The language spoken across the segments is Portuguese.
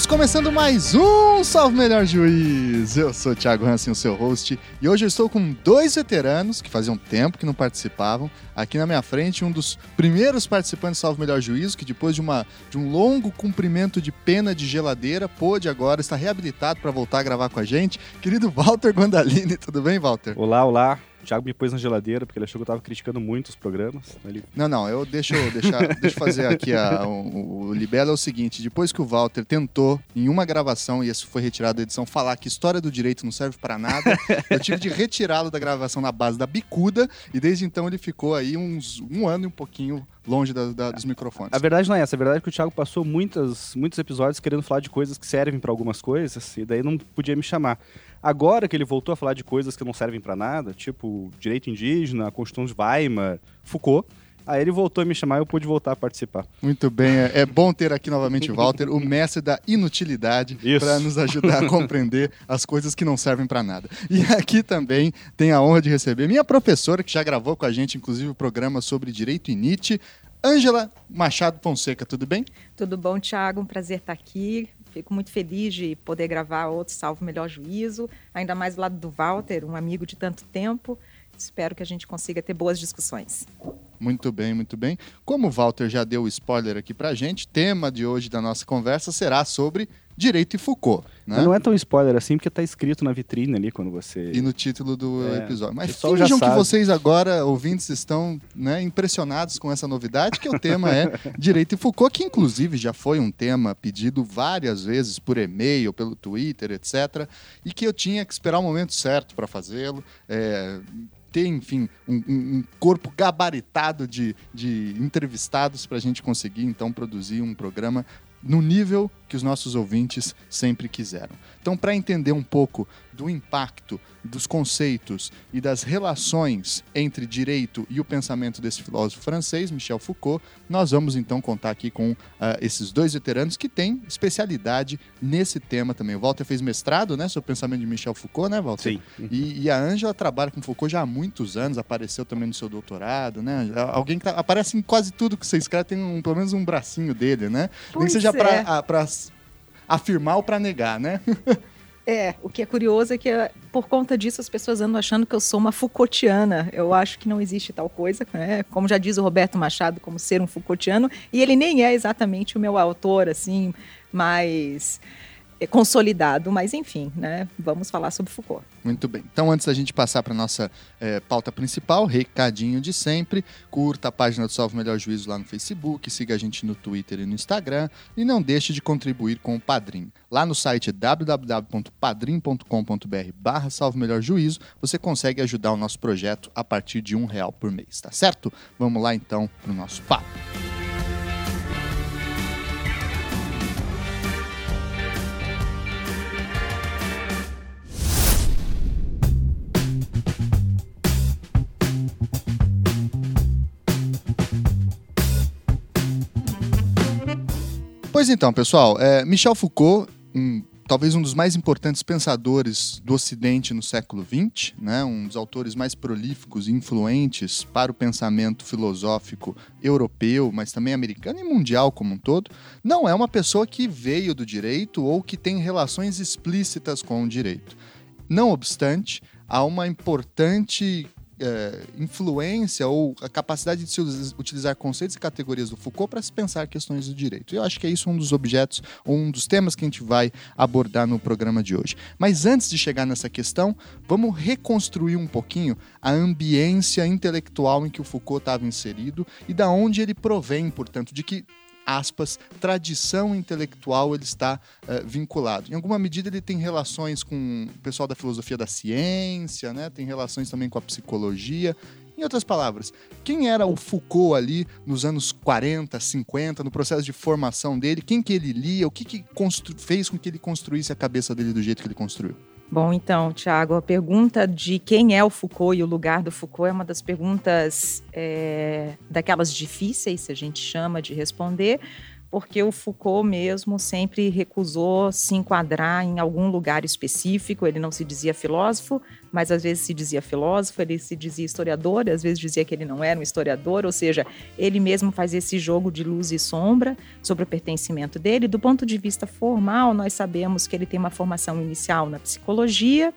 Estamos começando mais um Salve Melhor Juiz. Eu sou o Thiago Hansen, o seu host, e hoje eu estou com dois veteranos que faziam tempo que não participavam. Aqui na minha frente, um dos primeiros participantes do Salve Melhor Juízo, que depois de, uma, de um longo cumprimento de pena de geladeira, pôde agora estar reabilitado para voltar a gravar com a gente. Querido Walter Guandalini, tudo bem, Walter? Olá, olá. O Thiago me pôs na geladeira porque ele achou que eu tava criticando muito os programas. Ele... Não, não, eu deixo, deixa, deixa eu fazer aqui a, o, o Libelo é o seguinte: depois que o Walter tentou, em uma gravação, e isso foi retirado da edição, falar que história do direito não serve para nada, eu tive de retirá-lo da gravação na base da bicuda, e desde então ele ficou aí uns um ano e um pouquinho longe da, da, dos microfones. A verdade não é essa. A verdade é que o Thiago passou muitas, muitos episódios querendo falar de coisas que servem para algumas coisas, e daí não podia me chamar. Agora que ele voltou a falar de coisas que não servem para nada, tipo direito indígena, a Constituição de Weimar, Foucault, Aí ele voltou a me chamar e eu pude voltar a participar. Muito bem, é, é bom ter aqui novamente o Walter, o mestre da inutilidade, para nos ajudar a compreender as coisas que não servem para nada. E aqui também tem a honra de receber minha professora, que já gravou com a gente, inclusive, o programa sobre direito em Nietzsche, Ângela Machado Fonseca, tudo bem? Tudo bom, Thiago? Um prazer estar aqui. Fico muito feliz de poder gravar outro Salvo Melhor Juízo, ainda mais do lado do Walter, um amigo de tanto tempo. Espero que a gente consiga ter boas discussões. Muito bem, muito bem. Como o Walter já deu o spoiler aqui pra gente, tema de hoje da nossa conversa será sobre Direito e Foucault. Né? Não é tão spoiler assim, porque está escrito na vitrine ali quando você. E no título do é, episódio. Mas finjam que vocês agora, ouvintes, estão né, impressionados com essa novidade, que o tema é Direito e Foucault, que inclusive já foi um tema pedido várias vezes por e-mail, pelo Twitter, etc. E que eu tinha que esperar o momento certo para fazê-lo. É, ter, enfim, um, um, corpo gabaritado de, de entrevistados para a gente conseguir, então, produzir um programa no nível que os nossos ouvintes sempre quiseram. Então, para entender um pouco do impacto dos conceitos e das relações entre direito e o pensamento desse filósofo francês, Michel Foucault, nós vamos então contar aqui com uh, esses dois veteranos que têm especialidade nesse tema também. O Walter fez mestrado né, sobre o pensamento de Michel Foucault, né, Walter? Sim. E, e a Ângela trabalha com Foucault já há muitos anos, apareceu também no seu doutorado, né? Alguém que tá, aparece em quase tudo que você escreve, tem um, pelo menos um bracinho dele, né? Pois Nem que seja é. para afirmar ou para negar, né? É, o que é curioso é que por conta disso as pessoas andam achando que eu sou uma Foucaultiana. Eu acho que não existe tal coisa, né? Como já diz o Roberto Machado, como ser um Foucaultiano, e ele nem é exatamente o meu autor, assim, mais é, consolidado, mas enfim, né? Vamos falar sobre Foucault. Muito bem. Então, antes da gente passar para nossa é, pauta principal, recadinho de sempre: curta a página do Salve Melhor Juízo lá no Facebook, siga a gente no Twitter e no Instagram e não deixe de contribuir com o Padrim. Lá no site www.padrim.com.br/barra Salve Melhor Juízo, você consegue ajudar o nosso projeto a partir de um real por mês, tá certo? Vamos lá então para o nosso papo. Pois então, pessoal, é, Michel Foucault, um, talvez um dos mais importantes pensadores do Ocidente no século XX, né, um dos autores mais prolíficos e influentes para o pensamento filosófico europeu, mas também americano e mundial como um todo, não é uma pessoa que veio do direito ou que tem relações explícitas com o direito. Não obstante, há uma importante é, influência ou a capacidade de se utilizar conceitos e categorias do Foucault para se pensar questões do direito. Eu acho que é isso um dos objetos, um dos temas que a gente vai abordar no programa de hoje. Mas antes de chegar nessa questão, vamos reconstruir um pouquinho a ambiência intelectual em que o Foucault estava inserido e da onde ele provém, portanto, de que aspas, tradição intelectual ele está uh, vinculado. Em alguma medida ele tem relações com o pessoal da filosofia da ciência, né? tem relações também com a psicologia. Em outras palavras, quem era o Foucault ali nos anos 40, 50, no processo de formação dele? Quem que ele lia? O que, que fez com que ele construísse a cabeça dele do jeito que ele construiu? Bom, então, Tiago, a pergunta de quem é o Foucault e o lugar do Foucault é uma das perguntas é, daquelas difíceis, se a gente chama, de responder, porque o Foucault mesmo sempre recusou se enquadrar em algum lugar específico. Ele não se dizia filósofo, mas às vezes se dizia filósofo, ele se dizia historiador, às vezes dizia que ele não era um historiador, ou seja, ele mesmo faz esse jogo de luz e sombra sobre o pertencimento dele. Do ponto de vista formal, nós sabemos que ele tem uma formação inicial na psicologia,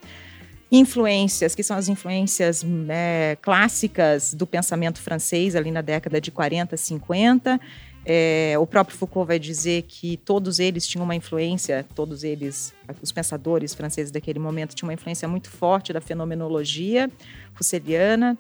influências, que são as influências é, clássicas do pensamento francês ali na década de 40, 50. É, o próprio Foucault vai dizer que todos eles tinham uma influência, todos eles, os pensadores franceses daquele momento, tinham uma influência muito forte da fenomenologia husserliana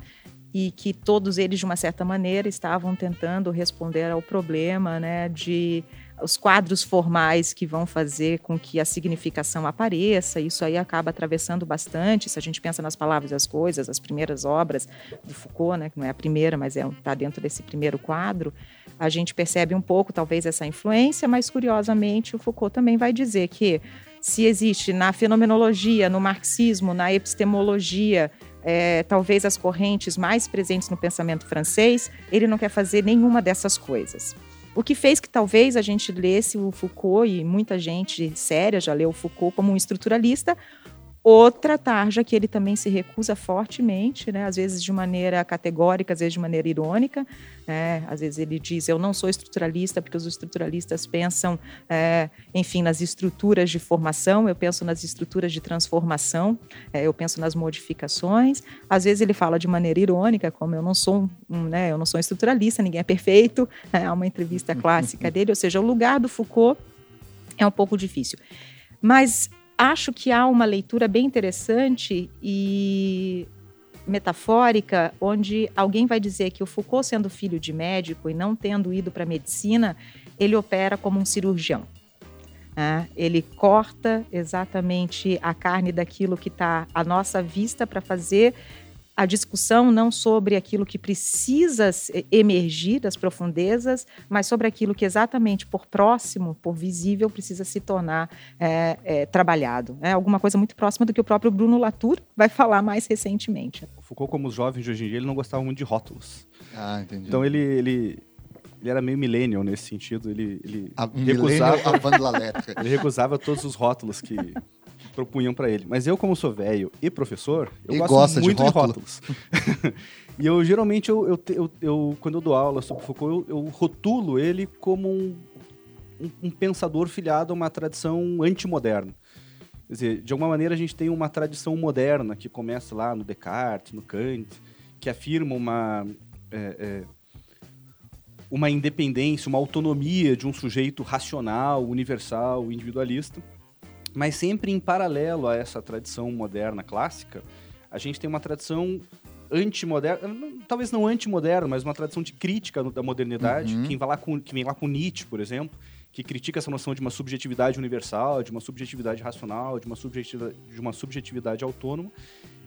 e que todos eles, de uma certa maneira, estavam tentando responder ao problema né, de os quadros formais que vão fazer com que a significação apareça, isso aí acaba atravessando bastante, se a gente pensa nas palavras e as coisas, as primeiras obras do Foucault, né, que não é a primeira, mas está é, tá dentro desse primeiro quadro, a gente percebe um pouco, talvez, essa influência, mas, curiosamente, o Foucault também vai dizer que se existe na fenomenologia, no marxismo, na epistemologia, é, talvez as correntes mais presentes no pensamento francês, ele não quer fazer nenhuma dessas coisas. O que fez que talvez a gente lesse o Foucault, e muita gente séria já leu o Foucault como um estruturalista, Outra tarja que ele também se recusa fortemente, né? às vezes de maneira categórica, às vezes de maneira irônica. Né? Às vezes ele diz: Eu não sou estruturalista, porque os estruturalistas pensam, é, enfim, nas estruturas de formação, eu penso nas estruturas de transformação, é, eu penso nas modificações. Às vezes ele fala de maneira irônica, como eu não sou um, né, eu não sou estruturalista, ninguém é perfeito. É uma entrevista clássica dele, ou seja, o lugar do Foucault é um pouco difícil. Mas acho que há uma leitura bem interessante e metafórica, onde alguém vai dizer que o Foucault, sendo filho de médico e não tendo ido para a medicina, ele opera como um cirurgião. Né? Ele corta exatamente a carne daquilo que está à nossa vista para fazer a discussão não sobre aquilo que precisa emergir das profundezas, mas sobre aquilo que exatamente por próximo, por visível, precisa se tornar é, é, trabalhado. É alguma coisa muito próxima do que o próprio Bruno Latour vai falar mais recentemente. O Foucault, como os jovens de hoje em dia, ele não gostava muito de rótulos. Ah, entendi. Então ele, ele, ele era meio millennial nesse sentido. Ele, ele a, recusava, a ele recusava todos os rótulos que propunham para ele. Mas eu, como sou velho e professor, eu e gosto muito de, de rótulos. e eu, geralmente, eu, eu, eu, eu, quando eu dou aula sobre Foucault, eu, eu rotulo ele como um, um, um pensador filiado a uma tradição antimoderna. Quer dizer, de alguma maneira a gente tem uma tradição moderna que começa lá no Descartes, no Kant, que afirma uma... É, é, uma independência, uma autonomia de um sujeito racional, universal, individualista. Mas sempre em paralelo a essa tradição moderna clássica, a gente tem uma tradição antimoderna, talvez não antimoderna, mas uma tradição de crítica da modernidade, uhum. que, vem lá com, que vem lá com Nietzsche, por exemplo, que critica essa noção de uma subjetividade universal, de uma subjetividade racional, de uma subjetividade, de uma subjetividade autônoma,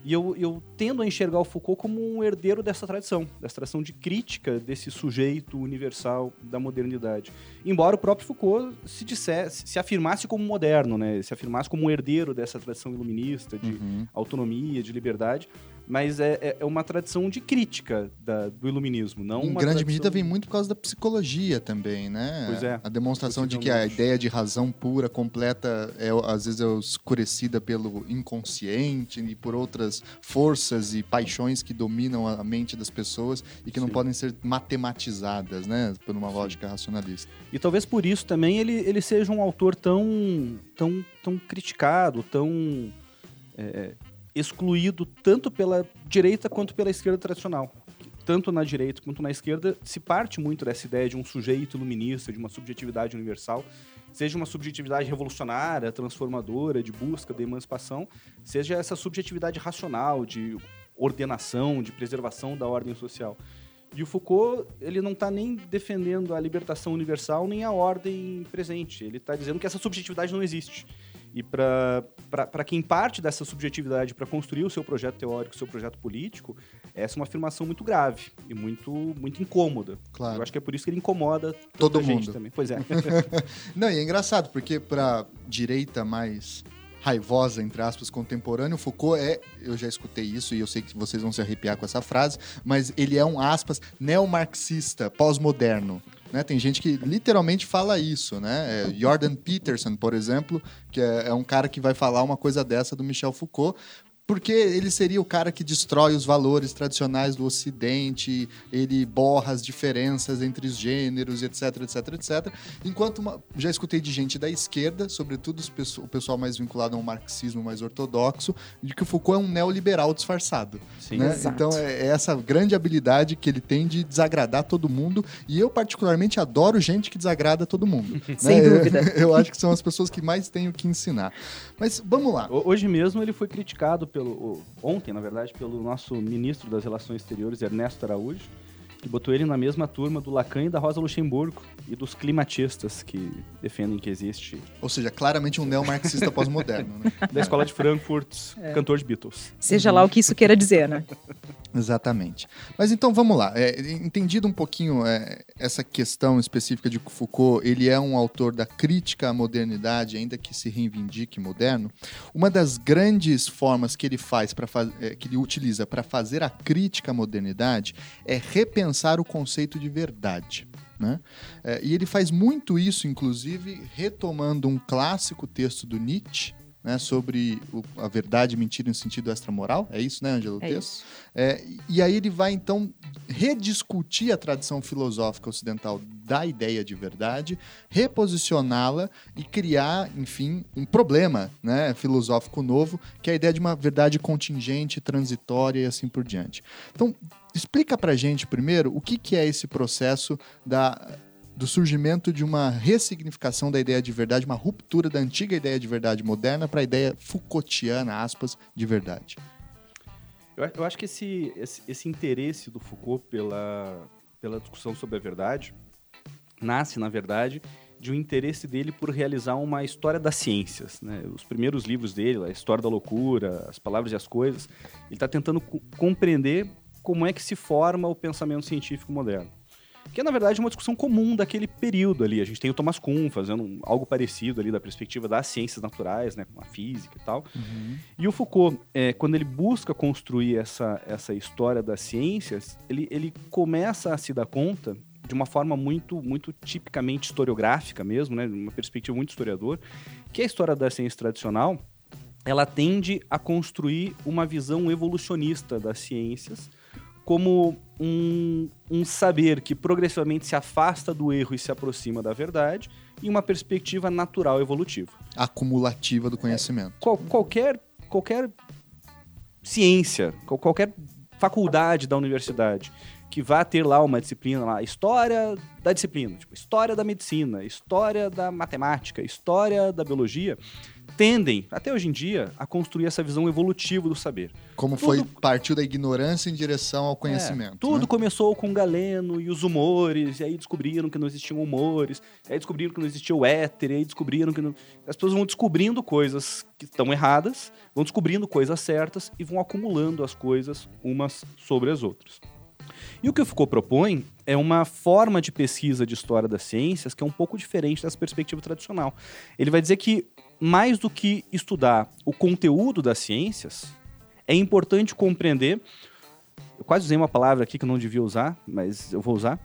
e eu, eu tendo a enxergar o Foucault como um herdeiro dessa tradição, dessa tradição de crítica desse sujeito universal da modernidade. Embora o próprio Foucault se dissesse, se afirmasse como moderno, né? se afirmasse como um herdeiro dessa tradição iluminista, de uhum. autonomia, de liberdade, mas é, é, é uma tradição de crítica da, do iluminismo, não Em grande tradição... medida vem muito por causa da psicologia também, né? Pois é. A demonstração de que a ideia de razão pura, completa, é, às vezes é escurecida pelo inconsciente e por outras forças e paixões que dominam a mente das pessoas e que Sim. não podem ser matematizadas, né? Por uma Sim. lógica racionalista. E talvez por isso também ele, ele seja um autor tão, tão, tão criticado, tão... É, excluído tanto pela direita quanto pela esquerda tradicional. Tanto na direita quanto na esquerda se parte muito dessa ideia de um sujeito iluminista, de uma subjetividade universal, seja uma subjetividade revolucionária, transformadora, de busca da emancipação, seja essa subjetividade racional, de ordenação, de preservação da ordem social. E o Foucault, ele não está nem defendendo a libertação universal nem a ordem presente. Ele está dizendo que essa subjetividade não existe. E para quem parte dessa subjetividade para construir o seu projeto teórico, o seu projeto político, essa é uma afirmação muito grave e muito, muito incômoda. Claro. Eu acho que é por isso que ele incomoda todo mundo também. Pois é. Não, e é engraçado, porque para direita mais raivosa, entre aspas, contemporâneo. Foucault é, eu já escutei isso e eu sei que vocês vão se arrepiar com essa frase, mas ele é um, aspas, neomarxista, pós-moderno. Né? Tem gente que literalmente fala isso, né? É Jordan Peterson, por exemplo, que é, é um cara que vai falar uma coisa dessa do Michel Foucault, porque ele seria o cara que destrói os valores tradicionais do Ocidente, ele borra as diferenças entre os gêneros, etc, etc, etc. Enquanto uma, já escutei de gente da esquerda, sobretudo o pessoal mais vinculado ao marxismo mais ortodoxo, de que o Foucault é um neoliberal disfarçado. Sim, né? Então é, é essa grande habilidade que ele tem de desagradar todo mundo, e eu particularmente adoro gente que desagrada todo mundo. Sem né? dúvida. Eu, eu acho que são as pessoas que mais tenho que ensinar. Mas vamos lá. Hoje mesmo ele foi criticado pelo ontem, na verdade, pelo nosso ministro das Relações Exteriores, Ernesto Araújo, que botou ele na mesma turma do Lacan e da Rosa Luxemburgo e dos climatistas que defendem que existe. Ou seja, claramente um neomarxista pós-moderno, né? Da escola de Frankfurt, é. cantor de Beatles. Seja lá o que isso queira dizer, né? Exatamente. Mas então vamos lá. É, entendido um pouquinho é, essa questão específica de Foucault ele é um autor da crítica à modernidade, ainda que se reivindique moderno. Uma das grandes formas que ele faz para é, que ele utiliza para fazer a crítica à modernidade é repensar o conceito de verdade. Né? É, e ele faz muito isso, inclusive, retomando um clássico texto do Nietzsche, né, sobre o, a verdade e mentira no sentido extramoral. É isso, né, Angela? É isso. É, e aí ele vai, então, rediscutir a tradição filosófica ocidental da ideia de verdade, reposicioná-la e criar, enfim, um problema né, filosófico novo, que é a ideia de uma verdade contingente, transitória e assim por diante. Então, explica pra gente primeiro o que, que é esse processo da do surgimento de uma ressignificação da ideia de verdade, uma ruptura da antiga ideia de verdade moderna para a ideia Foucaultiana, aspas, de verdade. Eu, eu acho que esse, esse, esse, interesse do Foucault pela, pela discussão sobre a verdade nasce, na verdade, de um interesse dele por realizar uma história das ciências. Né? Os primeiros livros dele, a História da Loucura, As Palavras e as Coisas, ele está tentando co compreender como é que se forma o pensamento científico moderno que é, na verdade, uma discussão comum daquele período ali. A gente tem o Thomas Kuhn fazendo algo parecido ali da perspectiva das ciências naturais, né, com a física e tal. Uhum. E o Foucault, é, quando ele busca construir essa, essa história das ciências, ele, ele começa a se dar conta de uma forma muito, muito tipicamente historiográfica mesmo, né, uma perspectiva muito historiador, que a história da ciência tradicional ela tende a construir uma visão evolucionista das ciências como um, um, saber que progressivamente se afasta do erro e se aproxima da verdade, e uma perspectiva natural evolutiva. Acumulativa do conhecimento. Qual, qualquer, qualquer ciência, qualquer faculdade da universidade que vá ter lá uma disciplina lá, história da disciplina, tipo, história da medicina, história da matemática, história da biologia, tendem, até hoje em dia, a construir essa visão evolutiva do saber. Como tudo... foi, partiu da ignorância em direção ao conhecimento. É, tudo né? começou com Galeno e os humores, e aí descobriram que não existiam humores, e aí descobriram que não existia o éter, e aí descobriram que não... As pessoas vão descobrindo coisas que estão erradas, vão descobrindo coisas certas e vão acumulando as coisas umas sobre as outras. E o que o Foucault propõe é uma forma de pesquisa de história das ciências que é um pouco diferente dessa perspectiva tradicional. Ele vai dizer que, mais do que estudar o conteúdo das ciências, é importante compreender. Eu quase usei uma palavra aqui que eu não devia usar, mas eu vou usar.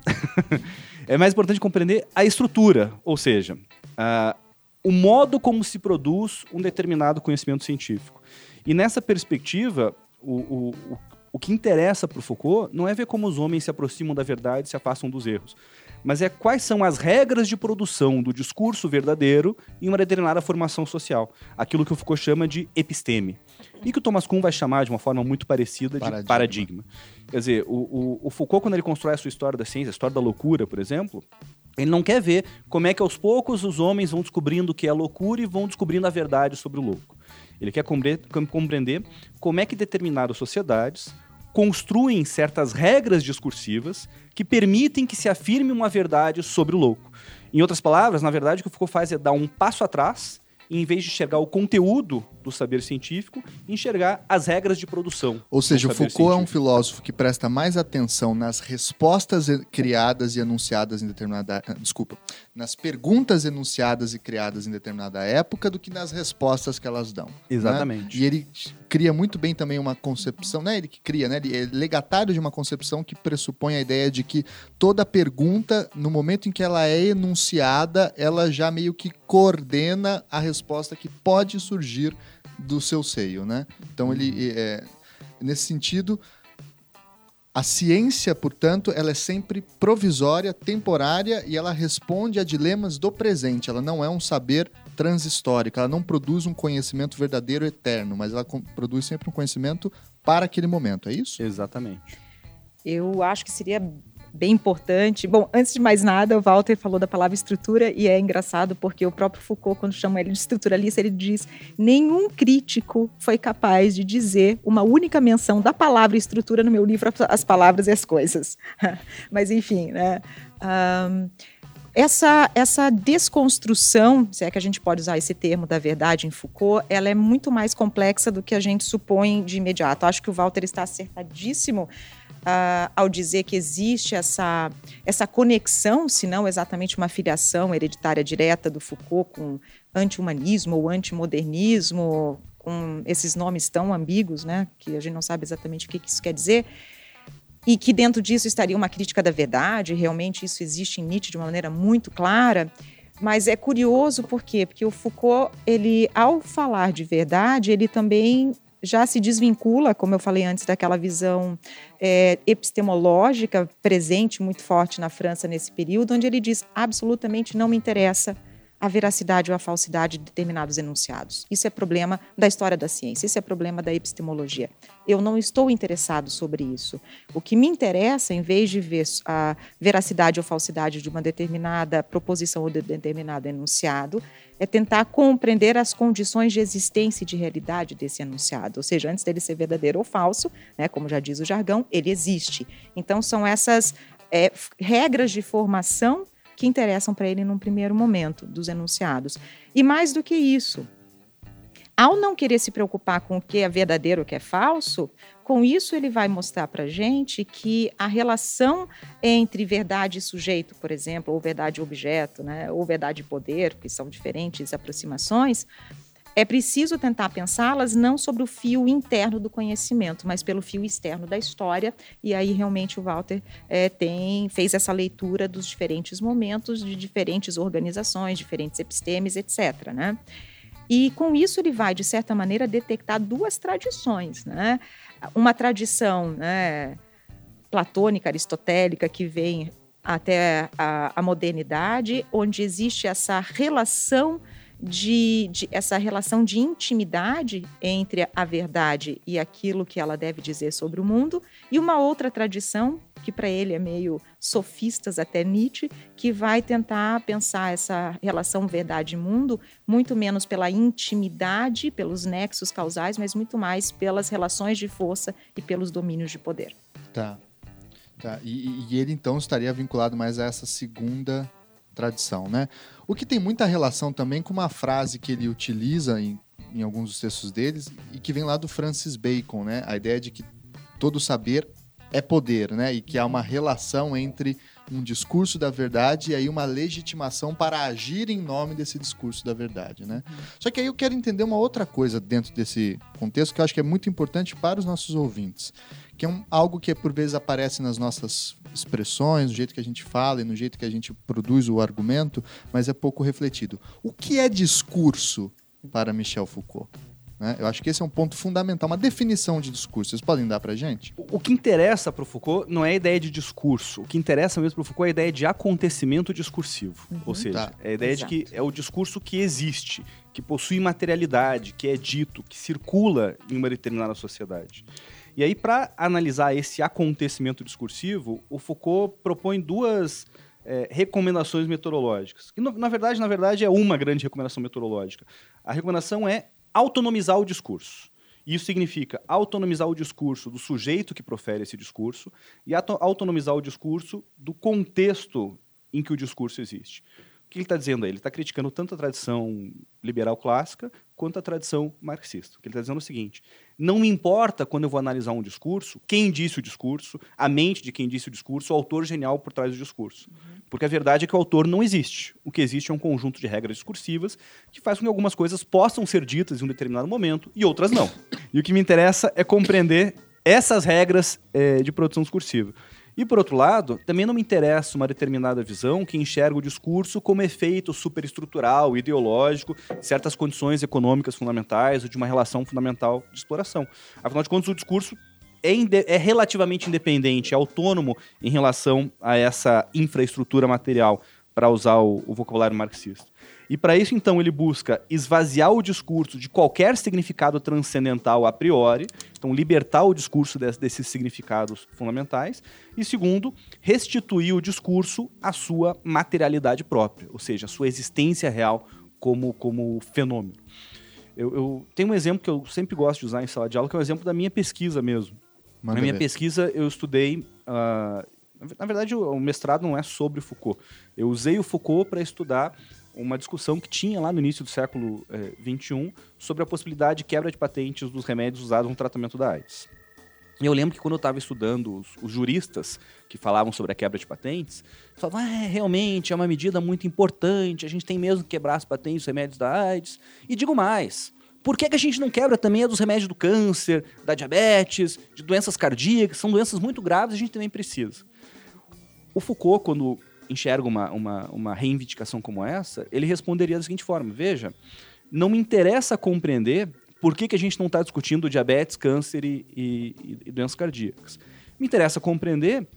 é mais importante compreender a estrutura, ou seja, uh, o modo como se produz um determinado conhecimento científico. E nessa perspectiva, o, o, o que interessa para o Foucault não é ver como os homens se aproximam da verdade e se afastam dos erros, mas é quais são as regras de produção do discurso verdadeiro em uma determinada formação social. Aquilo que o Foucault chama de episteme. E que o Thomas Kuhn vai chamar de uma forma muito parecida de paradigma. paradigma. Quer dizer, o, o, o Foucault, quando ele constrói a sua história da ciência, a história da loucura, por exemplo, ele não quer ver como é que aos poucos os homens vão descobrindo o que é loucura e vão descobrindo a verdade sobre o louco. Ele quer compreender como é que determinadas sociedades construem certas regras discursivas que permitem que se afirme uma verdade sobre o louco. Em outras palavras, na verdade, o que o Foucault faz é dar um passo atrás em vez de enxergar o conteúdo do saber científico, enxergar as regras de produção. Ou seja, o Foucault científico. é um filósofo que presta mais atenção nas respostas criadas e anunciadas em determinada. Ah, desculpa. Nas perguntas enunciadas e criadas em determinada época do que nas respostas que elas dão. Né? Exatamente. Né? E ele cria muito bem também uma concepção, né? Ele que cria, né? Ele é legatário de uma concepção que pressupõe a ideia de que toda pergunta, no momento em que ela é enunciada, ela já meio que coordena a resposta que pode surgir do seu seio, né? Então ele é, nesse sentido a ciência, portanto, ela é sempre provisória, temporária e ela responde a dilemas do presente. Ela não é um saber transhistórico, ela não produz um conhecimento verdadeiro eterno, mas ela produz sempre um conhecimento para aquele momento, é isso? Exatamente. Eu acho que seria bem importante. Bom, antes de mais nada, o Walter falou da palavra estrutura e é engraçado porque o próprio Foucault, quando chama ele de estruturalista, ele diz: nenhum crítico foi capaz de dizer uma única menção da palavra estrutura no meu livro As Palavras e as Coisas. Mas, enfim, né? Um, essa, essa desconstrução, se é que a gente pode usar esse termo da verdade em Foucault, ela é muito mais complexa do que a gente supõe de imediato. Acho que o Walter está acertadíssimo uh, ao dizer que existe essa, essa conexão, se não exatamente uma filiação hereditária direta do Foucault com anti-humanismo ou antimodernismo, com esses nomes tão ambíguos, né, que a gente não sabe exatamente o que isso quer dizer, e que dentro disso estaria uma crítica da verdade, realmente isso existe em Nietzsche de uma maneira muito clara, mas é curioso por quê? Porque o Foucault, ele ao falar de verdade, ele também já se desvincula, como eu falei antes, daquela visão é, epistemológica presente muito forte na França nesse período, onde ele diz absolutamente não me interessa a veracidade ou a falsidade de determinados enunciados. Isso é problema da história da ciência, isso é problema da epistemologia. Eu não estou interessado sobre isso. O que me interessa, em vez de ver a veracidade ou falsidade de uma determinada proposição ou de determinado enunciado, é tentar compreender as condições de existência e de realidade desse enunciado. Ou seja, antes dele ser verdadeiro ou falso, né, como já diz o jargão, ele existe. Então, são essas é, regras de formação que interessam para ele num primeiro momento dos enunciados. E mais do que isso, ao não querer se preocupar com o que é verdadeiro, o que é falso, com isso ele vai mostrar para gente que a relação entre verdade e sujeito, por exemplo, ou verdade e objeto, né, ou verdade e poder, que são diferentes aproximações, é preciso tentar pensá-las não sobre o fio interno do conhecimento, mas pelo fio externo da história. E aí realmente o Walter é, tem fez essa leitura dos diferentes momentos de diferentes organizações, diferentes epistemes, etc. Né? E com isso ele vai de certa maneira detectar duas tradições, né? Uma tradição, né, platônica, aristotélica que vem até a, a modernidade, onde existe essa relação de, de, essa relação de intimidade entre a verdade e aquilo que ela deve dizer sobre o mundo, e uma outra tradição, que para ele é meio sofistas até Nietzsche, que vai tentar pensar essa relação verdade-mundo muito menos pela intimidade, pelos nexos causais, mas muito mais pelas relações de força e pelos domínios de poder. Tá. tá. E, e ele então estaria vinculado mais a essa segunda tradição, né? O que tem muita relação também com uma frase que ele utiliza em, em alguns dos textos deles e que vem lá do Francis Bacon, né? A ideia de que todo saber é poder, né? E que há uma relação entre um discurso da verdade e aí uma legitimação para agir em nome desse discurso da verdade, né? Uhum. Só que aí eu quero entender uma outra coisa dentro desse contexto que eu acho que é muito importante para os nossos ouvintes, que é um, algo que por vezes aparece nas nossas expressões, no jeito que a gente fala e no jeito que a gente produz o argumento, mas é pouco refletido. O que é discurso para Michel Foucault? Né? Eu acho que esse é um ponto fundamental, uma definição de discurso. Vocês podem dar para gente? O que interessa para o Foucault não é a ideia de discurso. O que interessa mesmo para o Foucault é a ideia de acontecimento discursivo. Uhum. Ou seja, tá. é a ideia Exato. de que é o discurso que existe, que possui materialidade, que é dito, que circula em uma determinada sociedade. E aí, para analisar esse acontecimento discursivo, o Foucault propõe duas é, recomendações metodológicas. Que, na verdade, na verdade, é uma grande recomendação metodológica. A recomendação é autonomizar o discurso. Isso significa autonomizar o discurso do sujeito que profere esse discurso e autonomizar o discurso do contexto em que o discurso existe. Que ele está dizendo aí? Ele está criticando tanto a tradição liberal clássica quanto a tradição marxista. Ele está dizendo é o seguinte: não me importa quando eu vou analisar um discurso, quem disse o discurso, a mente de quem disse o discurso, o autor genial por trás do discurso. Uhum. Porque a verdade é que o autor não existe. O que existe é um conjunto de regras discursivas que faz com que algumas coisas possam ser ditas em um determinado momento e outras não. E o que me interessa é compreender essas regras é, de produção discursiva. E, por outro lado, também não me interessa uma determinada visão que enxerga o discurso como efeito superestrutural, ideológico, de certas condições econômicas fundamentais ou de uma relação fundamental de exploração. Afinal de contas, o discurso é, é, relativamente independente, é autônomo em relação a essa infraestrutura material, para usar o, o vocabulário marxista. E para isso, então, ele busca esvaziar o discurso de qualquer significado transcendental a priori, então, libertar o discurso des, desses significados fundamentais, e segundo, restituir o discurso à sua materialidade própria, ou seja, à sua existência real como, como fenômeno. Eu, eu, tenho um exemplo que eu sempre gosto de usar em sala de aula, que é o um exemplo da minha pesquisa mesmo. Manda Na minha ver. pesquisa, eu estudei. Uh, na verdade, o mestrado não é sobre Foucault. Eu usei o Foucault para estudar uma discussão que tinha lá no início do século XXI eh, sobre a possibilidade de quebra de patentes dos remédios usados no tratamento da AIDS. E eu lembro que quando eu estava estudando os, os, juristas que falavam sobre a quebra de patentes, falavam, ah, é, realmente é uma medida muito importante, a gente tem mesmo que quebrar as patentes dos remédios da AIDS. E digo mais, por que, que a gente não quebra também a dos remédios do câncer, da diabetes, de doenças cardíacas, são doenças muito graves, a gente também precisa. O Foucault, quando enxerga uma, uma, uma reivindicação como essa, ele responderia da seguinte forma: veja, não me interessa compreender por que, que a gente não está discutindo diabetes, câncer e, e, e, doenças cardíacas. Me interessa compreender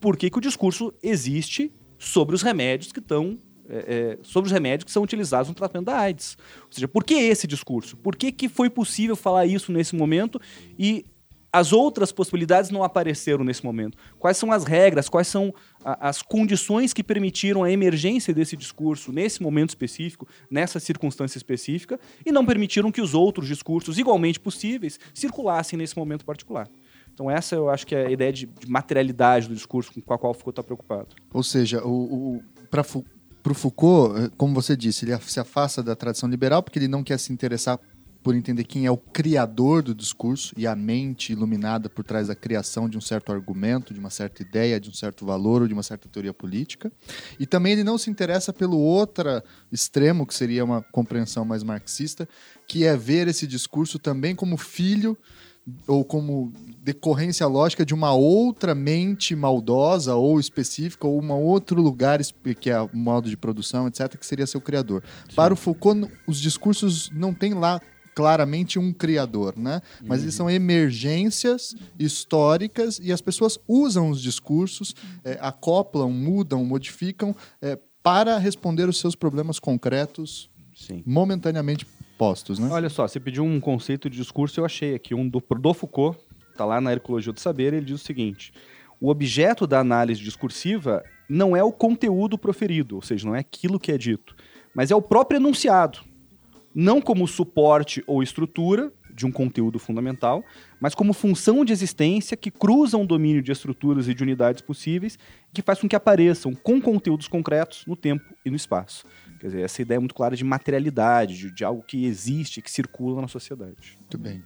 por que, que o discurso existe sobre os remédios que estão é, é, sobre os remédios que são utilizados no tratamento da AIDS. Ou seja, por que esse discurso? Por que, que foi possível falar isso nesse momento e as outras possibilidades não apareceram nesse momento. Quais são as regras, quais são a, as condições que permitiram a emergência desse discurso nesse momento específico, nessa circunstância específica, e não permitiram que os outros discursos igualmente possíveis circulassem nesse momento particular. Então essa eu acho que é a ideia de, de materialidade do discurso com a qual Foucault está preocupado. Ou seja, o, o para o Foucault, eh, como você disse, ele se afasta da tradição liberal porque ele não quer se interessar por entender quem é o criador do discurso e a mente iluminada por trás da criação de um certo argumento, de uma certa ideia, de um certo valor ou de uma certa teoria política. E também ele não se interessa pelo outro extremo, que seria uma compreensão mais marxista, que é ver esse discurso também como filho ou como decorrência lógica de uma outra mente maldosa ou específica ou um outro lugar que é o modo de produção, etc, que seria seu criador. Sim. Para o Foucault, os discursos não têm lá claramente um criador, né? Mas uhum. eles são emergências históricas e as pessoas usam os discursos, é, acoplam, mudam, modificam é, para responder os seus problemas concretos Sim. momentaneamente postos, né? Olha só, você pediu um conceito de discurso, eu achei aqui um do, do Foucault, tá lá na Ecologia do Saber, ele diz o seguinte: o objeto da análise discursiva não é o conteúdo proferido, ou seja, não é aquilo que é dito, mas é o próprio enunciado não como suporte ou estrutura de um conteúdo fundamental, mas como função de existência que cruza um domínio de estruturas e de unidades possíveis que faz com que apareçam com conteúdos concretos no tempo e no espaço. Quer dizer, essa ideia é muito clara de materialidade, de, de algo que existe, que circula na sociedade. Muito bem.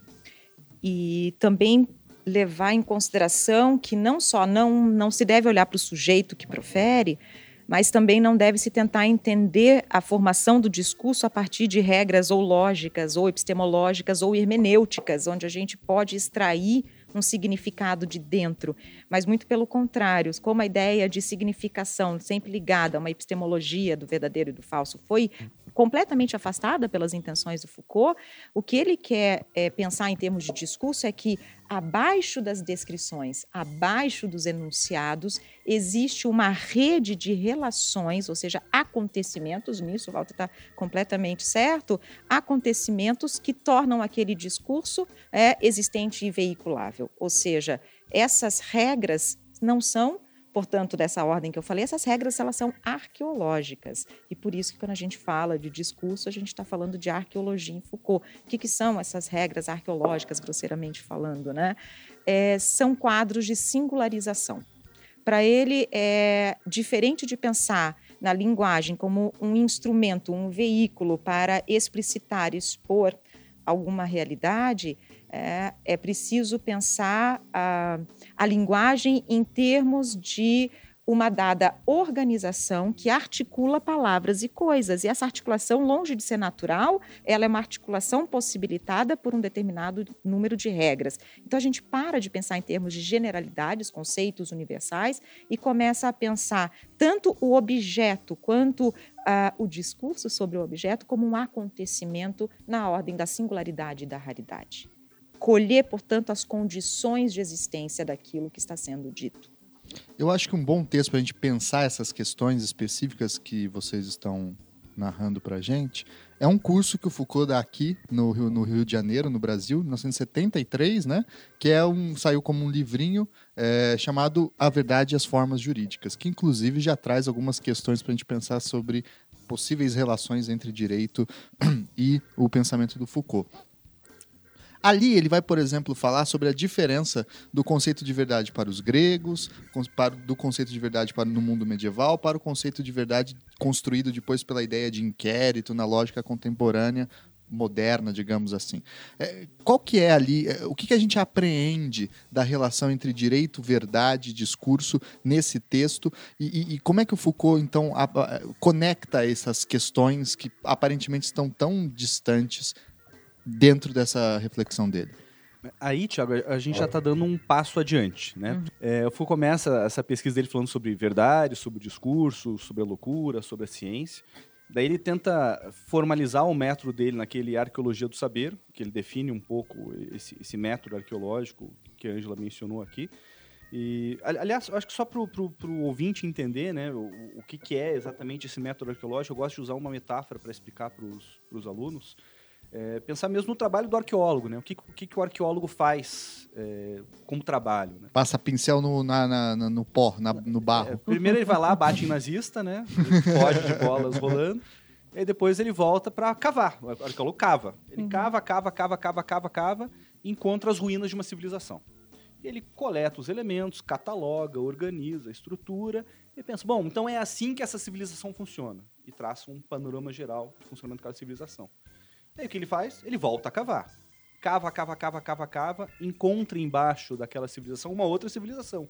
E também levar em consideração que não só não, não se deve olhar para o sujeito que profere, mas também não deve se tentar entender a formação do discurso a partir de regras ou lógicas, ou epistemológicas, ou hermenêuticas, onde a gente pode extrair um significado de dentro, mas muito pelo contrário, como a ideia de significação sempre ligada a uma epistemologia do verdadeiro e do falso foi completamente afastada pelas intenções do Foucault, o que ele quer é, pensar em termos de discurso é que abaixo das descrições, abaixo dos enunciados, existe uma rede de relações, ou seja, acontecimentos, nisso o Walter está completamente certo, acontecimentos que tornam aquele discurso é, existente e veiculável. Ou seja, essas regras não são portanto, dessa ordem que eu falei, essas regras elas são arqueológicas. E por isso que quando a gente fala de discurso, a gente está falando de arqueologia em Foucault. O que, que são essas regras arqueológicas, grosseiramente falando? Né? É, são quadros de singularização. Para ele, é diferente de pensar na linguagem como um instrumento, um veículo para explicitar, expor alguma realidade, é, é preciso pensar a, a linguagem em termos de uma dada organização que articula palavras e coisas. E essa articulação, longe de ser natural, ela é uma articulação possibilitada por um determinado número de regras. Então a gente para de pensar em termos de generalidades, conceitos universais, e começa a pensar tanto o objeto quanto uh, o discurso sobre o objeto como um acontecimento na ordem da singularidade e da raridade. Colher, portanto, as condições de existência daquilo que está sendo dito. Eu acho que um bom texto para a gente pensar essas questões específicas que vocês estão narrando para a gente é um curso que o Foucault dá aqui no Rio, no Rio de Janeiro, no Brasil, em 1973, né? Que é um saiu como um livrinho é, chamado A Verdade e as Formas Jurídicas, que inclusive já traz algumas questões para a gente pensar sobre possíveis relações entre direito e o pensamento do Foucault. Ali ele vai, por exemplo, falar sobre a diferença do conceito de verdade para os gregos, do conceito de verdade para no mundo medieval, para o conceito de verdade construído depois pela ideia de inquérito na lógica contemporânea moderna, digamos assim. É, qual que é ali, é, o que, que a gente apreende da relação entre direito, verdade discurso nesse texto e, e, e como é que o Foucault, então, a, a, conecta essas questões que aparentemente estão tão distantes dentro dessa reflexão dele? Aí, Tiago, a gente já está dando um passo adiante, né? Uhum. É, o Foucault começa essa pesquisa dele falando sobre verdade, sobre o discurso, sobre a loucura, sobre a ciência. Daí ele tenta formalizar o método dele naquele Arqueologia do Saber, que ele define um pouco esse, esse método arqueológico que a Angela mencionou aqui. E, aliás, acho que só para o ouvinte entender né, o, o que, que, é exatamente esse método arqueológico, eu gosto de usar uma metáfora para explicar para os alunos. É, pensar mesmo no trabalho do arqueólogo, né? O que, o, que, que o arqueólogo faz é, como trabalho. Né? Passa pincel no, na, na, no pó, na, no barro. É, primeiro ele vai lá, bate em nazista, né? Pode de bolas rolando. E depois ele volta para cavar. O arqueólogo cava. Ele uhum. cava, cava, cava, cava, cava, cava, e encontra as ruínas de uma civilização. Ele coleta os elementos, cataloga, organiza estrutura e pensa, bom, então é assim que essa civilização funciona. E traça um panorama geral do funcionamento daquela civilização. Aí o que ele faz? Ele volta a cavar. Cava, cava, cava, cava, cava, encontra embaixo daquela civilização uma outra civilização.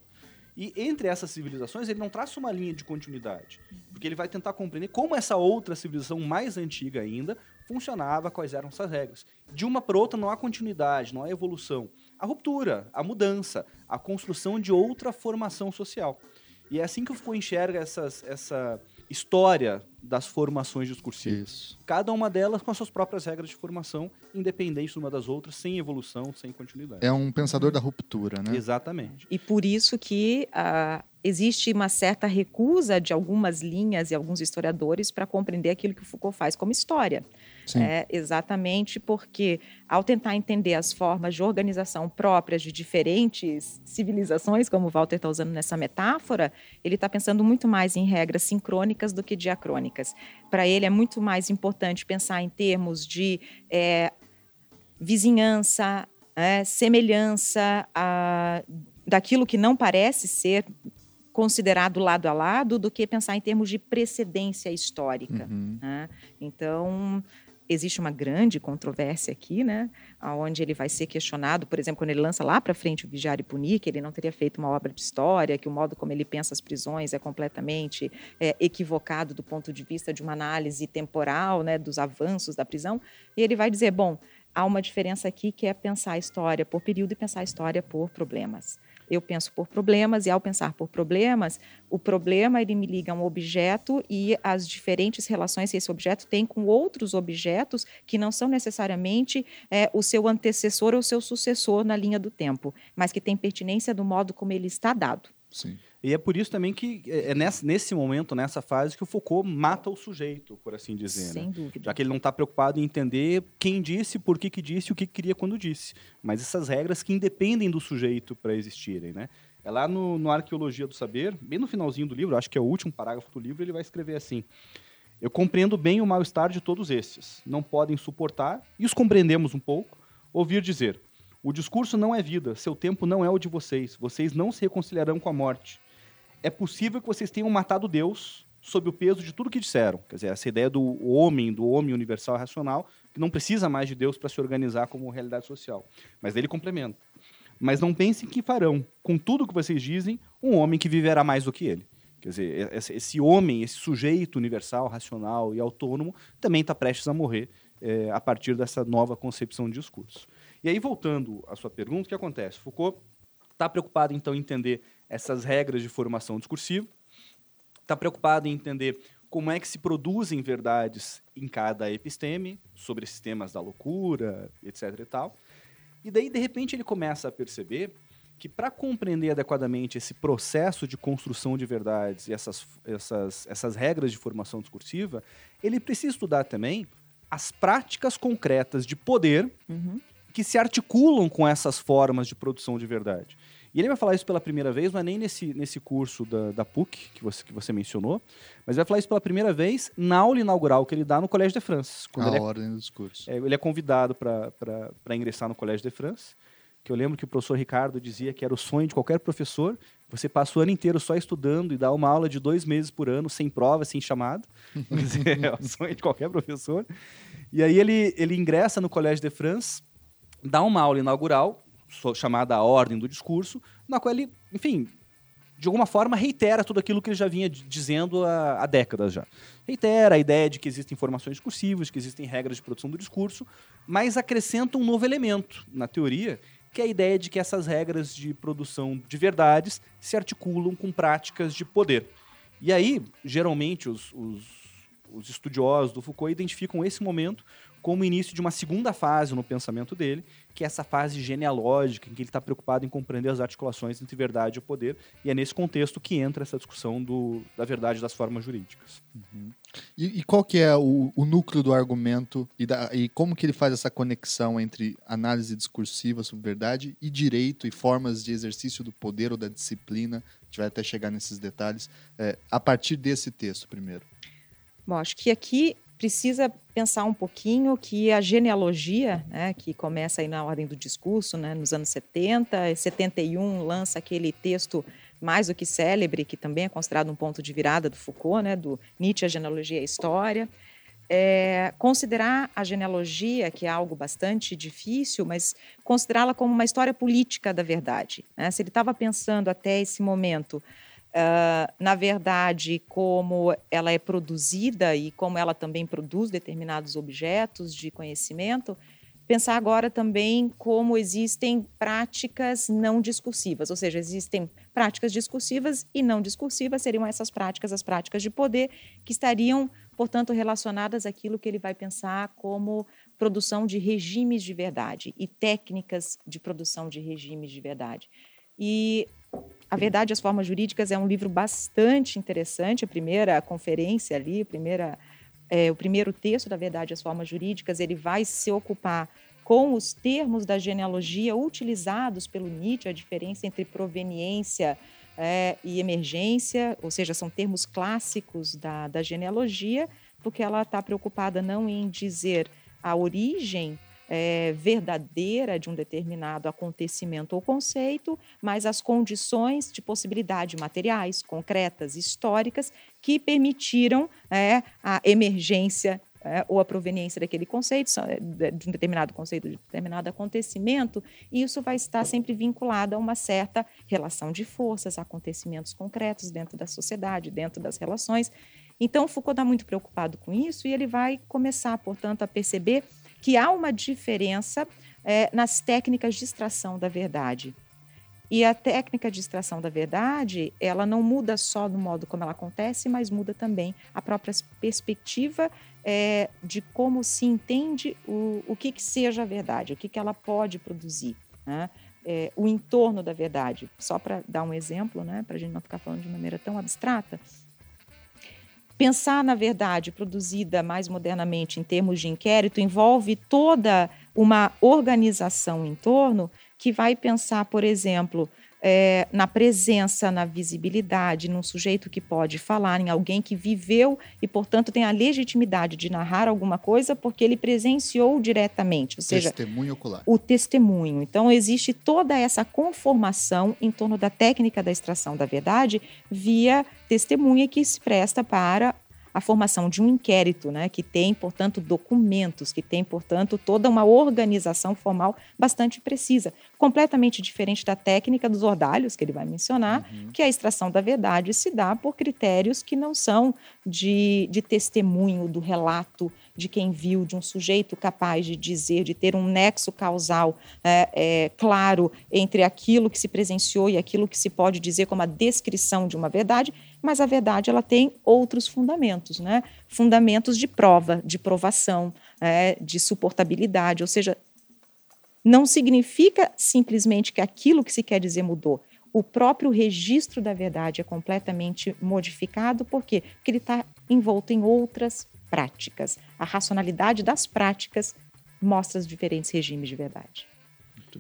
E entre essas civilizações, ele não traça uma linha de continuidade, porque ele vai tentar compreender como essa outra civilização mais antiga ainda funcionava, quais eram essas regras. De uma para outra não há continuidade, não há evolução. A ruptura, a mudança, a construção de outra formação social. E é assim que o Foucault enxerga essas, essa história das formações discursivas. Isso. Cada uma delas com as suas próprias regras de formação, independentes uma das outras, sem evolução, sem continuidade. É um pensador da ruptura, né? Exatamente. E por isso que uh, existe uma certa recusa de algumas linhas e alguns historiadores para compreender aquilo que o Foucault faz como história. É, exatamente porque, ao tentar entender as formas de organização próprias de diferentes civilizações, como o Walter está usando nessa metáfora, ele está pensando muito mais em regras sincrônicas do que diacrônicas. Para ele, é muito mais importante pensar em termos de é, vizinhança, é, semelhança a, daquilo que não parece ser considerado lado a lado do que pensar em termos de precedência histórica. Uhum. Né? Então, existe uma grande controvérsia aqui, né, onde ele vai ser questionado, por exemplo, quando ele lança lá para frente o Vigiar e Punir, que ele não teria feito uma obra de história, que o modo como ele pensa as prisões é completamente é, equivocado do ponto de vista de uma análise temporal, né, dos avanços da prisão, e ele vai dizer, bom, há uma diferença aqui que é pensar a história por período e pensar a história por problemas eu penso por problemas e ao pensar por problemas, o problema ele me liga a um objeto e as diferentes relações que esse objeto tem com outros objetos que não são necessariamente é, o seu antecessor ou seu sucessor na linha do tempo, mas que tem pertinência do modo como ele está dado. Sim. E é por isso também que é, é nesse, nesse momento, nessa fase, que o Foucault mata o sujeito, por assim dizer. Sem né? dúvida. Já que ele não está preocupado em entender quem disse, por que, que disse, o que, que queria quando disse. Mas essas regras que independem do sujeito para existirem, né? É lá no, no Arqueologia do Saber, bem no finalzinho do livro, acho que é o último parágrafo do livro, ele vai escrever assim: Eu compreendo bem o mal-estar de todos estes. Não podem suportar, e os compreendemos um pouco, ouvir dizer: O discurso não é vida, seu tempo não é o de vocês, vocês não se reconciliarão com a morte é possível que vocês tenham matado Deus, sob o peso de tudo que disseram. Quer dizer, essa ideia do homem, do homem universal racional, que não precisa mais de Deus para se organizar como realidade social. Mas ele complementa. Mas não pensem que farão, com tudo que vocês dizem, um homem que viverá mais do que ele. Quer dizer, esse homem, esse sujeito universal, racional e autônomo, também está prestes a morrer é, a partir dessa nova concepção de discurso. E aí, voltando à sua pergunta, o que acontece? Foucault está preocupado, então, em entender essas regras de formação discursiva, está preocupado em entender como é que se produzem verdades em cada episteme, sobre sistemas da loucura, etc. e tal. E daí, de repente, ele começa a perceber que para compreender adequadamente esse processo de construção de verdades e essas, essas, essas regras de formação discursiva, ele precisa estudar também as práticas concretas de poder uhum. Que se articulam com essas formas de produção de verdade. E ele vai falar isso pela primeira vez, não é nem nesse, nesse curso da, da PUC que você, que você mencionou, mas vai falar isso pela primeira vez na aula inaugural que ele dá no Collège de France. A ele é ordem é, dos cursos. É, ele é convidado para ingressar no Collège de France, que eu lembro que o professor Ricardo dizia que era o sonho de qualquer professor, você passa o ano inteiro só estudando e dá uma aula de dois meses por ano, sem prova, sem chamada. é o sonho de qualquer professor. E aí ele, ele ingressa no Collège de France, dá uma aula inaugural, chamada a Ordem do Discurso, na qual ele, enfim, de alguma forma reitera tudo aquilo que ele já vinha dizendo há, há, décadas já. Reitera a ideia de que existem informações discursivas, que existem regras de produção do discurso, mas acrescenta um novo elemento na teoria, que é a ideia de que essas regras de produção de verdades se articulam com práticas de poder. E aí, geralmente, os, os, os estudiosos do Foucault identificam esse momento como o início de uma segunda fase no pensamento dele, que é essa fase genealógica, em que ele está preocupado em compreender as articulações entre verdade e poder, e é nesse contexto que entra essa discussão do, da verdade das formas jurídicas. Uhum. E, e, qual que é o, o núcleo do argumento e, da, e, como que ele faz essa conexão entre análise discursiva sobre verdade e direito e formas de exercício do poder ou da disciplina? A gente vai até chegar nesses detalhes é, a partir desse texto primeiro. Bom, acho que aqui precisa pensar um pouquinho que a genealogia, né, que começa aí na ordem do discurso, né, nos anos 70, 71 lança aquele texto mais do que célebre, que também é considerado um ponto de virada do Foucault, né, do Nietzsche, a genealogia e a história. É, considerar a genealogia, que é algo bastante difícil, mas considerá-la como uma história política da verdade. Né? Se ele estava pensando até esse momento Uh, na verdade, como ela é produzida e como ela também produz determinados objetos de conhecimento, pensar agora também como existem práticas não discursivas, ou seja, existem práticas discursivas e não discursivas, seriam essas práticas as práticas de poder, que estariam, portanto, relacionadas àquilo que ele vai pensar como produção de regimes de verdade e técnicas de produção de regimes de verdade. E a Verdade e as Formas Jurídicas é um livro bastante interessante. A primeira conferência ali, a primeira, é, o primeiro texto da Verdade e as Formas Jurídicas, ele vai se ocupar com os termos da genealogia utilizados pelo Nietzsche, a diferença entre proveniência é, e emergência, ou seja, são termos clássicos da, da genealogia, porque ela está preocupada não em dizer a origem é, verdadeira de um determinado acontecimento ou conceito, mas as condições de possibilidade materiais, concretas, históricas, que permitiram é, a emergência é, ou a proveniência daquele conceito, é, de um determinado conceito, de um determinado acontecimento, e isso vai estar sempre vinculado a uma certa relação de forças, acontecimentos concretos dentro da sociedade, dentro das relações. Então, Foucault está muito preocupado com isso e ele vai começar, portanto, a perceber que há uma diferença é, nas técnicas de extração da verdade. E a técnica de extração da verdade, ela não muda só no modo como ela acontece, mas muda também a própria perspectiva é, de como se entende o, o que, que seja a verdade, o que, que ela pode produzir. Né? É, o entorno da verdade. Só para dar um exemplo, né, para a gente não ficar falando de maneira tão abstrata, Pensar na verdade produzida mais modernamente em termos de inquérito envolve toda uma organização em torno que vai pensar, por exemplo, é, na presença, na visibilidade, num sujeito que pode falar, em alguém que viveu e, portanto, tem a legitimidade de narrar alguma coisa porque ele presenciou diretamente, ou seja, testemunho ocular. o testemunho. Então, existe toda essa conformação em torno da técnica da extração da verdade via testemunha que se presta para a formação de um inquérito, né, que tem, portanto, documentos, que tem, portanto, toda uma organização formal bastante precisa, completamente diferente da técnica dos ordalhos, que ele vai mencionar, uhum. que a extração da verdade se dá por critérios que não são de, de testemunho, do relato de quem viu, de um sujeito capaz de dizer, de ter um nexo causal é, é, claro entre aquilo que se presenciou e aquilo que se pode dizer como a descrição de uma verdade, mas a verdade ela tem outros fundamentos, né? Fundamentos de prova, de provação, é, de suportabilidade, ou seja, não significa simplesmente que aquilo que se quer dizer mudou. O próprio registro da verdade é completamente modificado, por quê? Porque ele está envolto em outras práticas. A racionalidade das práticas mostra os diferentes regimes de verdade.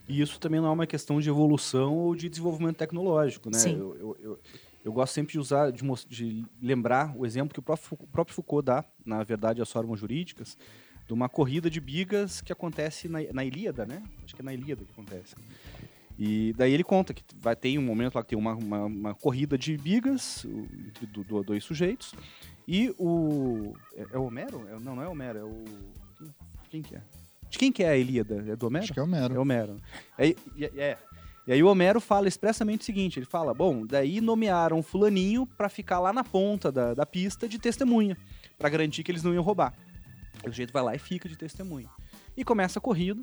E isso também não é uma questão de evolução ou de desenvolvimento tecnológico, né? Sim. Eu, eu, eu, eu gosto sempre de usar, de, de, lembrar o exemplo que o próprio, o próprio Foucault dá, na verdade, as formas jurídicas, de uma corrida de bigas que acontece na, na Ilíada, né? Acho que é na Ilíada que acontece. E daí ele conta que vai ter um momento lá que tem uma, uma, uma corrida de bigas entre do, do, dois sujeitos. E o. É, é o Homero? É, não, não é o Homero, é o. Quem que é? De quem que é a Ilíada? É do Homero? Acho que é o Homero. É o Homero. É, é, é. E aí o Homero fala expressamente o seguinte: ele fala, bom, daí nomearam fulaninho para ficar lá na ponta da, da pista de testemunha, para garantir que eles não iam roubar. O jeito vai lá e fica de testemunha. E começa a corrida.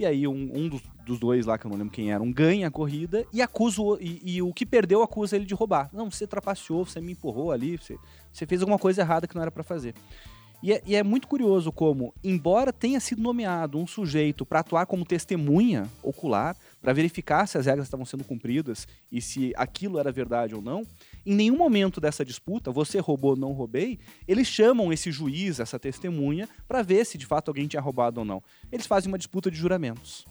E aí um, um dos, dos, dois lá, que eu não lembro quem era, um ganha a corrida e acusa o, e, e, o que perdeu acusa ele de roubar. Não, você trapaceou, você me empurrou ali, você, você fez alguma coisa errada que não era para fazer. E é, e é, muito curioso como, embora tenha sido nomeado um sujeito para atuar como testemunha ocular, para verificar se as regras estavam sendo cumpridas e se aquilo era verdade ou não, em nenhum momento dessa disputa, você roubou, não roubei, eles chamam esse juiz, essa testemunha, para ver se de fato alguém tinha roubado ou não. Eles fazem uma disputa de juramentos.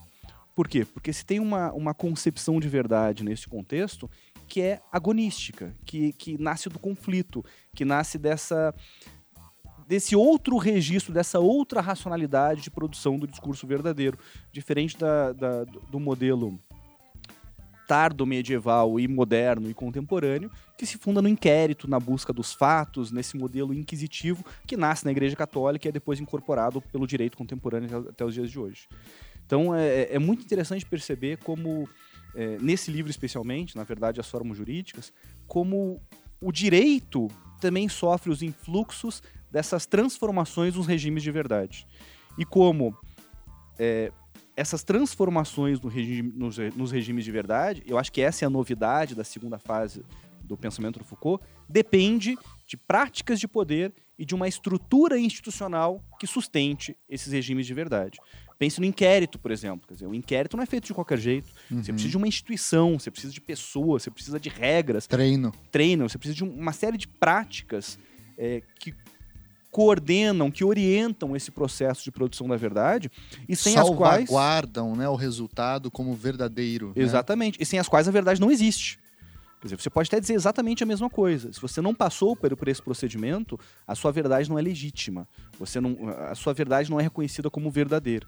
Por quê? Porque se tem uma, uma concepção de verdade nesse contexto que é agonística, que, que nasce do conflito, que nasce dessa desse outro registro, dessa outra racionalidade de produção do discurso verdadeiro, diferente da, da do modelo tardo medieval e moderno e contemporâneo, que se funda no inquérito, na busca dos fatos, nesse modelo inquisitivo que nasce na Igreja Católica e é depois incorporado pelo direito contemporâneo até os dias de hoje. Então é, é muito interessante perceber como, é, nesse livro especialmente, na verdade, as formas jurídicas, como o direito também sofre os influxos dessas transformações nos regimes de verdade. E como é, essas transformações no regime, nos, nos, regimes de verdade, eu acho que essa é a novidade da segunda fase do pensamento do Foucault, depende de práticas de poder e de uma estrutura institucional que sustente esses regimes de verdade. Pense no inquérito, por exemplo. Quer dizer, o inquérito não é feito de qualquer jeito. Uhum. Você precisa de uma instituição, você precisa de pessoas, você precisa de regras. Treino. Treino, você precisa de uma série de práticas é, que coordenam, que orientam esse processo de produção da verdade e sem as quais guardam, né, o resultado como verdadeiro. Né? Exatamente. Né? E sem as quais a verdade não existe. Quer dizer, você pode até dizer exatamente a mesma coisa. Se você não passou por, por esse procedimento, a sua verdade não é legítima. Você não, a sua verdade não é reconhecida como verdadeira.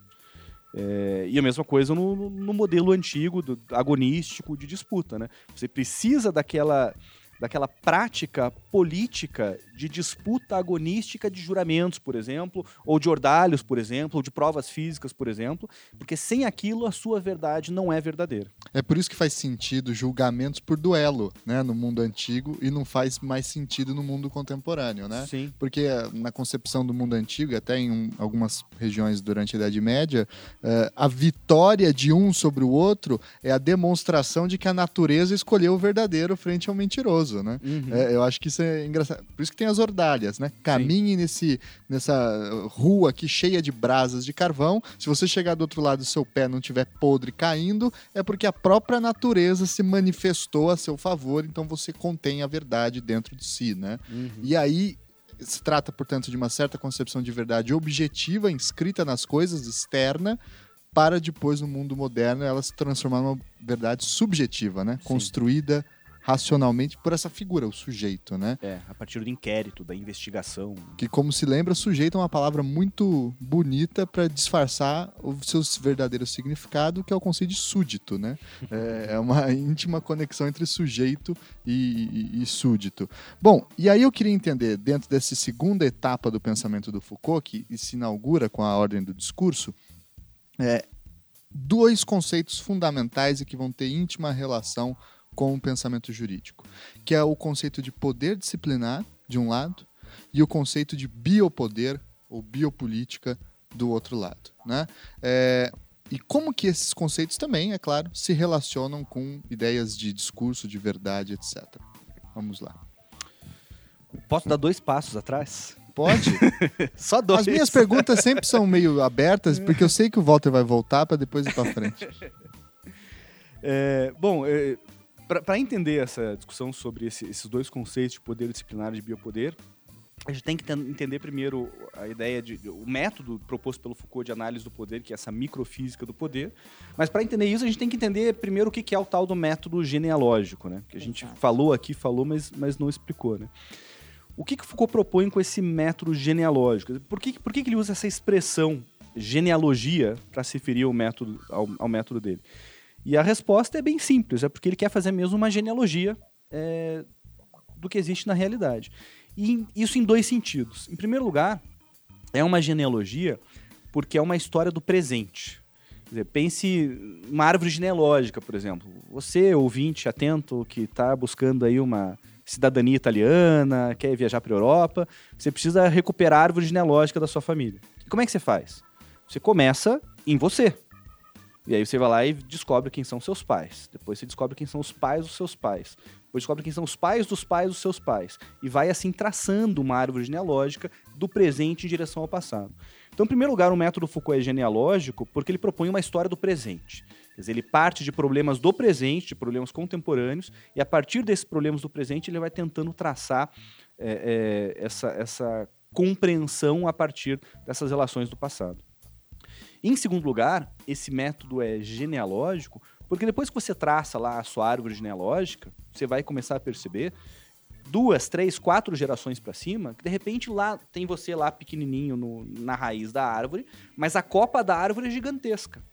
É, e a mesma coisa no, no modelo antigo, do, agonístico de disputa. Né? Você precisa daquela daquela prática política de disputa agonística de juramentos, por exemplo, ou de ordalhos, por exemplo, ou de provas físicas, por exemplo, porque sem aquilo a sua verdade não é verdadeira. É por isso que faz sentido julgamentos por duelo, né, no mundo antigo e não faz mais sentido no mundo contemporâneo, né? Sim. Porque eh, na concepção do mundo antigo, até em um, algumas regiões durante a Idade Média, uh, a vitória de um sobre o outro é a demonstração de que a natureza escolheu o verdadeiro frente ao mentiroso, né? Uhum. É, eu acho que isso é engraçado. Por isso que tem as ordalhas, né? Caminhe nesse, nessa rua aqui cheia de brasas de carvão. Se você chegar do outro lado e seu pé não estiver podre caindo, é porque a própria natureza se manifestou a seu favor, então você contém a verdade dentro de si, né? Uhum. E aí se trata, portanto, de uma certa concepção de verdade objetiva, inscrita nas coisas, externa, para depois, no mundo moderno, ela se transformar numa verdade subjetiva, né? Sim. Construída racionalmente por essa figura, o sujeito, né? É, a partir do inquérito, da investigação. Que, como se lembra, sujeito é uma palavra muito bonita para disfarçar o seu verdadeiro significado, que é o conceito de súdito, né? É, é uma íntima conexão entre sujeito e, e- e súdito. Bom, e aí eu queria entender, dentro dessa segunda etapa do pensamento do Foucault, que se inaugura com a ordem do discurso, é, dois conceitos fundamentais e que vão ter íntima relação com o pensamento jurídico, que é o conceito de poder disciplinar, de um lado, e o conceito de biopoder ou biopolítica do outro lado. Né? É, e como que esses conceitos também, é claro, se relacionam com ideias de discurso, de verdade, etc. Vamos lá. Posso dar dois passos atrás? Pode? Só dois. As minhas perguntas sempre são meio abertas, porque eu sei que o Walter vai voltar para depois ir para frente. É, bom, é, para entender essa discussão sobre esse- esses dois conceitos de poder disciplinar e de biopoder, a gente tem que ten- entender primeiro a ideia de o método proposto pelo Foucault de análise do poder, que é essa microfísica do poder. Mas para entender isso, a gente tem que entender primeiro o que é o tal do método genealógico, né? Que a gente Exato. falou aqui, falou, mas, mas não explicou, né? O que que Foucault propõe com esse método genealógico? Por que, por que que ele usa essa expressão genealogia para se referir ao método, ao, ao método dele? E a resposta é bem simples, é porque ele quer fazer mesmo uma genealogia é, do que existe na realidade. E isso em dois sentidos. Em primeiro lugar, é uma genealogia porque é uma história do presente. Dizer, pense uma árvore genealógica, por exemplo. Você, ouvinte atento, que está buscando aí uma cidadania italiana, quer viajar para a Europa, você precisa recuperar a árvore genealógica da sua família. E como é que você faz? Você começa em você. E aí você vai lá e descobre quem são seus pais. Depois você descobre quem são os pais dos seus pais. Depois descobre quem são os pais dos pais dos seus pais. E vai assim traçando uma árvore genealógica do presente em direção ao passado. Então, em primeiro lugar, o método Foucault é genealógico porque ele propõe uma história do presente. Quer dizer, ele parte de problemas do presente, de problemas contemporâneos, e a partir desses problemas do presente ele vai tentando traçar é, é, essa, essa compreensão a partir dessas relações do passado. Em segundo lugar, esse método é genealógico, porque depois que você traça lá a sua árvore genealógica, você vai começar a perceber duas, três, quatro gerações para cima, que de repente lá tem você lá pequenininho no- na raiz da árvore, mas a copa da árvore é gigantesca.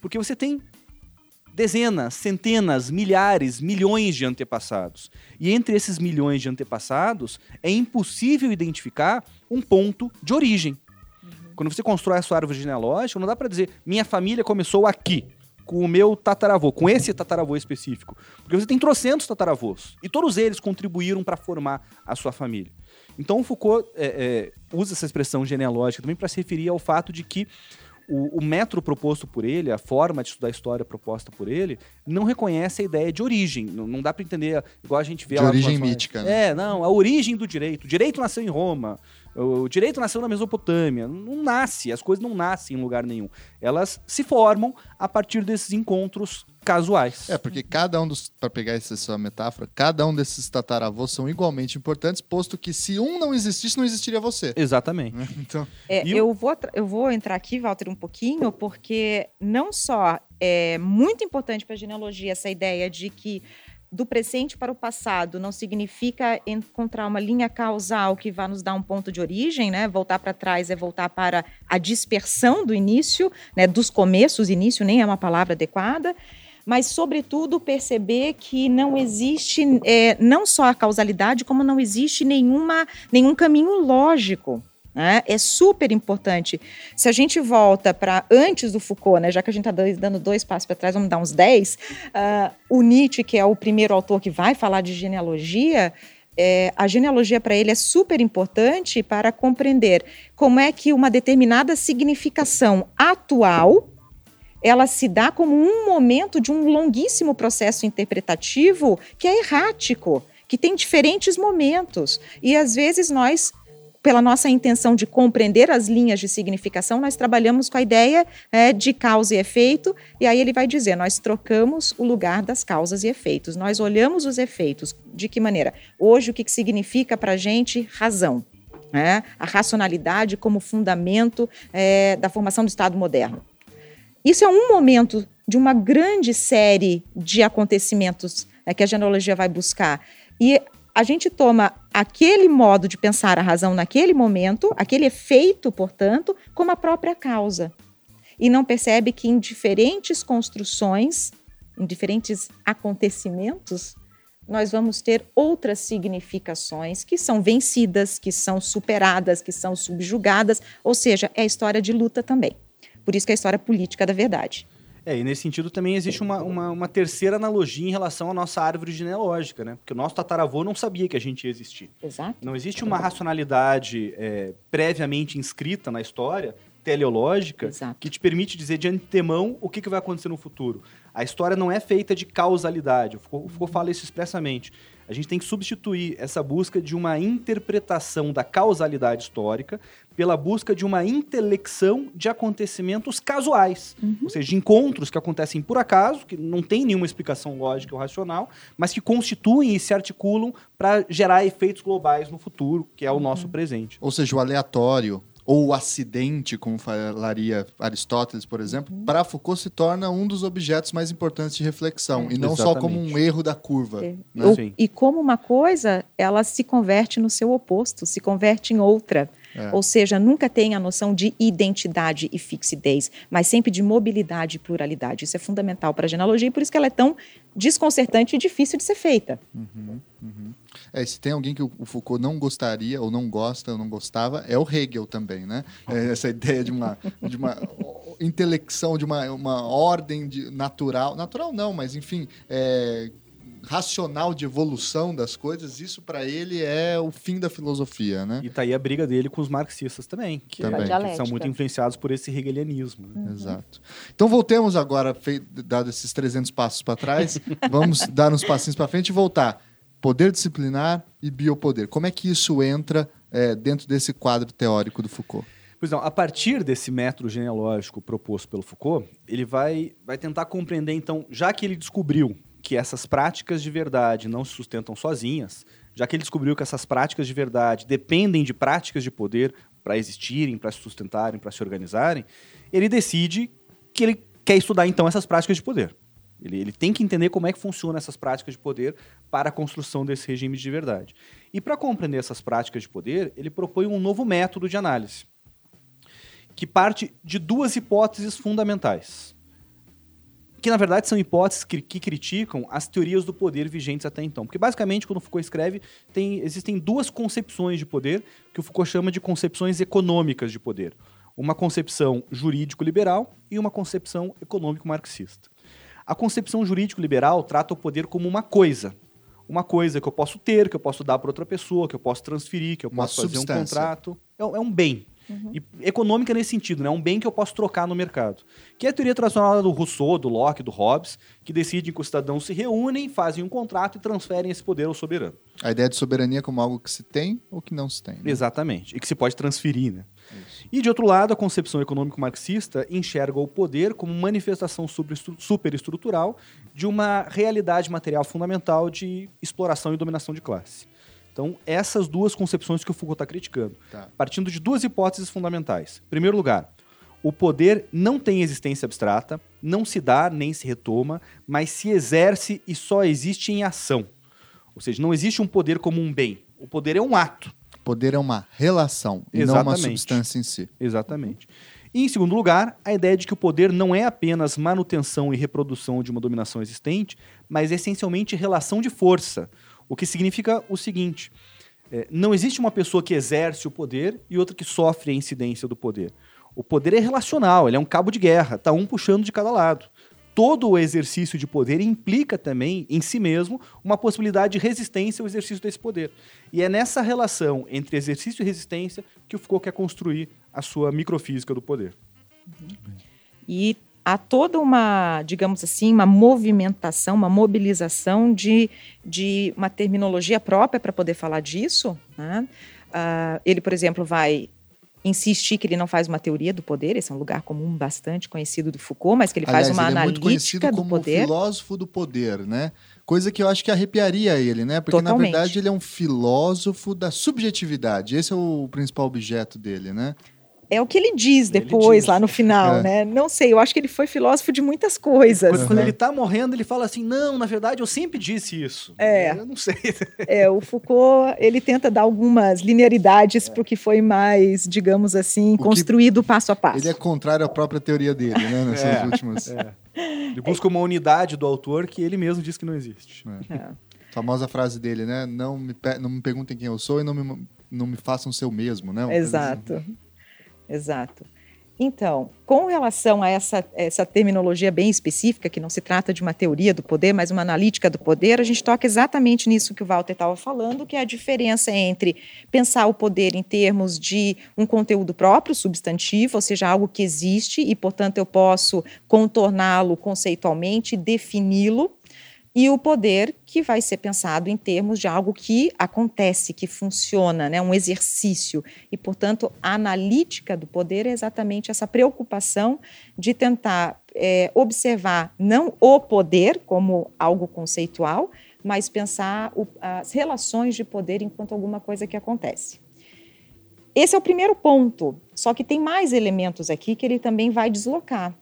Porque você tem dezenas, centenas, milhares, milhões de antepassados. E entre esses milhões de antepassados, é impossível identificar um ponto de origem. Quando você constrói a sua árvore genealógica, não dá para dizer minha família começou aqui, com o meu tataravô, com esse tataravô específico. Porque você tem trocentos tataravôs. E todos eles contribuíram para formar a sua família. Então o Foucault é, é, usa essa expressão genealógica também para se referir ao fato de que o, o método proposto por ele, a forma de estudar a história proposta por ele, não reconhece a ideia de origem. Não, não dá para entender, igual a gente vê De lá origem mítica, né? É, não, a origem do direito. O direito nasceu em Roma. O direito nasceu na Mesopotâmia. Não nasce, as coisas não nascem em lugar nenhum. Elas se formam a partir desses encontros casuais. É, porque cada um dos. Para pegar essa sua metáfora, cada um desses tataravôs são igualmente importantes, posto que se um não existisse, não existiria você. Exatamente. Então, É, E o- eu, vou, eu vou entrar aqui, Walter, um pouquinho, porque não só é muito importante para a genealogia essa ideia de que do presente para o passado não significa encontrar uma linha causal que vá nos dar um ponto de origem, né? Voltar para trás é voltar para a dispersão do início, né? Dos começos, início nem é uma palavra adequada, mas sobretudo perceber que não existe é, não só a causalidade, como não existe nenhuma, nenhum caminho lógico. Né? É super importante. Se a gente volta para antes do Foucault, né, já que a gente está dando dois passos para trás, vamos dar uns dez, ah, o Nietzsche, que é o primeiro autor que vai falar de genealogia, é, a genealogia para ele é super importante para compreender como é que uma determinada significação atual ela se dá como um momento de um longuíssimo processo interpretativo que é errático, que tem diferentes momentos. E às vezes nós, pela nossa intenção de compreender as linhas de significação, nós trabalhamos com a ideia é, de causa e efeito, e aí ele vai dizer: nós trocamos o lugar das causas e efeitos, nós olhamos os efeitos. De que maneira? Hoje, o que significa para a gente razão? né? A racionalidade como fundamento é, da formação do Estado moderno. isso é um momento de uma grande série de acontecimentos né, que a genealogia vai buscar. E a gente toma aquele modo de pensar a razão naquele momento, aquele efeito, portanto, como a própria causa. E não percebe que em diferentes construções, em diferentes acontecimentos, nós vamos ter outras significações que são vencidas, que são superadas, que são subjugadas, ou seja, é a história de luta também. Por isso que é a história política da verdade. É, e nesse sentido também existe uma, uma, uma, terceira analogia em relação à nossa árvore genealógica, né? Porque o nosso tataravô não sabia que a gente ia existir. Exato. Não existe uma racionalidade é, previamente inscrita na história, teleológica, Exato. que te permite dizer de antemão o que, que vai acontecer no futuro. A história não é feita de causalidade. O Foucault, o Foucault fala isso expressamente. A gente tem que substituir essa busca de uma interpretação da causalidade histórica pela busca de uma intelecção de acontecimentos casuais, Uhum. ou seja, de encontros que acontecem por acaso, que não tem nenhuma explicação lógica ou racional, mas que constituem e se articulam para gerar efeitos globais no futuro, que é o nosso presente. Ou seja, o aleatório ou o acidente, como falaria Aristóteles, por exemplo, para Foucault se torna um dos objetos mais importantes de reflexão, É. e não só como Exatamente. um erro da curva. É. né? Ou- e como uma coisa, ela se converte no seu oposto, se converte em outra. É. Ou seja, nunca tem a noção de identidade e fixidez, mas sempre de mobilidade e pluralidade. Isso é fundamental para a genealogia e por isso que ela é tão desconcertante e difícil de ser feita. É, se tem alguém que o o Foucault não gostaria, ou não gosta, ou não gostava, é o Hegel também, né? É essa ideia de uma, de uma intelecção, de uma, uma ordem de- natural, natural não, mas enfim, é, racional de evolução das coisas, isso para ele é o fim da filosofia, né? E tá aí a briga dele com os marxistas também, que, Também. que são muito influenciados por esse hegelianismo. né? Exato. Então voltemos agora, dado esses 300 passos para trás, vamos dar uns passinhos para frente e voltar. Poder disciplinar e biopoder. Como é que isso entra é, dentro desse quadro teórico do Foucault? Pois não, a partir desse método genealógico proposto pelo Foucault, ele vai, vai tentar compreender, então, já que ele descobriu que essas práticas de verdade não se sustentam sozinhas, já que ele descobriu que essas práticas de verdade dependem de práticas de poder para existirem, para se sustentarem, para se organizarem, ele decide que ele quer estudar, então, essas práticas de poder. Ele, ele tem que entender como é que funcionam essas práticas de poder para a construção desse regime de verdade. E para compreender essas práticas de poder, ele propõe um novo método de análise que parte de duas hipóteses fundamentais. Que, na verdade, são hipóteses que, que criticam as teorias do poder vigentes até então. Porque, basicamente, quando Foucault escreve, tem, existem duas concepções de poder que o Foucault chama de concepções econômicas de poder. Uma concepção jurídico-liberal e uma concepção econômico-marxista. A concepção jurídico-liberal trata o poder como uma coisa. Uma coisa que eu posso ter, que eu posso dar para outra pessoa, que eu posso transferir, que eu Uma posso fazer um substância. contrato. É, é um bem. E econômica nesse sentido, né? É um bem que eu posso trocar no mercado. Que é a teoria tradicional do Rousseau, do Locke, do Hobbes, que decidem que os cidadãos se reúnem, fazem um contrato e transferem esse poder ao soberano. A ideia de soberania como algo que se tem ou que não se tem. né? Exatamente. E que se pode transferir, né? E de outro lado, a concepção econômico-marxista enxerga o poder como manifestação superestru- superestrutural de uma realidade material fundamental de exploração e dominação de classe. Então, essas duas concepções que o Foucault está criticando, Tá. partindo de duas hipóteses fundamentais. Em primeiro lugar, o poder não tem existência abstrata, não se dá nem se retoma, mas se exerce e só existe em ação. Ou seja, não existe um poder como um bem. O poder é um ato. Poder é uma relação e não uma Exatamente. substância em si. Exatamente. E, em segundo lugar, a ideia de que o poder não é apenas manutenção e reprodução de uma dominação existente, mas essencialmente relação de força. O que significa o seguinte: é, não existe uma pessoa que exerce o poder e outra que sofre a incidência do poder. O poder é relacional, ele é um cabo de guerra, está um puxando de cada lado. Todo o exercício de poder implica também, em si mesmo, uma possibilidade de resistência ao exercício desse poder. E é nessa relação entre exercício e resistência que o Foucault quer construir a sua microfísica do poder. E há toda uma, digamos assim, uma movimentação, uma mobilização de, de uma terminologia própria para poder falar disso. né? Ah, ele, por exemplo, vai insistir que ele não faz uma teoria do poder, esse é um lugar comum bastante conhecido do Foucault, mas que ele Aliás, faz uma ele é muito conhecido do como poder. filósofo do poder, né? Coisa que eu acho que arrepiaria ele, né? Porque Totalmente. na verdade ele é um filósofo da subjetividade. Esse é o principal objeto dele, né? É o que ele diz depois, diz. lá no final, É. né? Não sei, eu acho que ele foi filósofo de muitas coisas. Quando, quando né? ele tá morrendo, ele fala assim: não, na verdade eu sempre disse isso. É. Eu não sei. É, o Foucault, ele tenta dar algumas linearidades para o que foi mais, digamos assim, que- construído passo a passo. Ele é contrário à própria teoria dele, né? Nessas É. últimas. É. Ele busca uma unidade do autor que ele mesmo diz que não existe. É. Famosa frase dele, né? Não me, não me perguntem quem eu sou e não me, não me façam ser o mesmo, né? Uma coisa Exato. Então, com relação a essa, essa terminologia bem específica, que não se trata de uma teoria do poder, mas uma analítica do poder, a gente toca exatamente nisso que o Walter estava falando, que é a diferença entre pensar o poder em termos de um conteúdo próprio, substantivo, ou seja, algo que existe e, portanto, eu posso contorná-lo conceitualmente, defini-lo, e o poder que vai ser pensado em termos de algo que acontece, que funciona, né, um exercício. E, portanto, a analítica do poder é exatamente essa preocupação de tentar é, observar não o poder como algo conceitual, mas pensar o, as relações de poder enquanto alguma coisa que acontece. Esse é o primeiro ponto, só que tem mais elementos aqui que ele também vai deslocar.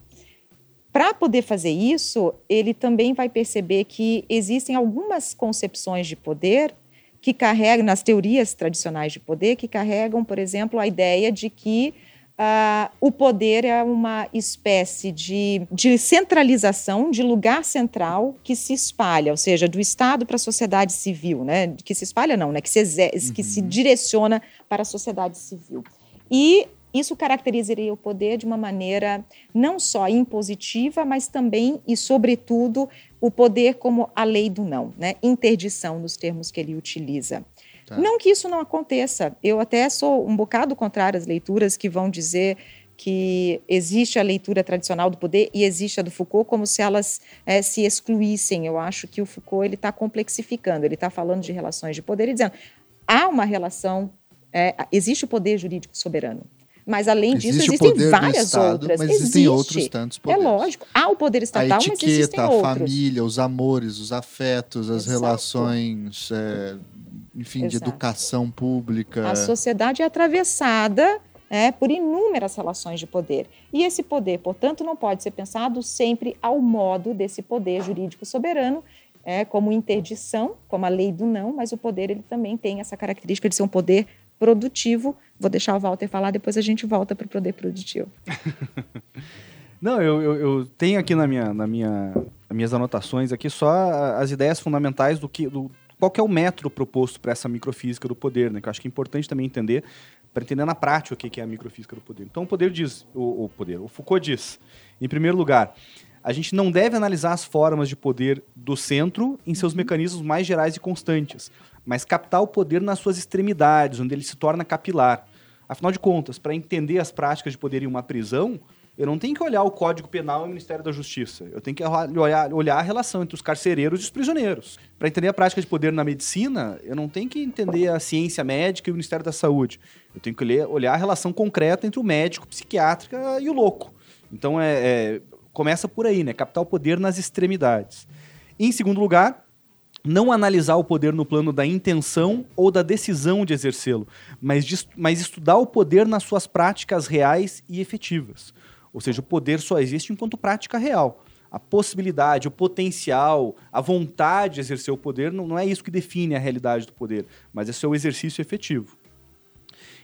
Para poder fazer isso, ele também vai perceber que existem algumas concepções de poder que carregam, nas teorias tradicionais de poder, que carregam, por exemplo, a ideia de que ah, o poder é uma espécie de, de centralização, de lugar central que se espalha, ou seja, do Estado para a sociedade civil, né? Que se espalha, não, né? Que se, exer- que se direciona para a sociedade civil. E isso caracterizaria o poder de uma maneira não só impositiva, mas também e, sobretudo, o poder como a lei do não, né? interdição nos termos que ele utiliza. Tá. Não que isso não aconteça. Eu até sou um bocado contrário às leituras que vão dizer que existe a leitura tradicional do poder e existe a do Foucault como se elas eh, se excluíssem. Eu acho que o Foucault ele está complexificando. Ele está falando de relações de poder e dizendo há uma relação, eh, existe o poder jurídico soberano. Mas, além disso, Existe o existem várias Estado, outras. mas existem Existe. outros tantos É poderes. lógico. Há o poder A estatal, mas existem etiqueta, a outros. família, os amores, os afetos, as Exato. relações, é, enfim, de Exato. educação pública. A sociedade é atravessada é, por inúmeras relações de poder. E esse poder, portanto, não pode ser pensado sempre ao modo desse poder jurídico soberano, é, como interdição, como a lei do não, mas o poder ele também tem essa característica de ser um poder produtivo. Vou deixar o Walter falar, depois a gente volta para o poder produtivo. Não, eu, eu, eu tenho aqui na minha, na minha, nas minhas anotações aqui só as ideias fundamentais do que do, qual que é o metro proposto para essa microfísica do poder, né? Que eu acho que é importante também entender para entender na prática o que que é a microfísica do poder. Então o poder diz, o, o poder, o Foucault diz, em primeiro lugar, a gente não deve analisar as formas de poder do centro em seus mecanismos mais gerais e constantes, mas captar o poder nas suas extremidades, onde ele se torna capilar. Afinal de contas, para entender as práticas de poder em uma prisão, eu não tenho que olhar o Código Penal e o Ministério da Justiça. Eu tenho que olhar, olhar a relação entre os carcereiros e os prisioneiros. Para entender a prática de poder na medicina, eu não tenho que entender a ciência médica e o Ministério da Saúde. Eu tenho que olhar a relação concreta entre o médico, psiquiátrica e o louco. Então, é, é- começa por aí, né? Captar o poder nas extremidades. Em segundo lugar, não analisar o poder no plano da intenção ou da decisão de exercê-lo, mas, de mas estudar o poder nas suas práticas reais e efetivas. Ou seja, o poder só existe enquanto prática real. A possibilidade, o potencial, a vontade de exercer o poder não, não é isso que define a realidade do poder, mas é seu exercício efetivo.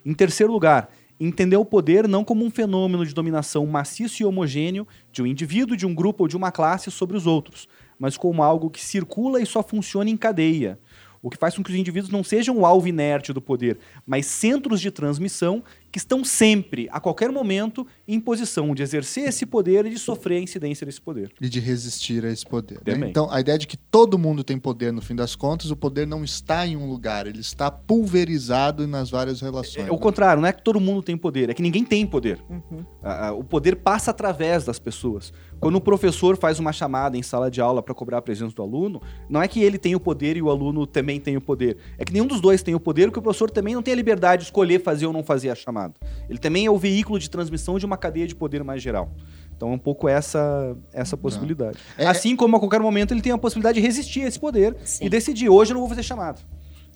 Em terceiro lugar, entender o poder não como um fenômeno de dominação maciço e homogêneo de um indivíduo, de um grupo ou de uma classe sobre os outros, mas como algo que circula e só funciona em cadeia. O que faz com que os indivíduos não sejam o alvo inerte do poder, mas centros de transmissão que estão sempre, a qualquer momento, em posição de exercer esse poder e de sofrer a incidência desse poder. E de resistir a esse poder. né? Então, a ideia de que todo mundo tem poder, no fim das contas, o poder não está em um lugar, ele está pulverizado nas várias relações. É o contrário, não é que todo mundo tem poder, é que ninguém tem poder. Uhum. Ah, o poder passa através das pessoas. Quando o professor faz uma chamada em sala de aula para cobrar a presença do aluno, não é que ele tem o poder e o aluno também tem o poder. É que nenhum dos dois tem o poder, porque o professor também não tem a liberdade de escolher fazer ou não fazer a chamada. Ele também é o veículo de transmissão de uma cadeia de poder mais geral. Então é um pouco essa, essa possibilidade. É- assim como a qualquer momento ele tem a possibilidade de resistir a esse poder Sim. e decidir, hoje eu não vou fazer chamada.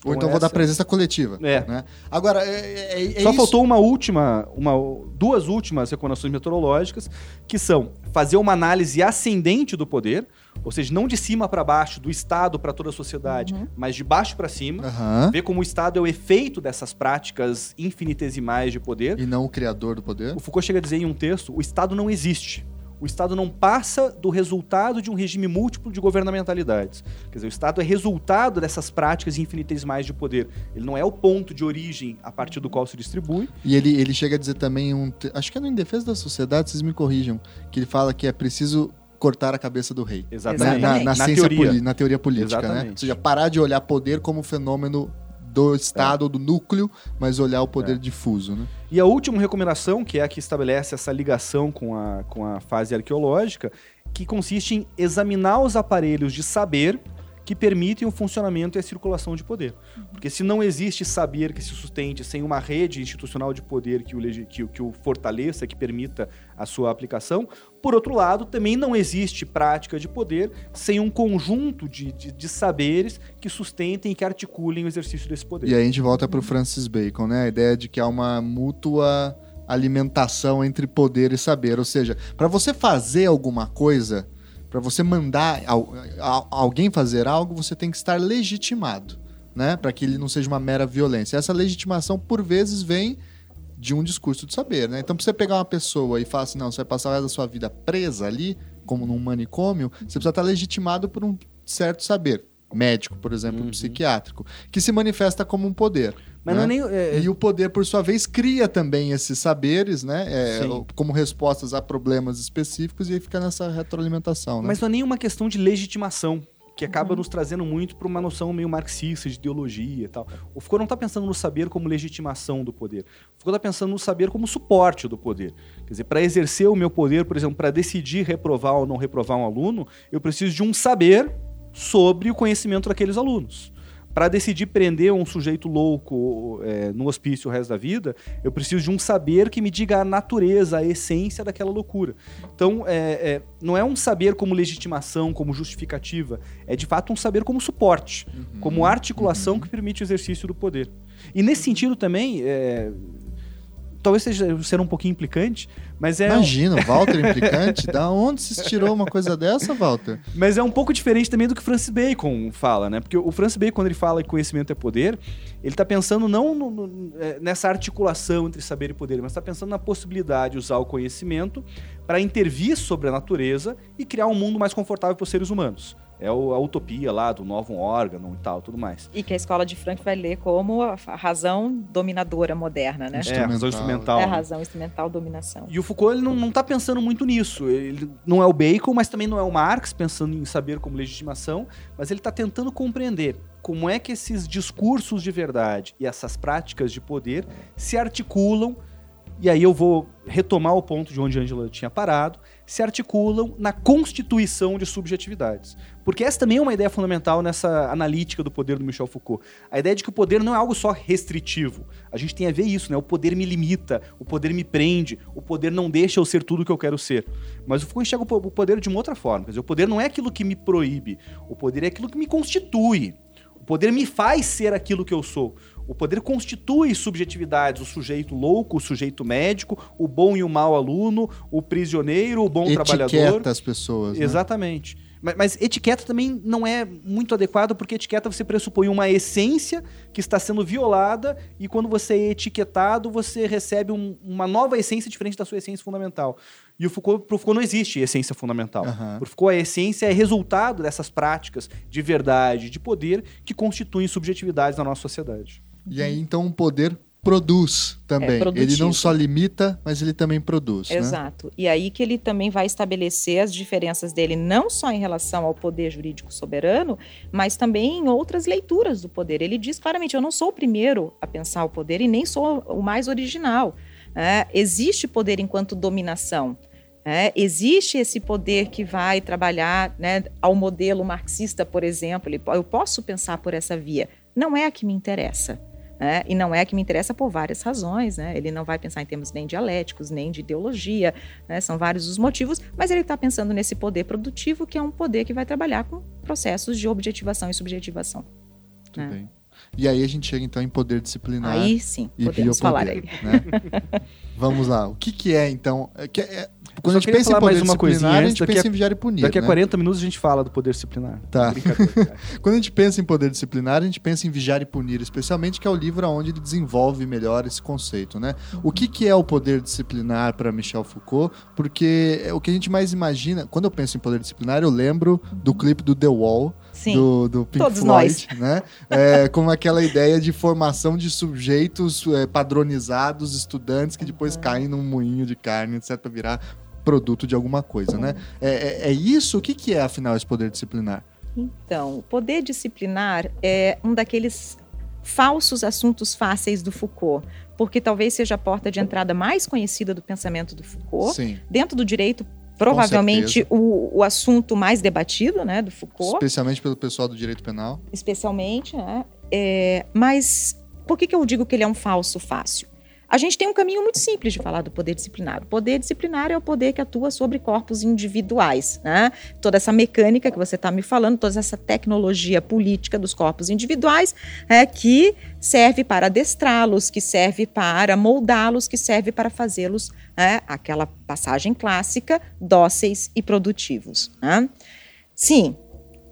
Ou então vou dar presença coletiva. É. Né? Agora, é, é, é Só isso. faltou uma última, uma, duas últimas recomendações meteorológicas, que são fazer uma análise ascendente do poder, ou seja, não de cima para baixo, do Estado para toda a sociedade, uhum. mas de baixo para cima, uhum. ver como o Estado é o efeito dessas práticas infinitesimais de poder. E não o criador do poder. O Foucault chega a dizer em um texto: o Estado não existe o Estado não passa do resultado de um regime múltiplo de governamentalidades. Quer dizer, o Estado é resultado dessas práticas infinitesimais de poder. Ele não é o ponto de origem a partir do qual se distribui. E ele, ele chega a dizer também, um, acho que é no Em Defesa da Sociedade, vocês me corrijam, que ele fala que é preciso cortar a cabeça do rei. Exatamente. Na, na, na, na teoria. na teoria política, né? Exatamente. né? Ou seja, parar de olhar poder como fenômeno do Estado, é. ou do núcleo, mas olhar o poder é. difuso. Né? E a última recomendação, que é a que estabelece essa ligação com a, com a fase arqueológica, que consiste em examinar os aparelhos de saber que permitem o funcionamento e a circulação de poder. Porque se não existe saber que se sustente sem uma rede institucional de poder que o, que, que o fortaleça, que permita a sua aplicação, por outro lado, também não existe prática de poder sem um conjunto de, de, de saberes que sustentem e que articulem o exercício desse poder. E aí a gente volta para o Francis Bacon, né? A ideia de que há uma mútua alimentação entre poder e saber. Ou seja, para você fazer alguma coisa, para você mandar alguém fazer algo, você tem que estar legitimado, né? Para que ele não seja uma mera violência. Essa legitimação, por vezes, vem de um discurso de saber, né? Então, para você pegar uma pessoa e falar assim, não, você vai passar o resto da sua vida presa ali, como num manicômio, você precisa estar legitimado por um certo saber médico, por exemplo, uhum. psiquiátrico, que se manifesta como um poder. Mas né? não é nem, é, é... E o poder, por sua vez, cria também esses saberes, né? É, como respostas a problemas específicos e aí fica nessa retroalimentação. Né? Mas não é nenhuma questão de legitimação que acaba uhum. nos trazendo muito para uma noção meio marxista de ideologia e tal. O Foucault não está pensando no saber como legitimação do poder. O Foucault está pensando no saber como suporte do poder. Quer dizer, para exercer o meu poder, por exemplo, para decidir reprovar ou não reprovar um aluno, eu preciso de um saber sobre o conhecimento daqueles alunos para decidir prender um sujeito louco é, no hospício o resto da vida, eu preciso de um saber que me diga a natureza, a essência daquela loucura. Então, é, é, não é um saber como legitimação, como justificativa, é de fato um saber como suporte, uhum. como articulação uhum. que permite o exercício do poder. E nesse sentido também, é, talvez seja ser um pouquinho implicante, mas é. Imagina, Walter implicante? da onde se tirou uma coisa dessa, Walter? Mas é um pouco diferente também do que o Francis Bacon fala, né? Porque o Francis Bacon, quando ele fala que conhecimento é poder, ele está pensando não no, no, é, nessa articulação entre saber e poder, mas está pensando na possibilidade de usar o conhecimento para intervir sobre a natureza e criar um mundo mais confortável para os seres humanos é a utopia lá do novo órgão e tal, tudo mais. E que a escola de Frank vai ler como a razão dominadora moderna, né? É, a razão instrumental. É a razão instrumental dominação. E o Foucault ele não, não tá pensando muito nisso. Ele não é o Bacon, mas também não é o Marx, pensando em saber como legitimação, mas ele está tentando compreender como é que esses discursos de verdade e essas práticas de poder se articulam e aí eu vou retomar o ponto de onde Angela tinha parado, se articulam na constituição de subjetividades. Porque essa também é uma ideia fundamental nessa analítica do poder do Michel Foucault. A ideia de que o poder não é algo só restritivo. A gente tem a ver isso, né? O poder me limita, o poder me prende, o poder não deixa eu ser tudo o que eu quero ser. Mas o Foucault enxerga o poder de uma outra forma. Quer dizer, o poder não é aquilo que me proíbe, o poder é aquilo que me constitui. O poder me faz ser aquilo que eu sou. O poder constitui subjetividades, o sujeito louco, o sujeito médico, o bom e o mau aluno, o prisioneiro, o bom Etiqueta trabalhador. Etiqueta as pessoas. Né? Exatamente. Mas, mas, etiqueta também não é muito adequado, porque etiqueta você pressupõe uma essência que está sendo violada, e quando você é etiquetado, você recebe um, uma nova essência diferente da sua essência fundamental. E o Foucault, pro Foucault não existe essência fundamental. Uhum. Pro Foucault, a essência é resultado dessas práticas de verdade, de poder, que constituem subjetividades na nossa sociedade. E aí, então, o poder produz também. É ele não só limita, mas ele também produz. Né? Exato. Né? E aí que ele também vai estabelecer as diferenças dele, não só em relação ao poder jurídico soberano, mas também em outras leituras do poder. Ele diz claramente: eu não sou o primeiro a pensar o poder e nem sou o mais original. É, existe poder enquanto dominação. É, existe esse poder que vai trabalhar né, ao modelo marxista, por exemplo. Eu posso pensar por essa via. Não é a que me interessa. Né? E não é a que me interessa por várias razões. Né? Ele não vai pensar em termos nem dialéticos, nem de ideologia, né? são vários os motivos, mas ele está pensando nesse poder produtivo, que é um poder que vai trabalhar com processos de objetivação e subjetivação. Muito né? bem. E aí a gente chega então em poder disciplinar. Aí sim, podemos falar aí. Né? Vamos lá. O que, que é então? É que é- quando só a gente pensa em falar poder mais uma coisinha disciplinar, a gente daqui pensa a- em vigiar e punir. Daqui a né? 40 minutos a gente fala do poder disciplinar. Tá. Quando a gente pensa em poder disciplinar, a gente pensa em vigiar e punir, especialmente que é o livro onde ele desenvolve melhor esse conceito, né? O que, que é o poder disciplinar para Michel Foucault? Porque é o que a gente mais imagina, quando eu penso em poder disciplinar, eu lembro do clipe do The Wall, Sim. do, do Pink Todos Floyd, né? É, com aquela ideia de formação de sujeitos é, padronizados, estudantes que depois caem num moinho de carne, etc, para virar produto de alguma coisa, né? É, é- é isso? O que, que é, afinal, esse poder disciplinar? Então, o poder disciplinar é um daqueles falsos assuntos fáceis do Foucault, porque talvez seja a porta de entrada mais conhecida do pensamento do Foucault. Sim. Dentro do direito, provavelmente o, o assunto mais debatido, né, do Foucault. Especialmente pelo pessoal do direito penal. especialmente, né? É, mas por que, que eu digo que ele é um falso fácil? A gente tem um caminho muito simples de falar do poder disciplinar. O poder disciplinar é o poder que atua sobre corpos individuais. Né? Toda essa mecânica que você está me falando, toda essa tecnologia política dos corpos individuais, é, que serve para adestrá-los, que serve para moldá-los, que serve para fazê-los, né, aquela passagem clássica, dóceis e produtivos. Né? Sim,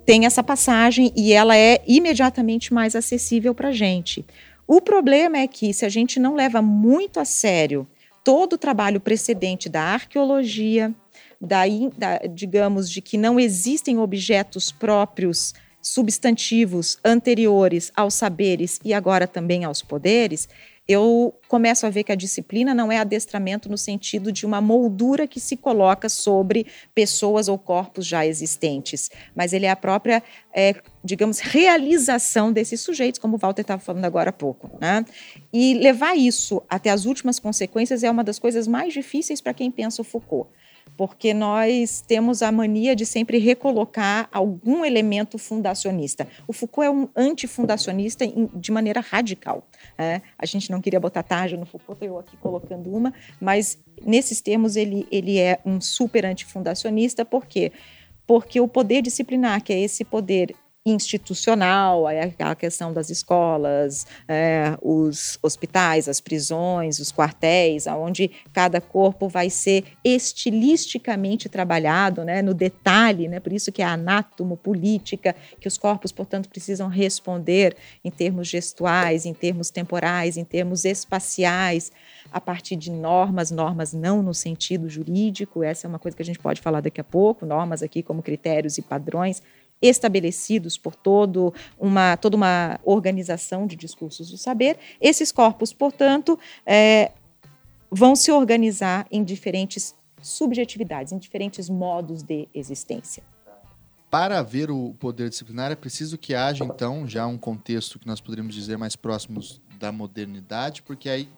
tem essa passagem e ela é imediatamente mais acessível para a gente. O problema é que, se a gente não leva muito a sério todo o trabalho precedente da arqueologia, da, da- digamos, de que não existem objetos próprios, substantivos anteriores aos saberes e agora também aos poderes, eu começo a ver que a disciplina não é adestramento no sentido de uma moldura que se coloca sobre pessoas ou corpos já existentes, mas ele é a própria, é, digamos, realização desses sujeitos, como o Walter estava falando agora há pouco. Né? E levar isso até as últimas consequências é uma das coisas mais difíceis para quem pensa o Foucault porque nós temos a mania de sempre recolocar algum elemento fundacionista. O Foucault é um antifundacionista de maneira radical. né? A gente não queria botar tarja no Foucault, eu aqui colocando uma, mas nesses termos ele, ele é um super antifundacionista, por quê? Porque o poder disciplinar, que é esse poder institucional, aquela questão das escolas, é, os hospitais, as prisões, os quartéis, onde cada corpo vai ser estilisticamente trabalhado, né, no detalhe, né, por isso que é anatomo-política, que os corpos, portanto, precisam responder em termos gestuais, em termos temporais, em termos espaciais, a partir de normas, normas não no sentido jurídico, essa é uma coisa que a gente pode falar daqui a pouco, normas aqui como critérios e padrões, estabelecidos por todo uma, toda uma organização de discursos do saber. Esses corpos, portanto, é, vão se organizar em diferentes subjetividades, em diferentes modos de existência. Para haver o poder disciplinar, é preciso que haja, então, já um contexto que nós poderíamos dizer mais próximos da modernidade, porque aí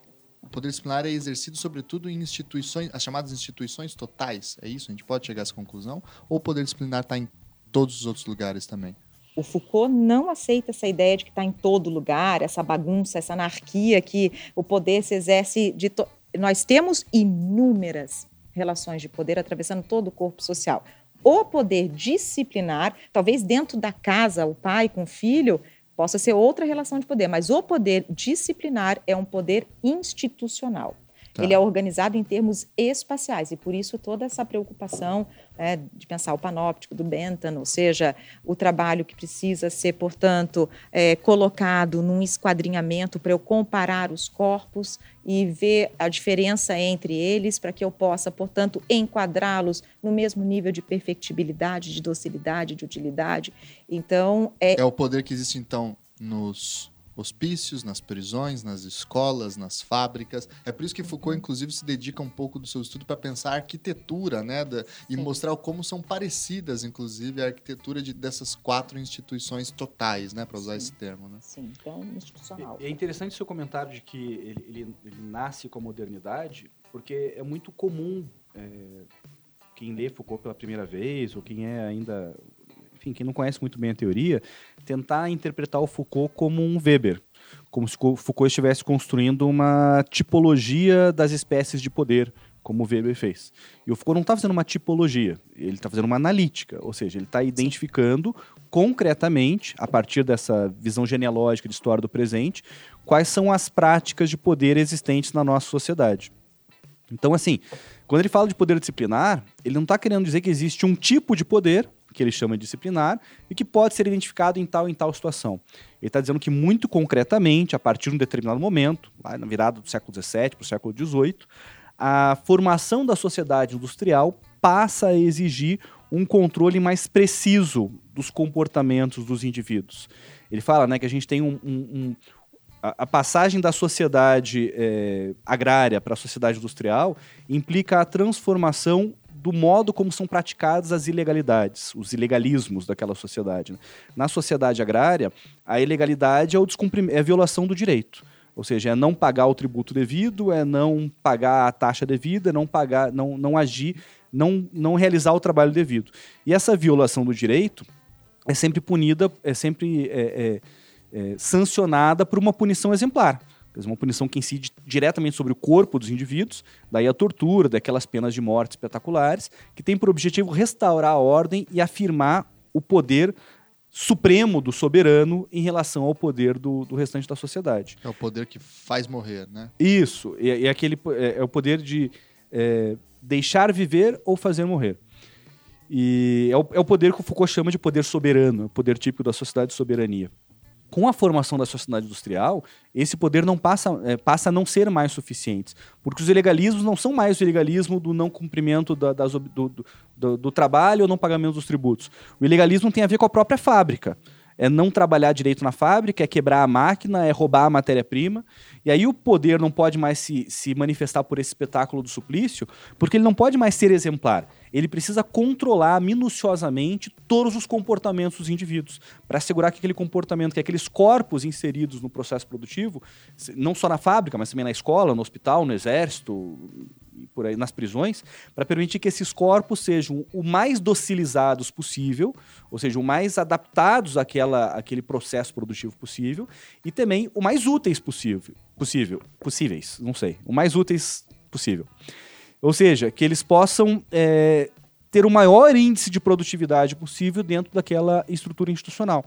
o poder disciplinar é exercido, sobretudo, em instituições, as chamadas instituições totais. É isso? A gente pode chegar a essa conclusão? Ou o poder disciplinar está em todos os outros lugares também? O Foucault não aceita essa ideia de que está em todo lugar, essa bagunça, essa anarquia que o poder se exerce de. To... Nós temos inúmeras relações de poder atravessando todo o corpo social. O poder disciplinar, talvez dentro da casa, o pai com o filho, possa ser outra relação de poder, mas o poder disciplinar é um poder institucional. Tá. Ele é organizado em termos espaciais e por isso toda essa preocupação né, de pensar o panóptico do Bentham, ou seja, o trabalho que precisa ser, portanto, é, colocado num esquadrinhamento para eu comparar os corpos e ver a diferença entre eles para que eu possa, portanto, enquadrá-los no mesmo nível de perfectibilidade, de docilidade, de utilidade. Então, é, É o poder que existe, então, nos hospícios, nas prisões, nas escolas, nas fábricas. É por isso que Foucault, inclusive, se dedica um pouco do seu estudo para pensar a arquitetura, né? da- e Sim. mostrar como são parecidas, inclusive, a arquitetura de, dessas quatro instituições totais, né? Para usar Sim. esse termo, né? sim, então, institucional. É interessante o seu comentário de que ele, ele- ele nasce com a modernidade, porque é muito comum é, quem lê Foucault pela primeira vez, ou quem é ainda. Enfim, quem não conhece muito bem a teoria, tentar interpretar o Foucault como um Weber. Como se o Foucault estivesse construindo uma tipologia das espécies de poder, como o Weber fez. E o Foucault não está fazendo uma tipologia, ele está fazendo uma analítica, ou seja, ele está identificando concretamente, a partir dessa visão genealógica de história do presente, quais são as práticas de poder existentes na nossa sociedade. Então, assim, quando ele fala de poder disciplinar, ele não está querendo dizer que existe um tipo de poder, que ele chama de disciplinar, e que pode ser identificado em tal em tal situação. Ele está dizendo que, muito concretamente, a partir de um determinado momento, lá na virada do século XVII para o século XVIII, a formação da sociedade industrial passa a exigir um controle mais preciso dos comportamentos dos indivíduos. Ele fala né, que a gente tem um, um, um a, passagem da sociedade é, agrária para a sociedade industrial implica a transformação do modo como são praticadas as ilegalidades, os ilegalismos daquela sociedade. Né? Na sociedade agrária, a ilegalidade é, o é a violação do direito. Ou seja, é não pagar o tributo devido, é não pagar a taxa devida, é não pagar, não, não agir, não, não realizar o trabalho devido. E essa violação do direito é sempre punida, é sempre é, é, é, sancionada por uma punição exemplar. Uma punição que incide diretamente sobre o corpo dos indivíduos, daí a tortura, daquelas penas de morte espetaculares, que tem por objetivo restaurar a ordem e afirmar o poder supremo do soberano em relação ao poder do, do restante da sociedade. É o poder que faz morrer, né? Isso, é, é aquele, é, é, o poder de é, deixar viver ou fazer morrer. E é o, é o poder que o Foucault chama de poder soberano, o poder típico da sociedade de soberania com a formação da sociedade industrial, esse poder não passa, é, passa a não ser mais suficiente. Porque os ilegalismos não são mais o ilegalismo do não cumprimento da, das, do, do, do, trabalho ou não pagamento dos tributos. O ilegalismo tem a ver com a própria fábrica. É não trabalhar direito na fábrica, é quebrar a máquina, é roubar a matéria-prima. E aí o poder não pode mais se, se manifestar por esse espetáculo do suplício, porque ele não pode mais ser exemplar ele precisa controlar minuciosamente todos os comportamentos dos indivíduos, para assegurar que aquele comportamento, que aqueles corpos inseridos no processo produtivo, não só na fábrica, mas também na escola, no hospital, no exército, por aí nas prisões, para permitir que esses corpos sejam o mais docilizados possível, ou seja, o mais adaptados àquela, àquele processo produtivo possível, e também o mais úteis possível, possível, possíveis, não sei, o mais úteis possível. Ou seja, que eles possam é, ter o maior índice de produtividade possível dentro daquela estrutura institucional.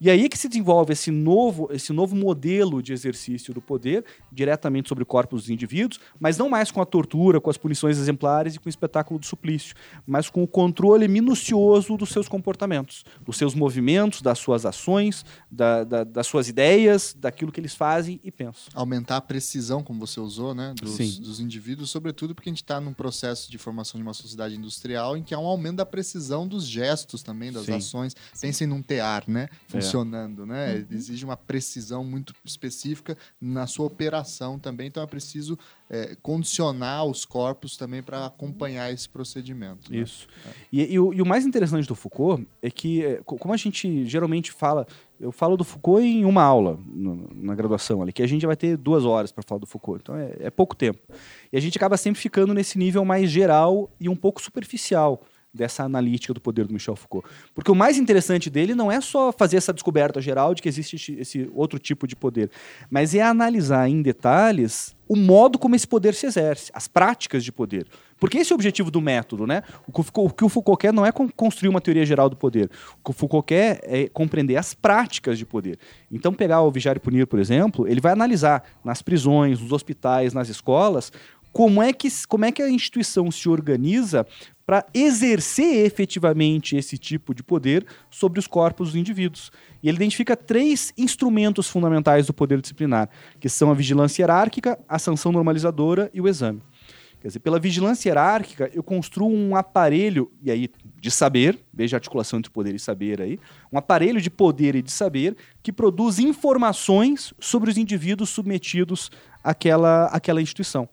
E aí que se desenvolve esse novo, esse novo modelo de exercício do poder diretamente sobre corpos dos indivíduos, mas não mais com a tortura, com as punições exemplares e com o espetáculo do suplício, mas com o controle minucioso dos seus comportamentos, dos seus movimentos, das suas ações, da, da, das suas ideias, daquilo que eles fazem e pensam. Aumentar a precisão, como você usou, né, dos, dos indivíduos, sobretudo porque a gente está num processo de formação de uma sociedade industrial em que há um aumento da precisão dos gestos também, das Sim. ações. Sim. Pensem num tear, né? É funcionando, né? Uhum. Exige uma precisão muito específica na sua operação também, então é preciso é, condicionar os corpos também para acompanhar esse procedimento. Né? Isso. É. E, e, o, e, o, mais interessante do Foucault é que, é, como a gente geralmente fala, eu falo do Foucault em uma aula no, na graduação ali, que a gente vai ter duas horas para falar do Foucault, então é, é pouco tempo. E a gente acaba sempre ficando nesse nível mais geral e um pouco superficial dessa analítica do poder do Michel Foucault. Porque o mais interessante dele não é só fazer essa descoberta geral de que existe esse outro tipo de poder, mas é analisar em detalhes o modo como esse poder se exerce, as práticas de poder. Porque esse é o objetivo do método, né? O que o Foucault quer não é construir uma teoria geral do poder. O que o Foucault quer é compreender as práticas de poder. Então, pegar o Vigiar e Punir, por exemplo, ele vai analisar nas prisões, nos hospitais, nas escolas, como é que, como é que a instituição se organiza para exercer efetivamente esse tipo de poder sobre os corpos dos indivíduos. E ele identifica três instrumentos fundamentais do poder disciplinar, que são a vigilância hierárquica, a sanção normalizadora e o exame. Quer dizer, pela vigilância hierárquica, eu construo um aparelho, e aí, de saber, veja a articulação entre poder e saber aí, um aparelho de poder e de saber que produz informações sobre os indivíduos submetidos àquela, àquela instituição.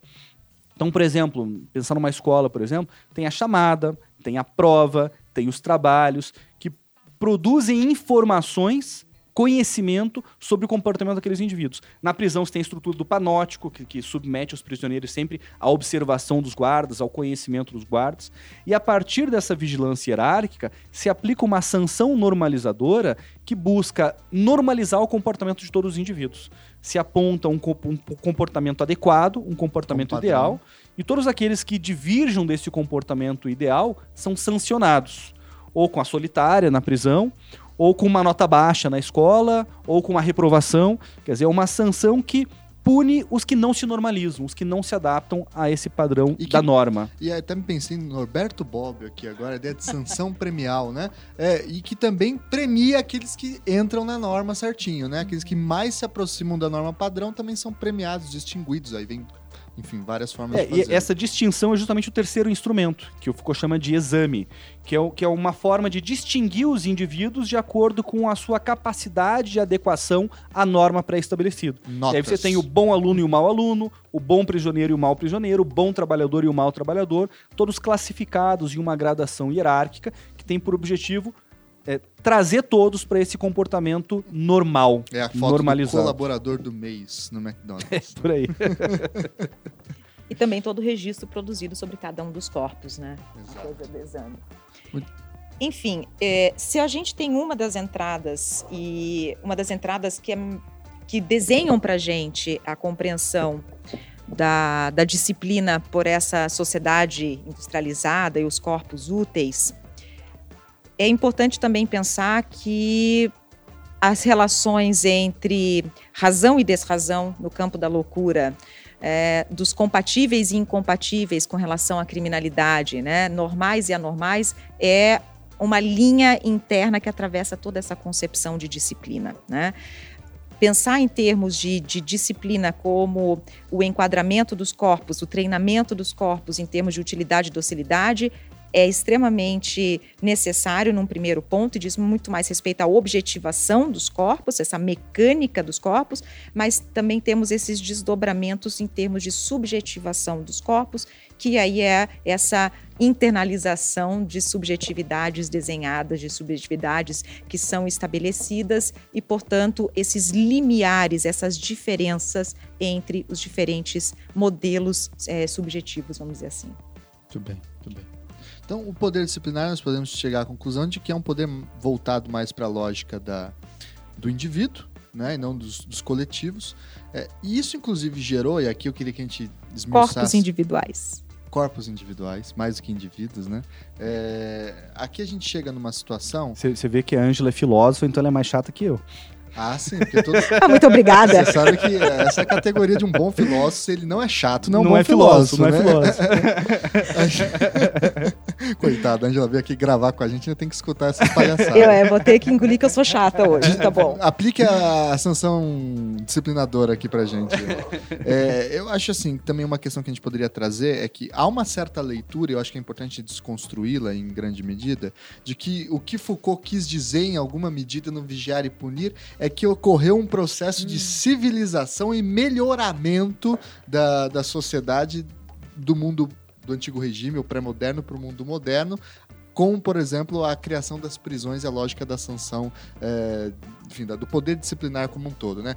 Então, por exemplo, pensando numa escola, por exemplo, tem a chamada, tem a prova, tem os trabalhos que produzem informações conhecimento sobre o comportamento daqueles indivíduos. Na prisão, você tem a estrutura do panótico, que, que submete os prisioneiros sempre à observação dos guardas, ao conhecimento dos guardas. E a partir dessa vigilância hierárquica, se aplica uma sanção normalizadora que busca normalizar o comportamento de todos os indivíduos. Se aponta um, um comportamento adequado, um comportamento um ideal, e todos aqueles que diverjam desse comportamento ideal são sancionados, ou com a solitária na prisão, ou com uma nota baixa na escola, ou com uma reprovação. Quer dizer, é uma sanção que pune os que não se normalizam, os que não se adaptam a esse padrão que, da norma. E até me pensei no Norberto Bobbio aqui agora, a ideia de sanção premial, né? É, e que também premia aqueles que entram na norma certinho, né? Aqueles que mais se aproximam da norma padrão também são premiados, distinguidos. Aí vem enfim, várias formas é, de fazer. E essa distinção é justamente o terceiro instrumento, que o Foucault chama de exame, que é, que é uma forma de distinguir os indivíduos de acordo com a sua capacidade de adequação à norma pré-estabelecida. E aí você tem o bom aluno e o mau aluno, o bom prisioneiro e o mau prisioneiro, o bom trabalhador e o mau trabalhador, todos classificados em uma gradação hierárquica que tem por objetivo é, trazer todos para esse comportamento normal. É a foto normalizado. do colaborador do mês no McDonald's. É, por aí. e também todo o registro produzido sobre cada um dos corpos, né? Exato. A coisa do exame. Enfim, é, se a gente tem uma das entradas e uma das entradas que, é, que desenham para gente a compreensão da, da disciplina por essa sociedade industrializada e os corpos úteis, é importante também pensar que as relações entre razão e desrazão no campo da loucura, é, dos compatíveis e incompatíveis com relação à criminalidade, né, normais e anormais, é uma linha interna que atravessa toda essa concepção de disciplina. Né? Pensar em termos de, de, disciplina como o enquadramento dos corpos, o treinamento dos corpos em termos de utilidade e docilidade é extremamente necessário num primeiro ponto e diz muito mais respeito à objetivação dos corpos, essa mecânica dos corpos, mas também temos esses desdobramentos em termos de subjetivação dos corpos, que aí é essa internalização de subjetividades desenhadas, de subjetividades que são estabelecidas e, portanto, esses limiares, essas diferenças entre os diferentes modelos é, subjetivos, vamos dizer assim. Muito bem. Então, o poder disciplinar, nós podemos chegar à conclusão de que é um poder voltado mais para a lógica da, do indivíduo, né, e não dos, dos coletivos. É, e isso, inclusive, gerou, e aqui eu queria que a gente esmiuçasse... Corpos individuais. Corpos individuais, mais do que indivíduos, né? É, aqui a gente chega numa situação... Você vê que a Ângela é filósofa, então ela é mais chata que eu. Ah, sim, porque todo... ah, muito obrigada. Você sabe que essa é a categoria de um bom filósofo, ele não é chato, não, é um bom é filósofo, filósofo, né? Não é filósofo. Coitada, a Angela veio aqui gravar com a gente, ainda tem que escutar essas palhaçadas. Eu é, vou ter que engolir que eu sou chata hoje, tá bom. Aplique a, a sanção disciplinadora aqui pra gente. É, eu acho assim, também uma questão que a gente poderia trazer é que há uma certa leitura, e eu acho que é importante desconstruí-la em grande medida, de que o que Foucault quis dizer em alguma medida no Vigiar e Punir é é que ocorreu um processo hum. de civilização e melhoramento da, da sociedade do mundo do antigo regime, o pré-moderno, para o mundo moderno, com, por exemplo, a criação das prisões e a lógica da sanção, é, enfim, do poder disciplinar como um todo, né?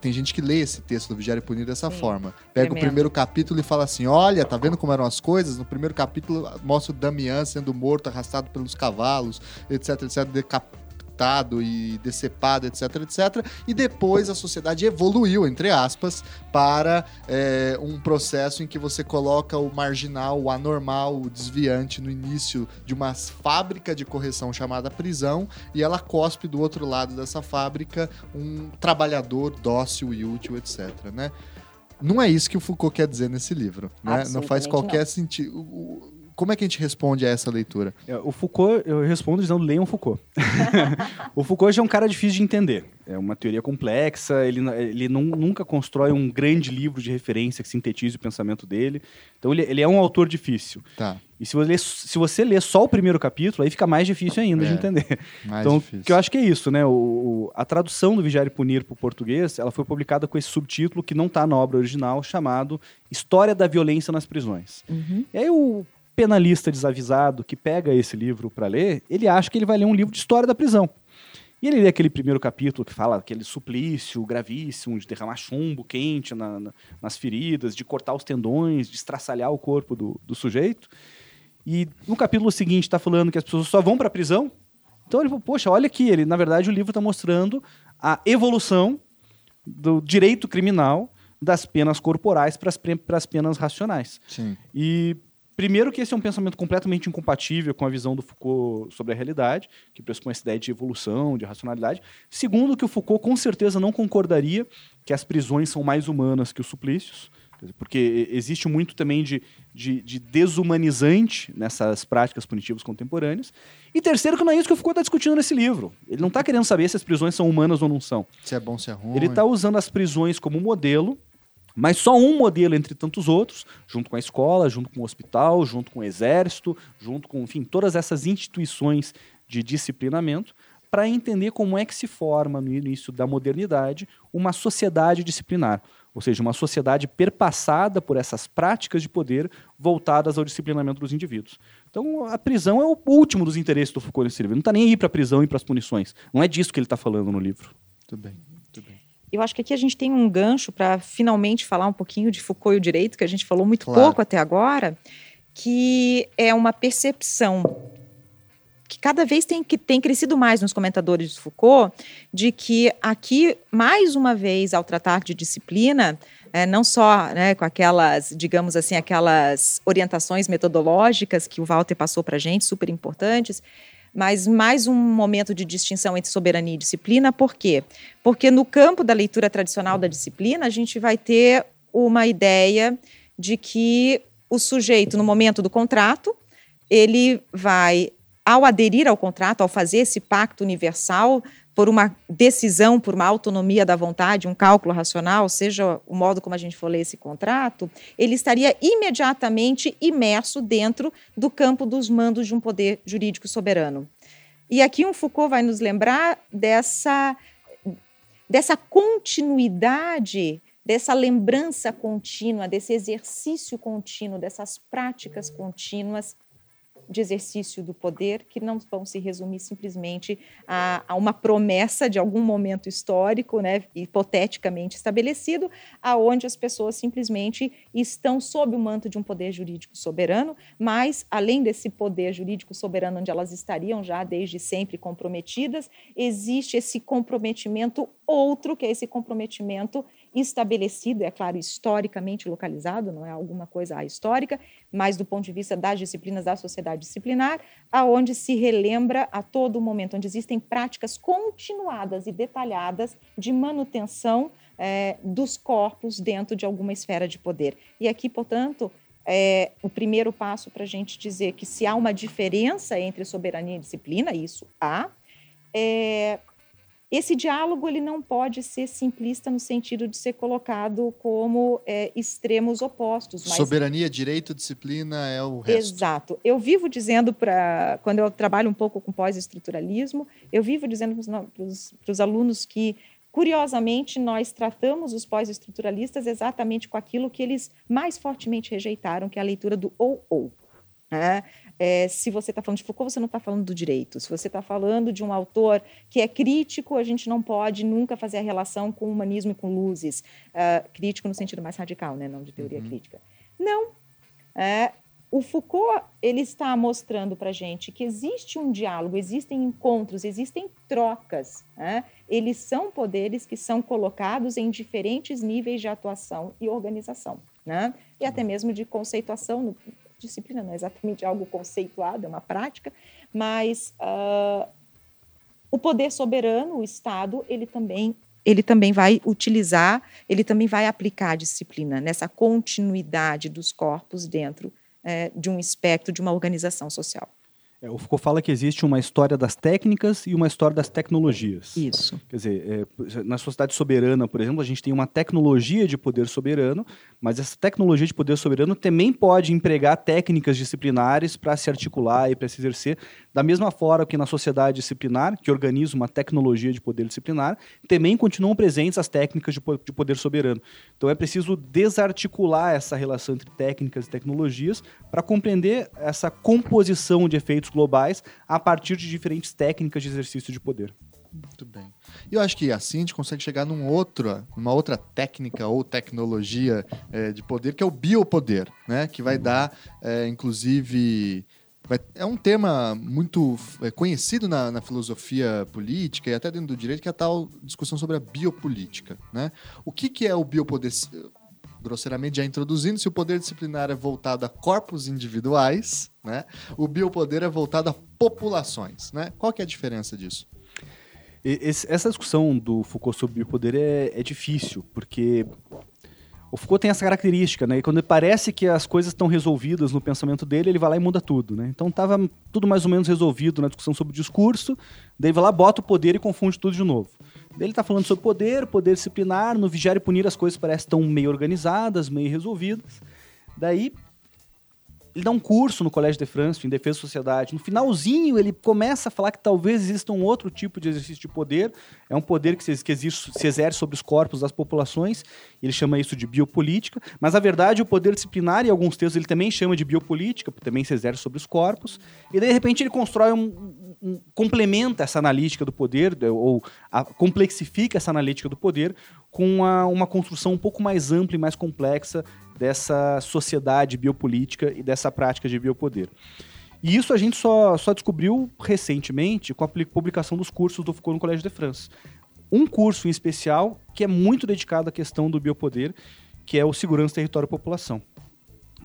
Tem gente que lê esse texto do Vigiar e Punir dessa Sim, forma. Pega tremendo. o primeiro capítulo e fala assim: olha, tá vendo como eram as coisas? No primeiro capítulo mostra o Damian sendo morto, arrastado pelos cavalos, etc, etc, cortado e decepado, etc, etc. E depois a sociedade evoluiu, entre aspas, para é, um processo em que você coloca o marginal, o anormal, o desviante no início de uma fábrica de correção chamada prisão e ela cospe do outro lado dessa fábrica um trabalhador dócil e útil, etc, né? Não é isso que o Foucault quer dizer nesse livro, né? Não faz qualquer sentido como é que a gente responde a essa leitura? É, o Foucault, eu respondo dizendo leiam Foucault. o Foucault já é um cara difícil de entender. É uma teoria complexa, ele, ele não, nunca constrói um grande livro de referência que sintetize o pensamento dele. Então ele, ele é um autor difícil. Tá. E se você, se você ler só o primeiro capítulo, aí fica mais difícil ainda é, de entender. então, difícil. que eu acho que é isso, né? O, o a tradução do Vigiar e Punir para o português, ela foi publicada com esse subtítulo que não está na obra original, chamado História da Violência nas Prisões. Uhum. E aí o penalista desavisado que pega esse livro para ler, ele acha que ele vai ler um livro de história da prisão. E ele lê aquele primeiro capítulo que fala aquele suplício gravíssimo de derramar chumbo quente na, na, nas feridas, de cortar os tendões, de estraçalhar o corpo do, do sujeito. E no capítulo seguinte está falando que as pessoas só vão para a prisão. Então ele falou, poxa, olha aqui, ele, na verdade o livro está mostrando a evolução do direito criminal das penas corporais para as penas racionais. Sim. E Primeiro que esse é um pensamento completamente incompatível com a visão do Foucault sobre a realidade, que pressupõe essa ideia de evolução, de racionalidade. Segundo que o Foucault com certeza não concordaria que as prisões são mais humanas que os suplícios, porque existe muito também de, de, de desumanizante nessas práticas punitivas contemporâneas. E terceiro que não é isso que o Foucault está discutindo nesse livro. Ele não está querendo saber se as prisões são humanas ou não são. Se é bom, se é ruim. Ele está usando as prisões como modelo mas só um modelo entre tantos outros, junto com a escola, junto com o hospital, junto com o exército, junto com, enfim, todas essas instituições de disciplinamento, para entender como é que se forma, no início da modernidade, uma sociedade disciplinar. Ou seja, uma sociedade perpassada por essas práticas de poder voltadas ao disciplinamento dos indivíduos. Então, a prisão é o último dos interesses do Foucault nesse livro. Ele não está nem aí para a prisão e para as punições. Não é disso que ele está falando no livro. Muito bem. Eu acho que aqui a gente tem um gancho para finalmente falar um pouquinho de Foucault e o direito, que a gente falou muito Claro. pouco até agora, que é uma percepção que cada vez tem, que tem crescido mais nos comentadores de Foucault, de que aqui, mais uma vez, ao tratar de disciplina, é, não só né, com aquelas, digamos assim, aquelas orientações metodológicas que o Walter passou para a gente, super importantes, mas mais um momento de distinção entre soberania e disciplina, por quê? Porque no campo da leitura tradicional da disciplina, a gente vai ter uma ideia de que o sujeito, no momento do contrato, ele vai, ao aderir ao contrato, ao fazer esse pacto universal, por uma decisão, por uma autonomia da vontade, um cálculo racional, seja o modo como a gente for ler esse contrato, ele estaria imediatamente imerso dentro do campo dos mandos de um poder jurídico soberano. E aqui um Foucault vai nos lembrar dessa, dessa continuidade, dessa lembrança contínua, desse exercício contínuo, dessas práticas contínuas de exercício do poder que não vão se resumir simplesmente a, a, uma promessa de algum momento histórico, né, hipoteticamente estabelecido, aonde as pessoas simplesmente estão sob o manto de um poder jurídico soberano, mas além desse poder jurídico soberano onde elas estariam já desde sempre comprometidas, existe esse comprometimento outro, que é esse comprometimento estabelecido, é claro, historicamente localizado, não é alguma coisa histórica, mas do ponto de vista das disciplinas da sociedade disciplinar, aonde se relembra a todo momento, onde existem práticas continuadas e detalhadas de manutenção é, dos corpos dentro de alguma esfera de poder. E aqui, portanto, é o primeiro passo para a gente dizer que se há uma diferença entre soberania e disciplina, isso há, é, esse diálogo ele não pode ser simplista no sentido de ser colocado como é, extremos opostos. Mas... Soberania, direito, disciplina é o resto. Exato. Eu vivo dizendo para quando eu trabalho um pouco com pós-estruturalismo, eu vivo dizendo para os alunos que Curiosamente, nós tratamos os pós-estruturalistas exatamente com aquilo que eles mais fortemente rejeitaram, que é a leitura do ou-ou. Né? É, se você está falando de Foucault, você não está falando do direito. Se você está falando de um autor que é crítico, a gente não pode nunca fazer a relação com o humanismo e com luzes. Uh, crítico no sentido mais radical, né? não de teoria uhum. crítica. Não. É, o Foucault ele está mostrando para a gente que existe um diálogo, existem encontros, existem trocas. Né? Eles são poderes que são colocados em diferentes níveis de atuação e organização. Né? E até mesmo de conceituação, disciplina não é exatamente algo conceituado, é uma prática, mas uh, o poder soberano, o Estado, ele também ele também vai utilizar, ele também vai aplicar a disciplina nessa continuidade dos corpos dentro é, de um espectro de uma organização social. É, o Foucault fala que existe uma história das técnicas e uma história das tecnologias. Isso. Quer dizer, é, na sociedade soberana, por exemplo, a gente tem uma tecnologia de poder soberano, mas essa tecnologia de poder soberano também pode empregar técnicas disciplinares para se articular e para se exercer, da mesma forma que na sociedade disciplinar, que organiza uma tecnologia de poder disciplinar, também continuam presentes as técnicas de, de poder soberano. Então é preciso desarticular essa relação entre técnicas e tecnologias para compreender essa composição de efeitos globais a partir de diferentes técnicas de exercício de poder. Muito bem. E eu acho que assim a gente consegue chegar num outro, numa outra técnica ou tecnologia é, de poder, que é o biopoder, né? Que vai dar, é, inclusive. é um tema muito é, conhecido na, na filosofia política e até dentro do direito, que é a tal discussão sobre a biopolítica. Né? O que, que é o biopoder? Grosseiramente já introduzindo, se o poder disciplinar é voltado a corpos individuais, né? o biopoder é voltado a populações. Né? Qual que é a diferença disso? Essa discussão do Foucault sobre biopoder é, é difícil, porque o Foucault tem essa característica, né? Quando parece que as coisas estão resolvidas no pensamento dele, ele vai lá e muda tudo, né? Então estava tudo mais ou menos resolvido na discussão sobre o discurso, daí vai lá, bota o poder e confunde tudo de novo. Ele está falando sobre poder, poder disciplinar, no vigiar e punir as coisas parecem estão meio organizadas, meio resolvidas. Daí ele dá um curso no Colégio de France em defesa da sociedade. No finalzinho, ele começa a falar que talvez exista um outro tipo de exercício de poder. É um poder que se exerce sobre os corpos das populações. Ele chama isso de biopolítica. Mas, na verdade, o poder disciplinar, em alguns textos, ele também chama de biopolítica, porque também se exerce sobre os corpos. E, daí, de repente, ele constrói um... um- complementa essa analítica do poder, de- ou a- complexifica essa analítica do poder com uma, uma construção um pouco mais ampla e mais complexa dessa sociedade biopolítica e dessa prática de biopoder. E isso a gente só, só descobriu recentemente com a publicação dos cursos do Foucault no Colégio de France. Um curso em especial que é muito dedicado à questão do biopoder, que é o Segurança, Território e População.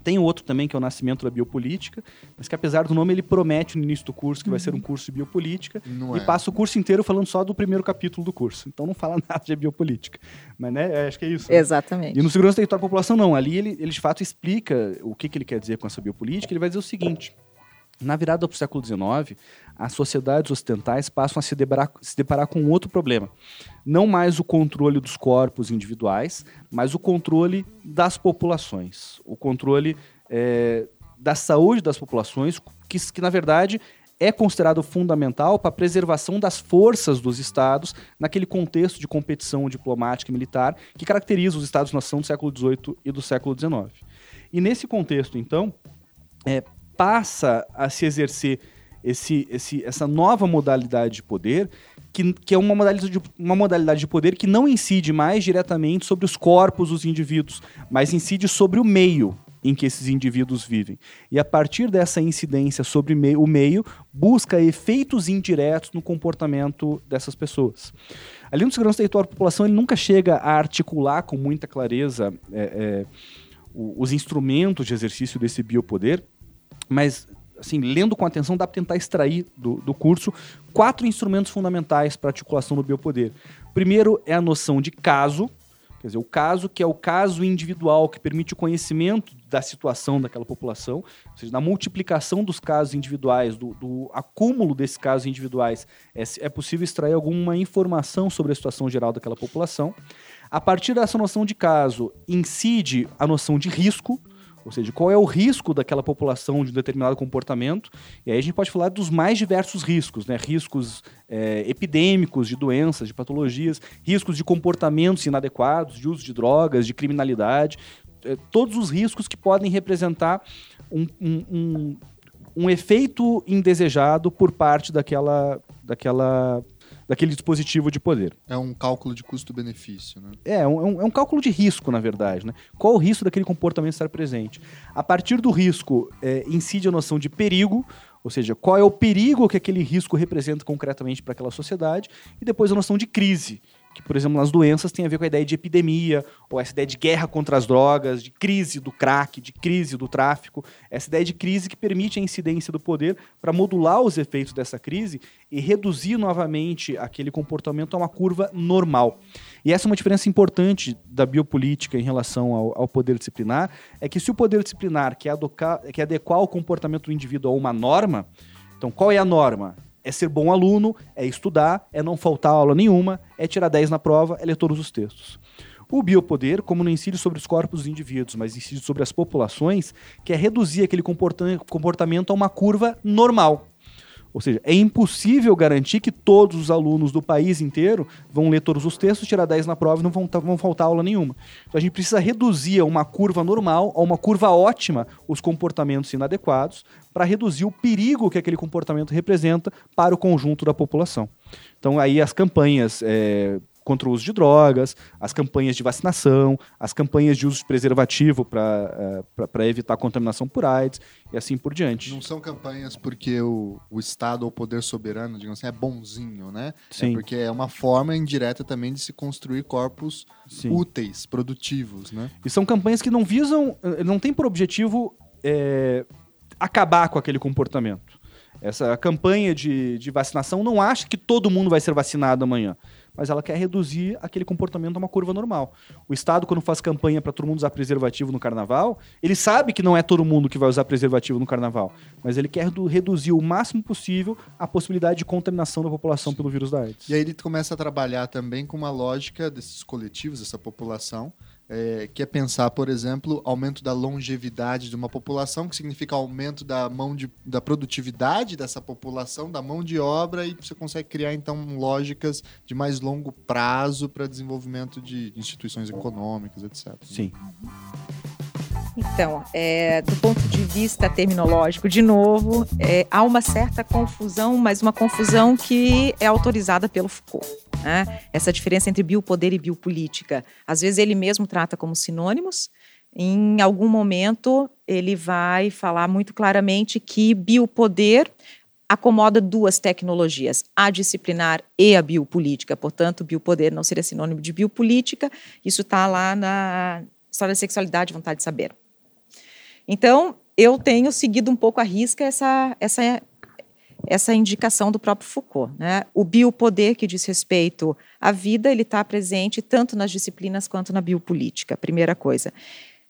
Tem outro também, que é o Nascimento da Biopolítica, mas que apesar do nome, ele promete no início do curso que vai ser um curso de biopolítica, Não e é. passa o curso inteiro falando só do primeiro capítulo do curso. Então não fala nada de biopolítica. Mas, né, é, acho que é isso. né? Exatamente. E no Segurança Território e População, não. Ali ele, ele de fato explica o que, que ele quer dizer com essa biopolítica. Ele vai dizer o seguinte: na virada para o século XIX, as sociedades ocidentais passam a se deparar, se deparar com outro problema. Não mais o controle dos corpos individuais, mas o controle das populações. O controle eh, da saúde das populações, que, que na verdade é considerado fundamental para a preservação das forças dos estados naquele contexto de competição diplomática e militar que caracteriza os estados-nação do século XVIII e do século XIX. E nesse contexto, então, é, passa a se exercer esse, esse, essa nova modalidade de poder, que, que é uma modalidade, de, uma modalidade de poder que não incide mais diretamente sobre os corpos dos indivíduos, mas incide sobre o meio em que esses indivíduos vivem. E a partir dessa incidência sobre o meio, busca efeitos indiretos no comportamento dessas pessoas. Ali no Segurança Território e População, ele nunca chega a articular com muita clareza é, é, os instrumentos de exercício desse biopoder, mas assim, lendo com atenção, dá para tentar extrair do, do curso quatro instrumentos fundamentais para a articulação do biopoder. Primeiro é a noção de caso, quer dizer, o caso que é o caso individual que permite o conhecimento da situação daquela população, ou seja, na multiplicação dos casos individuais, do, do acúmulo desses casos individuais, é, é possível extrair alguma informação sobre a situação geral daquela população. A partir dessa noção de caso, incide a noção de risco, ou seja, qual é o risco daquela população de um determinado comportamento. E aí a gente pode falar dos mais diversos riscos, né? Riscos é, epidêmicos de doenças, de patologias, riscos de comportamentos inadequados, de uso de drogas, de criminalidade, é, todos os riscos que podem representar um, um, um, um efeito indesejado por parte daquela, daquela, daquele dispositivo de poder. É um cálculo de custo-benefício, né? É, um, é um- cálculo de risco, na verdade. Né? Qual o risco daquele comportamento estar presente? A partir do risco, é, incide a noção de perigo, ou seja, qual é o perigo que aquele risco representa concretamente para aquela sociedade, e depois a noção de crise, que, por exemplo, nas doenças tem a ver com a ideia de epidemia, ou essa ideia de guerra contra as drogas, de crise do crack, de crise do tráfico, essa ideia de crise que permite a incidência do poder para modular os efeitos dessa crise e reduzir novamente aquele comportamento a uma curva normal. E essa é uma diferença importante da biopolítica em relação ao, ao poder disciplinar, é que se o poder disciplinar quer, adocar, quer adequar o comportamento do indivíduo a uma norma, então qual é a norma? É ser bom aluno, é estudar, é não faltar aula nenhuma, é tirar 10 na prova, é ler todos os textos. O biopoder, como não incide sobre os corpos dos indivíduos, mas incide sobre as populações, quer reduzir aquele comporta- comportamento a uma curva normal. Ou seja, é impossível garantir que todos os alunos do país inteiro vão ler todos os textos, tirar 10 na prova e não vão, vão faltar aula nenhuma. Então a gente precisa reduzir a uma curva normal, a uma curva ótima, os comportamentos inadequados, para reduzir o perigo que aquele comportamento representa para o conjunto da população. Então aí as campanhas é, contra o uso de drogas, as campanhas de vacinação, as campanhas de uso de preservativo para uh, evitar contaminação por AIDS e assim por diante. Não são campanhas porque o, o Estado ou o poder soberano, digamos assim, é bonzinho, né? É Sim. É porque é uma forma indireta também de se construir corpos Sim. úteis, produtivos, né? E são campanhas que não visam, eh, não tem por objetivo é, acabar com aquele comportamento. Essa campanha de, de vacinação não acha que todo mundo vai ser vacinado amanhã mas ela quer reduzir aquele comportamento a uma curva normal. O Estado, quando faz campanha para todo mundo usar preservativo no carnaval, ele sabe que não é todo mundo que vai usar preservativo no carnaval, mas ele quer reduzir o máximo possível a possibilidade de contaminação da população pelo vírus da AIDS. E aí ele começa a trabalhar também com uma lógica desses coletivos, dessa população, é, que é pensar, por exemplo, aumento da longevidade de uma população, que significa aumento da mão de, da produtividade dessa população, da mão de obra, e você consegue criar então lógicas de mais longo prazo para desenvolvimento de instituições econômicas, etc. Sim. Então, é, do ponto de vista terminológico, de novo, é, há uma certa confusão, mas uma confusão que é autorizada pelo Foucault. Né? Essa diferença entre biopoder e biopolítica. Às vezes ele mesmo trata como sinônimos, em algum momento ele vai falar muito claramente que biopoder acomoda duas tecnologias, a disciplinar e a biopolítica. Portanto, biopoder não seria sinônimo de biopolítica. Isso está lá na História da Sexualidade, Vontade de Saber. Então, eu tenho seguido um pouco a risca essa, essa, essa indicação do próprio Foucault. Né? O biopoder que diz respeito à vida, ele está presente tanto nas disciplinas quanto na biopolítica, primeira coisa.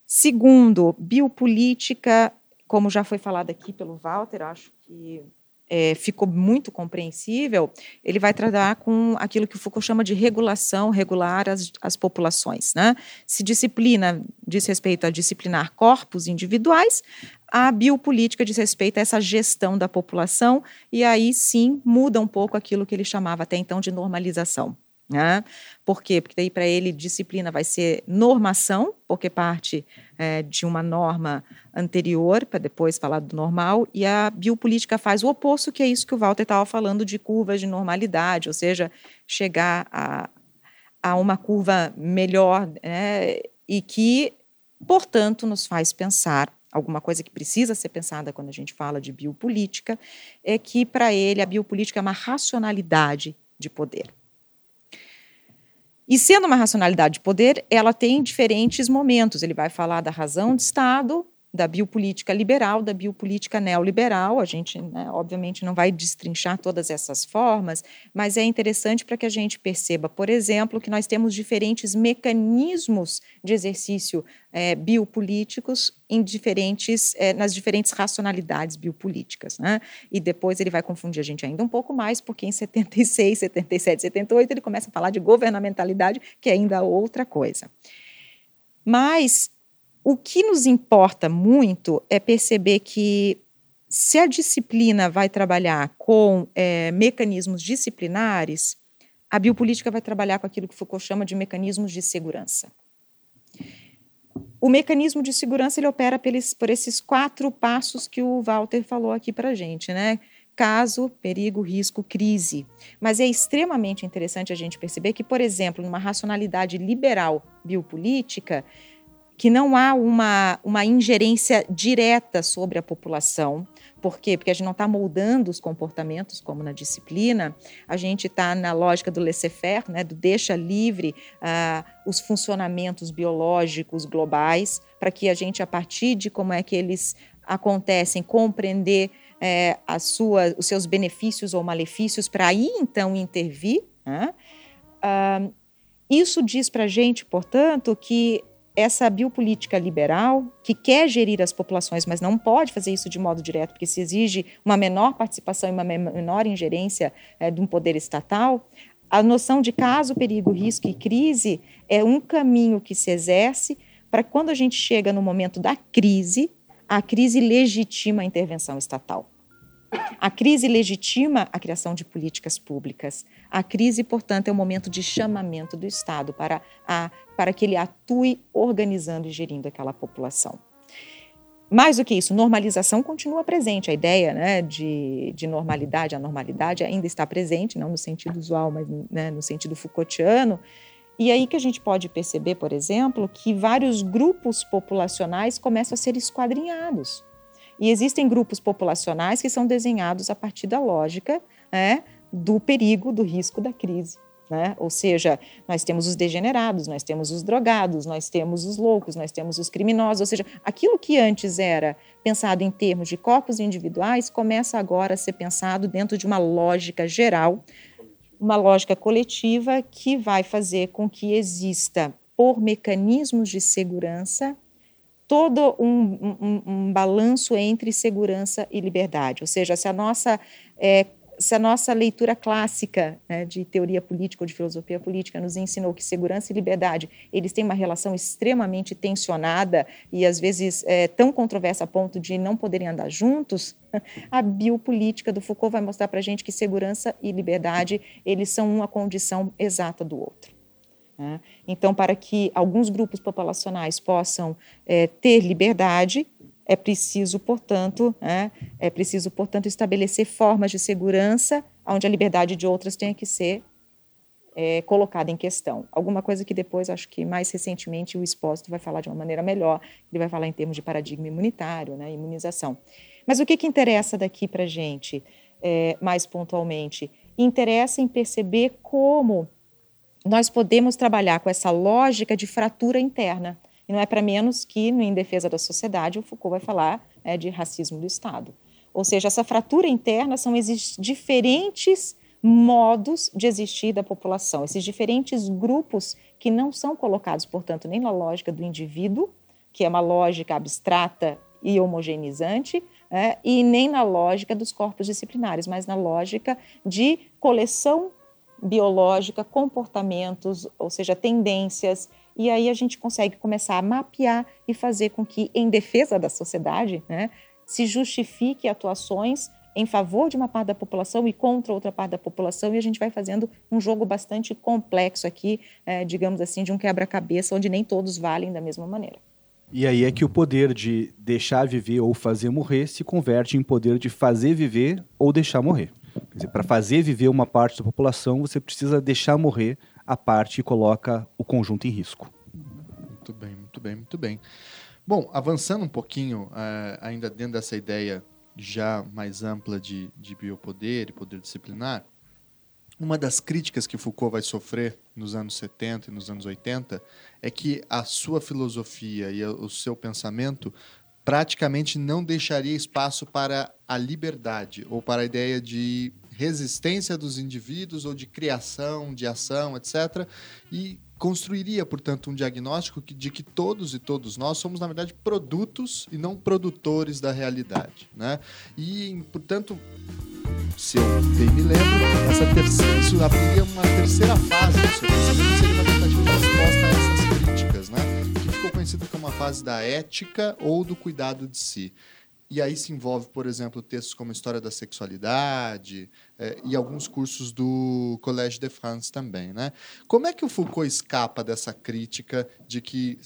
Segundo, biopolítica, como já foi falado aqui pelo Walter, acho que é, ficou muito compreensível, ele vai tratar com aquilo que o Foucault chama de regulação, regular as, as populações. Né? Se disciplina diz respeito a disciplinar corpos individuais, a biopolítica diz respeito a essa gestão da população, e aí sim muda um pouco aquilo que ele chamava até então de normalização. Né? Por quê? Porque daí para ele disciplina vai ser normação, porque parte é, de uma norma anterior, para depois falar do normal, e a biopolítica faz o oposto, que é isso que o Walter estava falando de curvas de normalidade, ou seja, chegar a, a uma curva melhor né, e que, portanto, nos faz pensar alguma coisa que precisa ser pensada quando a gente fala de biopolítica, é que para ele a biopolítica é uma racionalidade de poder. E sendo uma racionalidade de poder, ela tem diferentes momentos. Ele vai falar da razão de Estado, da biopolítica liberal, da biopolítica neoliberal. A gente, né, obviamente, não vai destrinchar todas essas formas, mas é interessante para que a gente perceba, por exemplo, que nós temos diferentes mecanismos de exercício é, biopolíticos em diferentes, é, nas diferentes racionalidades biopolíticas. Né? E depois ele vai confundir a gente ainda um pouco mais, porque em 76, 77, 78 ele começa a falar de governamentalidade, que é ainda outra coisa. Mas o que nos importa muito é perceber que se a disciplina vai trabalhar com é, mecanismos disciplinares, a biopolítica vai trabalhar com aquilo que Foucault chama de mecanismos de segurança. O mecanismo de segurança ele opera pelos, por esses quatro passos que o Walter falou aqui para a gente, né? Caso, perigo, risco, crise. Mas é extremamente interessante a gente perceber que, por exemplo, numa racionalidade liberal biopolítica, que não há uma, uma ingerência direta sobre a população. Por quê? Porque a gente não está moldando os comportamentos como na disciplina, a gente está na lógica do laissez-faire, né, do deixa livre uh, os funcionamentos biológicos globais, para que a gente, a partir de como é que eles acontecem, compreender é, as suas, os seus benefícios ou malefícios, para aí então intervir. Né? Uh, isso diz para a gente, portanto, que essa biopolítica liberal, que quer gerir as populações, mas não pode fazer isso de modo direto, porque se exige uma menor participação e uma menor ingerência é, de um poder estatal, a noção de caso, perigo, risco e crise é um caminho que se exerce para quando a gente chega no momento da crise, a crise legitima a intervenção estatal. A crise legitima a criação de políticas públicas. A crise, portanto, é o momento de chamamento do Estado para, a, para que ele atue organizando e gerindo aquela população. mais do que isso, normalização continua presente. A ideia né, de, de normalidade, a normalidade ainda está presente, não no sentido usual, mas né, no sentido Foucaultiano. E aí que a gente pode perceber, por exemplo, que vários grupos populacionais começam a ser esquadrinhados. E existem grupos populacionais que são desenhados a partir da lógica né, do perigo, do risco da crise. Né? Ou seja, nós temos os degenerados, nós temos os drogados, nós temos os loucos, nós temos os criminosos. Ou seja, aquilo que antes era pensado em termos de corpos individuais começa agora a ser pensado dentro de uma lógica geral, uma lógica coletiva que vai fazer com que exista, por mecanismos de segurança, todo um, um, um balanço entre segurança e liberdade. Ou seja, se a nossa é, se a nossa leitura clássica né, de teoria política ou de filosofia política nos ensinou que segurança e liberdade eles têm uma relação extremamente tensionada e às vezes é, tão controversa a ponto de não poderem andar juntos, a biopolítica do Foucault vai mostrar para a gente que segurança e liberdade eles são uma condição exata do outro. Né? Então, para que alguns grupos populacionais possam é, ter liberdade, é preciso, portanto, né, é preciso, portanto, estabelecer formas de segurança onde a liberdade de outras tenha que ser é, colocada em questão. Alguma coisa que depois, acho que mais recentemente, o Expósito vai falar de uma maneira melhor, ele vai falar em termos de paradigma imunitário, né, imunização. Mas o que, que interessa daqui para a gente, é, mais pontualmente? Interessa em perceber como nós podemos trabalhar com essa lógica de fratura interna. E não é para menos que, no Em Defesa da Sociedade, o Foucault vai falar é, de racismo do Estado. Ou seja, essa fratura interna são diferentes modos de existir da população, esses diferentes grupos que não são colocados, portanto, nem na lógica do indivíduo, que é uma lógica abstrata e homogeneizante, é, e nem na lógica dos corpos disciplinares, mas na lógica de coleção biológica, comportamentos, ou seja, tendências, e aí a gente consegue começar a mapear e fazer com que, em defesa da sociedade, né, se justifique atuações em favor de uma parte da população e contra outra parte da população, e a gente vai fazendo um jogo bastante complexo aqui, é, digamos assim, de um quebra-cabeça, onde nem todos valem da mesma maneira. E aí é que o poder de deixar viver ou fazer morrer se converte em poder de fazer viver ou deixar morrer. Para fazer viver uma parte da população, você precisa deixar morrer a parte coloca o conjunto em risco. Muito bem, muito bem, muito bem. Bom, avançando um pouquinho, uh, ainda dentro dessa ideia já mais ampla de, de biopoder e poder disciplinar, uma das críticas que Foucault vai sofrer nos anos 70 e nos anos 80 é que a sua filosofia e o seu pensamento praticamente não deixaria espaço para a liberdade ou para a ideia de resistência dos indivíduos ou de criação, de ação, etc. E construiria, portanto, um diagnóstico de que todos e todos nós somos, na verdade, produtos e não produtores da realidade. Né? E, portanto, se eu bem me lembro, essa terceira, isso abriria uma terceira fase do seu pensamento, seria uma conhecida como a fase da ética ou do cuidado de si. E aí se envolve, por exemplo, textos como História da Sexualidade é, e alguns cursos do Collège de France também. Né? Como é que o Foucault escapa dessa crítica de que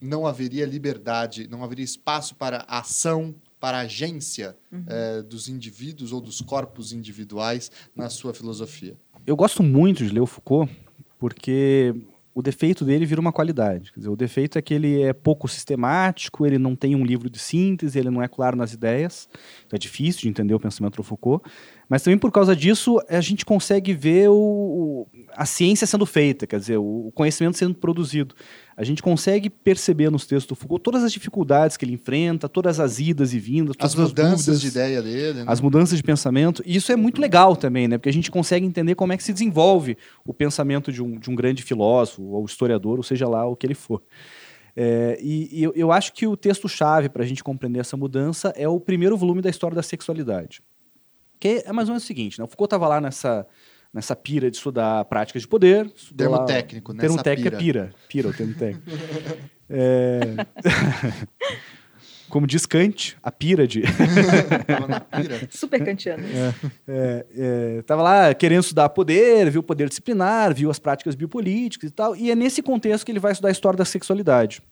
não haveria liberdade, não haveria espaço para ação, para agência uhum. é, dos indivíduos ou dos corpos individuais na sua filosofia? Eu gosto muito de ler o Foucault porque o defeito dele vira uma qualidade. Quer dizer, o defeito é que ele é pouco sistemático, ele não tem um livro de síntese, ele não é claro nas ideias, então é difícil de entender o pensamento do Foucault. Mas também por causa disso, a gente consegue ver o, a ciência sendo feita, quer dizer, o conhecimento sendo produzido. A gente consegue perceber nos textos do Foucault todas as dificuldades que ele enfrenta, todas as idas e vindas, as mudanças dúvidas, de ideia dele, né? as mudanças de pensamento. E isso é muito legal também, né? Porque a gente consegue entender como é que se desenvolve o pensamento de um, de um grande filósofo ou historiador, ou seja lá o que ele for. É, e, e eu, eu acho que o texto-chave para a gente compreender essa mudança é o primeiro volume da história da sexualidade. Que é mais ou menos o seguinte, né? O Foucault estava lá nessa, nessa pira de estudar práticas de poder. Termo lá, técnico, né? Termo técnico é pira. Pira o termo técnico. é... Como diz Kant, a pira de... pira. Super kantiano. É, é, é, tava lá querendo estudar poder, viu o poder disciplinar, viu as práticas biopolíticas e tal, e é nesse contexto que ele vai estudar a história da sexualidade.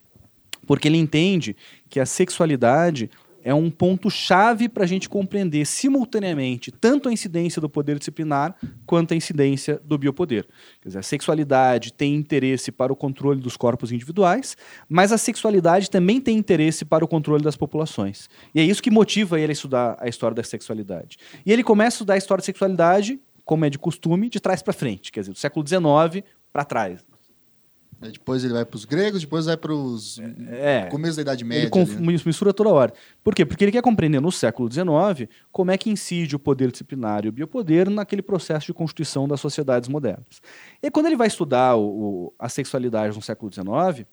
porque ele entende que a sexualidade é um ponto-chave para a gente compreender simultaneamente tanto a incidência do poder disciplinar quanto a incidência do biopoder. Quer dizer, a sexualidade tem interesse para o controle dos corpos individuais, mas a sexualidade também tem interesse para o controle das populações. E é isso que motiva ele a estudar a história da sexualidade. E ele começa a estudar a história da sexualidade, como é de costume, de trás para frente, quer dizer, do século XIX para trás. Depois ele vai para os gregos, depois vai para os É. começo da Idade Média. Ele conf- né? mistura toda hora. Por quê? Porque ele quer compreender no século XIX como é que incide o poder disciplinar e o biopoder naquele processo de constituição das sociedades modernas. E quando ele vai estudar o- a sexualidade no século XIX,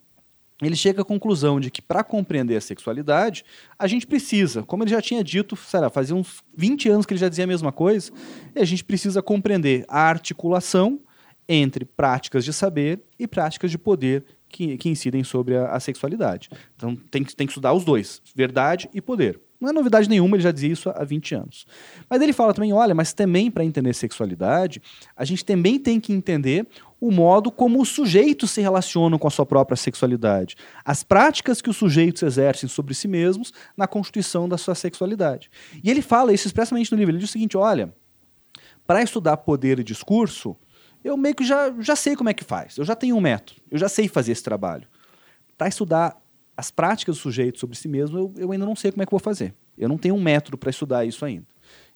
ele chega à conclusão de que para compreender a sexualidade, a gente precisa, como ele já tinha dito, sei lá, fazia uns 20 anos que ele já dizia a mesma coisa, e a gente precisa compreender a articulação entre práticas de saber e práticas de poder que, que incidem sobre a, a sexualidade. Então tem, tem que estudar os dois, verdade e poder. Não é novidade nenhuma, ele já dizia isso há 20 anos. Mas ele fala também, olha, mas também para entender sexualidade, a gente também tem que entender o modo como os sujeitos se relacionam com a sua própria sexualidade, as práticas que os sujeitos exercem sobre si mesmos na constituição da sua sexualidade. E ele fala isso expressamente no livro. Ele diz o seguinte: olha, para estudar poder e discurso, eu meio que já, já sei como é que faz. Eu já tenho um método, eu já sei fazer esse trabalho. Para estudar as práticas do sujeito sobre si mesmo, eu, eu ainda não sei como é que vou fazer. Eu não tenho um método para estudar isso ainda.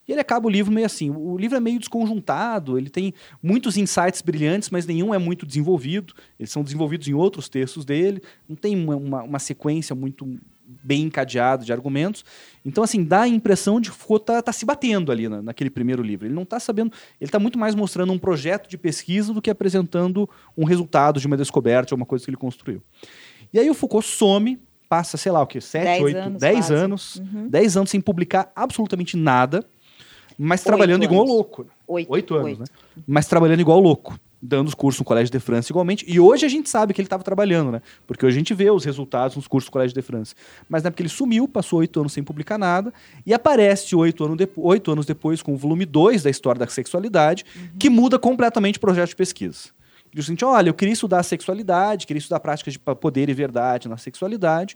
E ele acaba o livro meio assim. O livro é meio desconjuntado, ele tem muitos insights brilhantes, mas nenhum é muito desenvolvido. Eles são desenvolvidos em outros textos dele. Não tem uma, uma, uma sequência muito bem encadeada de argumentos. Então, assim, dá a impressão de que Foucault tá, tá se batendo ali na- naquele primeiro livro. Ele não está sabendo. Ele está muito mais mostrando um projeto de pesquisa do que apresentando um resultado de uma descoberta ou uma coisa que ele construiu. E aí o Foucault some, passa, sei lá o quê, sete, Dez oito, anos, dez quase. anos, Uhum. dez anos sem publicar absolutamente nada, mas Oito trabalhando igual anos. louco. Oito. Oito anos, né? Mas trabalhando igual louco. Dando os cursos no Colégio de França igualmente. E hoje a gente sabe que ele estava trabalhando, né? Porque hoje a gente vê os resultados nos cursos do Colégio de França. Mas na época ele sumiu, passou oito anos sem publicar nada, e aparece oito, ano depo- oito anos depois com o volume 2 da História da Sexualidade, que muda completamente o projeto de pesquisa. Diz o olha, eu queria estudar a sexualidade, queria estudar práticas de poder e verdade na sexualidade,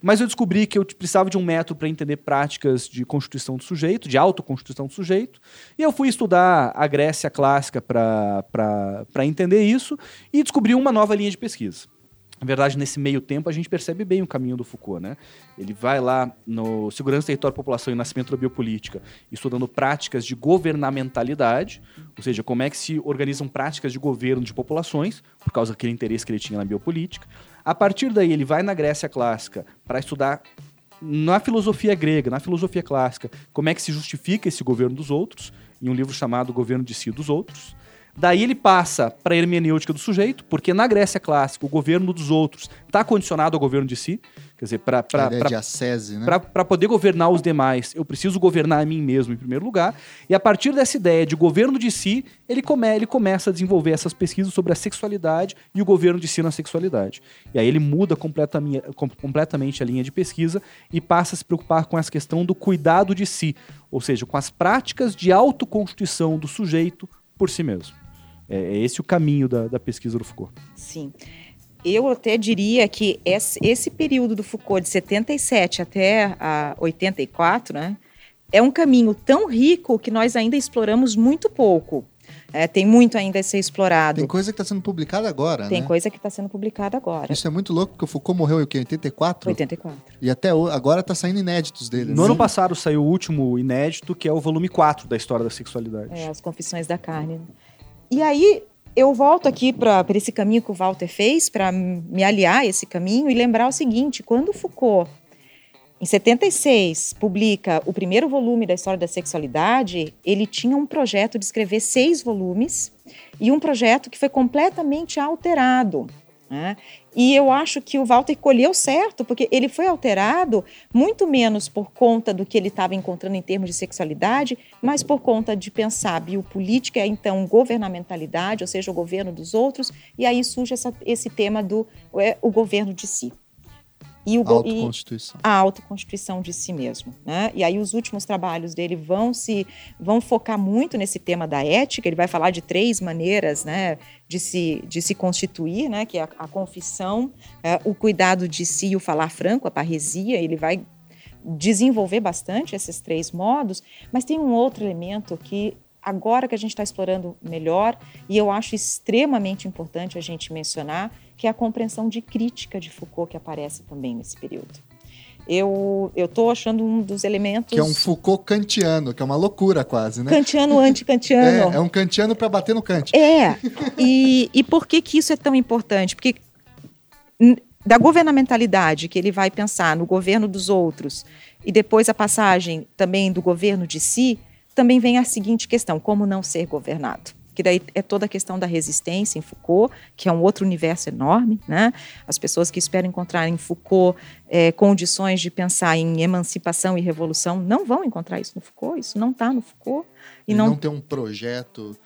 mas eu descobri que eu precisava de um método para entender práticas de constituição do sujeito, de autoconstituição do sujeito, e eu fui estudar a Grécia clássica para entender isso e descobri uma nova linha de pesquisa. Na verdade, nesse meio tempo, a gente percebe bem o caminho do Foucault, né? Ele vai lá no Segurança, Território, População e Nascimento da Biopolítica, estudando práticas de governamentalidade, ou seja, como é que se organizam práticas de governo de populações, por causa daquele interesse que ele tinha na biopolítica. A partir daí, ele vai na Grécia Clássica para estudar na filosofia grega, na filosofia clássica, como é que se justifica esse governo dos outros, em um livro chamado Governo de Si dos Outros. Daí ele passa para a hermenêutica do sujeito, porque na Grécia clássica o governo dos outros está condicionado ao governo de si. Quer dizer, para né? poder governar os demais, eu preciso governar a mim mesmo em primeiro lugar. E a partir dessa ideia de governo de si, ele, come, ele começa a desenvolver essas pesquisas sobre a sexualidade e o governo de si na sexualidade. E aí ele muda completamente, com- completamente a linha de pesquisa e passa a se preocupar com essa questão do cuidado de si, ou seja, com as práticas de autoconstituição do sujeito por si mesmo. É, é esse o caminho da, da pesquisa do Foucault. Sim. Eu até diria que esse, esse período do Foucault, de 77 até a 84, né, é um caminho tão rico que nós ainda exploramos muito pouco. É, tem muito ainda a ser explorado. Tem coisa que está sendo publicada agora, Tem né? coisa que está sendo publicada agora. Isso é muito louco, porque o Foucault morreu em o quê? 84? 84. E até agora tá saindo inéditos dele. No né? ano passado saiu o último inédito, que é o volume 4 da história da sexualidade. É, as confissões da carne. E aí eu volto aqui para esse caminho que o Walter fez, para me aliar a esse caminho e lembrar o seguinte: quando Foucault, em 76, publica o primeiro volume da história da sexualidade, ele tinha um projeto de escrever seis volumes e um projeto que foi completamente alterado. né? E eu acho que o Walter colheu certo, porque ele foi alterado muito menos por conta do que ele estava encontrando em termos de sexualidade, mas por conta de pensar biopolítica, então governamentalidade, ou seja, o governo dos outros, e aí surge essa- esse tema do é, o governo de si. E o a go- e- autoconstituição. a autoconstituição de si mesmo. Né? E aí os últimos trabalhos dele vão se vão focar muito nesse tema da ética. Ele vai falar de três maneiras né, de, se, de se constituir, né, que é a, a confissão, é, o cuidado de si e o falar franco, a parresia. Ele vai desenvolver bastante esses três modos, mas tem um outro elemento que agora que a gente está explorando melhor e eu acho extremamente importante a gente mencionar, que é a compreensão de crítica de Foucault que aparece também nesse período. Eu estou achando um dos elementos Que é um Foucault kantiano, que é uma loucura quase, né? kantiano anti-kantiano. É, é um kantiano para bater no Kant. É. E, e por que, que isso é tão importante? Porque da governamentalidade que ele vai pensar no governo dos outros e depois a passagem também do governo de si, também vem a seguinte questão: como não ser governado? Que daí é toda a questão da resistência em Foucault, que é um outro universo enorme, né? As pessoas que esperam encontrar em Foucault eh, condições de pensar em emancipação e revolução não vão encontrar isso no Foucault, isso não está no Foucault. E Ele não não tem um projeto.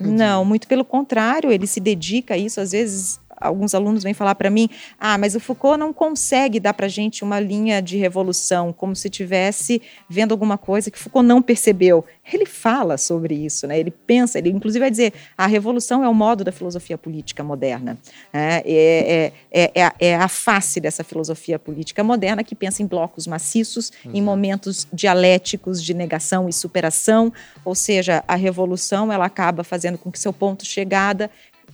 não, muito pelo contrário, ele se dedica a isso. Às vezes, alguns alunos vêm falar para mim: ah, mas o Foucault não consegue dar para gente uma linha de revolução, como se tivesse vendo alguma coisa que Foucault não percebeu. Ele fala sobre isso, né? Ele pensa, ele inclusive vai dizer: a revolução é o modo da filosofia política moderna. né? É, é, é, é a- é face dessa filosofia política moderna que pensa em blocos maciços, em momentos dialéticos de negação e superação, ou seja, a revolução ela acaba fazendo com que seu ponto de chegada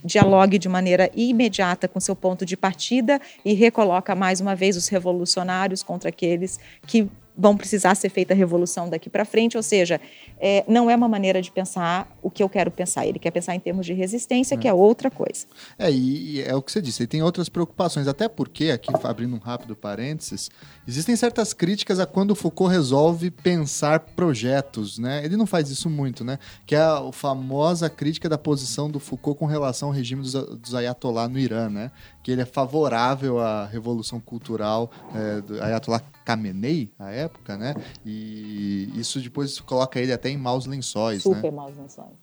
dialogue de maneira imediata com seu ponto de partida e recoloca mais uma vez os revolucionários contra aqueles que vão precisar ser feita a revolução daqui para frente, ou seja, é, não é uma maneira de pensar o que eu quero pensar. Ele quer pensar em termos de resistência, que é outra coisa. É, e, e é o que você disse, ele tem outras preocupações, até porque, aqui abrindo um rápido parênteses, existem certas críticas a quando Foucault resolve pensar projetos, né? Ele não faz isso muito, né? Que é a famosa crítica da posição do Foucault com relação ao regime dos, dos Ayatollah no Irã, né? Que ele é favorável à revolução cultural é, do Ayatollah Khamenei, à época, né? E isso depois coloca ele até em maus lençóis, né? Super maus lençóis.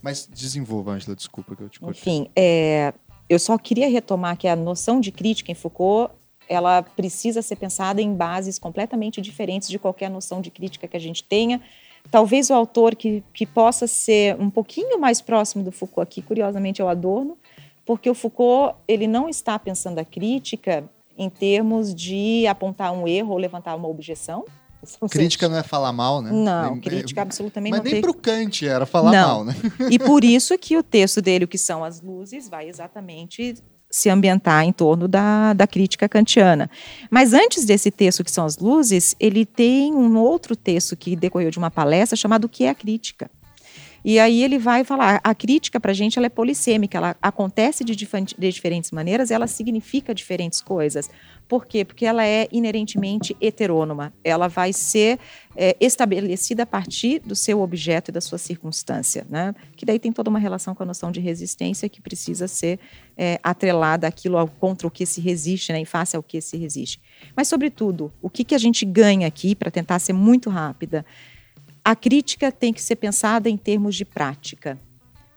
Mas desenvolva, Angela, desculpa que eu te cortei. Enfim, é, eu só queria retomar que a noção de crítica em Foucault ela precisa ser pensada em bases completamente diferentes de qualquer noção de crítica que a gente tenha. Talvez o autor que, que possa ser um pouquinho mais próximo do Foucault aqui, curiosamente, é o Adorno, porque o Foucault ele não está pensando a crítica em termos de apontar um erro ou levantar uma objeção. Ou seja, Crítica não é falar mal, né? Não, Nem- crítica absolutamente Mas não nem tem pro Kant era falar Não. mal, né? e por isso que o texto dele, o que são as luzes, vai exatamente se ambientar em torno da, da crítica kantiana. Mas antes desse texto, que são as luzes, ele tem um outro texto que decorreu de uma palestra chamado O que é a crítica? E aí ele vai falar, a crítica para a gente ela é polissêmica, ela acontece de, de diferentes maneiras, ela significa diferentes coisas. Por quê? Porque ela é inerentemente heterônoma. Ela vai ser é, estabelecida a partir do seu objeto e da sua circunstância, né? Que daí tem toda uma relação com a noção de resistência que precisa ser é, atrelada àquilo ao, contra o que se resiste, né? Em face ao que se resiste. Mas, sobretudo, o que, que a gente ganha aqui, para tentar ser muito rápida, a crítica tem que ser pensada em termos de prática.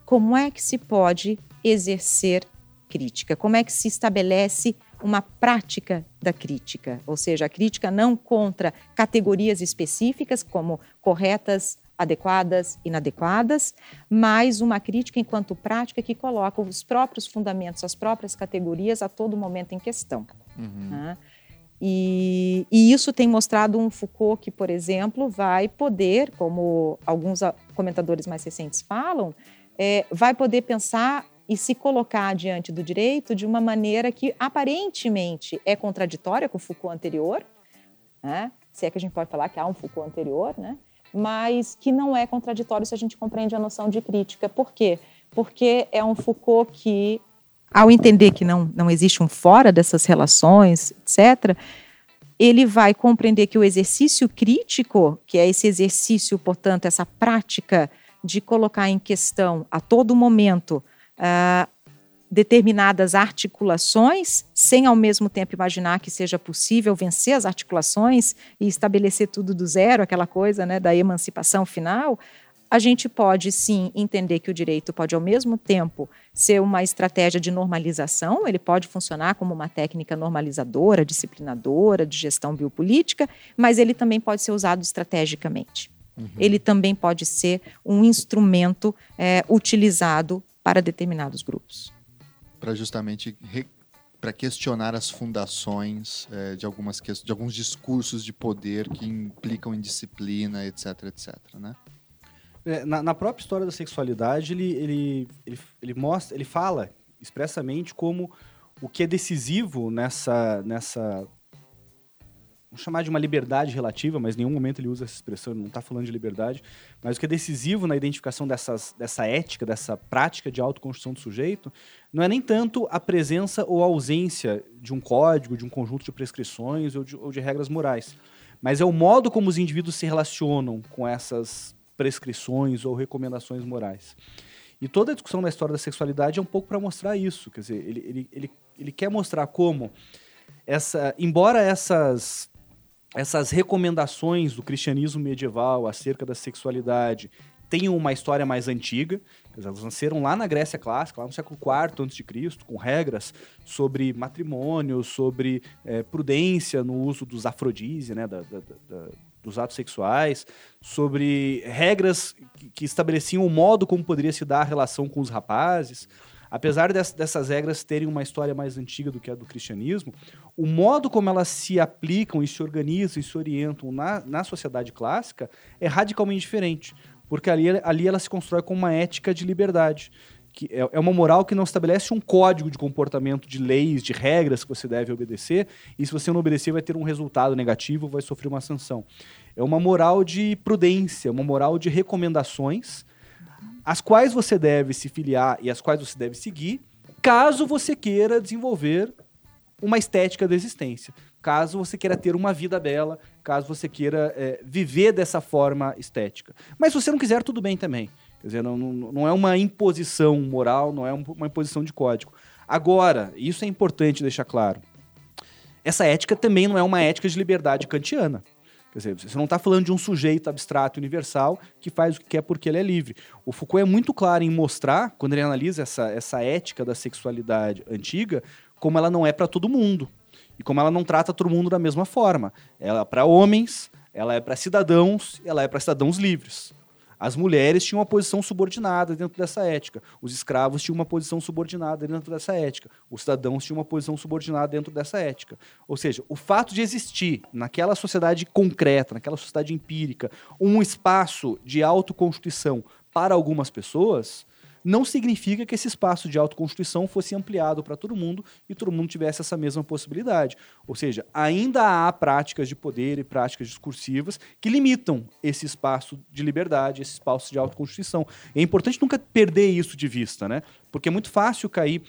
Como é que se pode exercer crítica? Como é que se estabelece uma prática da crítica? Ou seja, a crítica não contra categorias específicas, como corretas, adequadas, inadequadas, mas uma crítica enquanto prática que coloca os próprios fundamentos, as próprias categorias a todo momento em questão. né? E, e isso tem mostrado um Foucault que, por exemplo, vai poder, como alguns comentadores mais recentes falam, é, vai poder pensar e se colocar diante do direito de uma maneira que aparentemente é contraditória com o Foucault anterior, né? se é que a gente pode falar que há um Foucault anterior, né? mas que não é contraditório se a gente compreende a noção de crítica. Por quê? Porque é um Foucault que, ao entender que não, não existe um fora dessas relações, etc., ele vai compreender que o exercício crítico, que é esse exercício, portanto, essa prática de colocar em questão a todo momento ah, determinadas articulações, sem ao mesmo tempo imaginar que seja possível vencer as articulações e estabelecer tudo do zero, aquela coisa né, da emancipação final, a gente pode sim entender que o direito pode, ao mesmo tempo, ser uma estratégia de normalização, ele pode funcionar como uma técnica normalizadora, disciplinadora, de gestão biopolítica, mas ele também pode ser usado estrategicamente. Uhum. Ele também pode ser um instrumento é, utilizado para determinados grupos. Para justamente para questionar as fundações é, de, algumas de alguns discursos de poder que implicam em disciplina, etc, etc, né? É, na, na, própria história da sexualidade, ele, ele, ele, ele, mostra, ele fala expressamente como o que é decisivo nessa, nessa vamos chamar de uma liberdade relativa, mas em nenhum momento ele usa essa expressão, ele não está falando de liberdade, mas o que é decisivo na identificação dessas, dessa ética, dessa prática de autoconstrução do sujeito, não é nem tanto a presença ou a ausência de um código, de um conjunto de prescrições ou de, ou de regras morais, mas é o modo como os indivíduos se relacionam com essas prescrições ou recomendações morais. E toda a discussão da história da sexualidade é um pouco para mostrar isso. Quer dizer, ele, ele, ele, ele quer mostrar como, essa, embora essas, essas recomendações do cristianismo medieval acerca da sexualidade tenham uma história mais antiga, elas nasceram lá na Grécia clássica, lá no século IV a.C., com regras sobre matrimônio, sobre é, prudência no uso dos afrodísios, né, da, da, da, dos atos sexuais, sobre regras que, estabeleciam o modo como poderia se dar a relação com os rapazes. Apesar dessas regras terem uma história mais antiga do que a do cristianismo, o modo como elas se aplicam e se organizam e se orientam na, na sociedade clássica é radicalmente diferente. Porque ali, ali ela se constrói com uma ética de liberdade que é, é uma moral que não estabelece um código de comportamento, de leis, de regras que você deve obedecer, e se você não obedecer vai ter um resultado negativo, vai sofrer uma sanção. É uma moral de prudência, uma moral de recomendações, as quais você deve se filiar e as quais você deve seguir, caso você queira desenvolver uma estética da existência, caso você queira ter uma vida bela, caso você queira é, viver dessa forma estética. Mas se você não quiser, tudo bem também. Quer dizer, não, não, é uma imposição moral, não é uma imposição de código. Agora, isso é importante deixar claro. Essa ética também não é uma ética de liberdade kantiana. Quer dizer, você não está falando de um sujeito abstrato universal que faz o que quer porque ele é livre. O Foucault é muito claro em mostrar, quando ele analisa essa, essa ética da sexualidade antiga, como ela não é para todo mundo. E como ela não trata todo mundo da mesma forma. Ela é para homens, ela é para cidadãos, ela é para cidadãos livres. As mulheres tinham uma posição subordinada dentro dessa ética. Os escravos tinham uma posição subordinada dentro dessa ética. Os cidadãos tinham uma posição subordinada dentro dessa ética. Ou seja, o fato de existir naquela sociedade concreta, naquela sociedade empírica, um espaço de autoconstituição para algumas pessoas não significa que esse espaço de autoconstituição fosse ampliado para todo mundo e todo mundo tivesse essa mesma possibilidade. Ou seja, ainda há práticas de poder e práticas discursivas que limitam esse espaço de liberdade, esse espaço de autoconstituição. É importante nunca perder isso de vista, né? Porque é muito fácil cair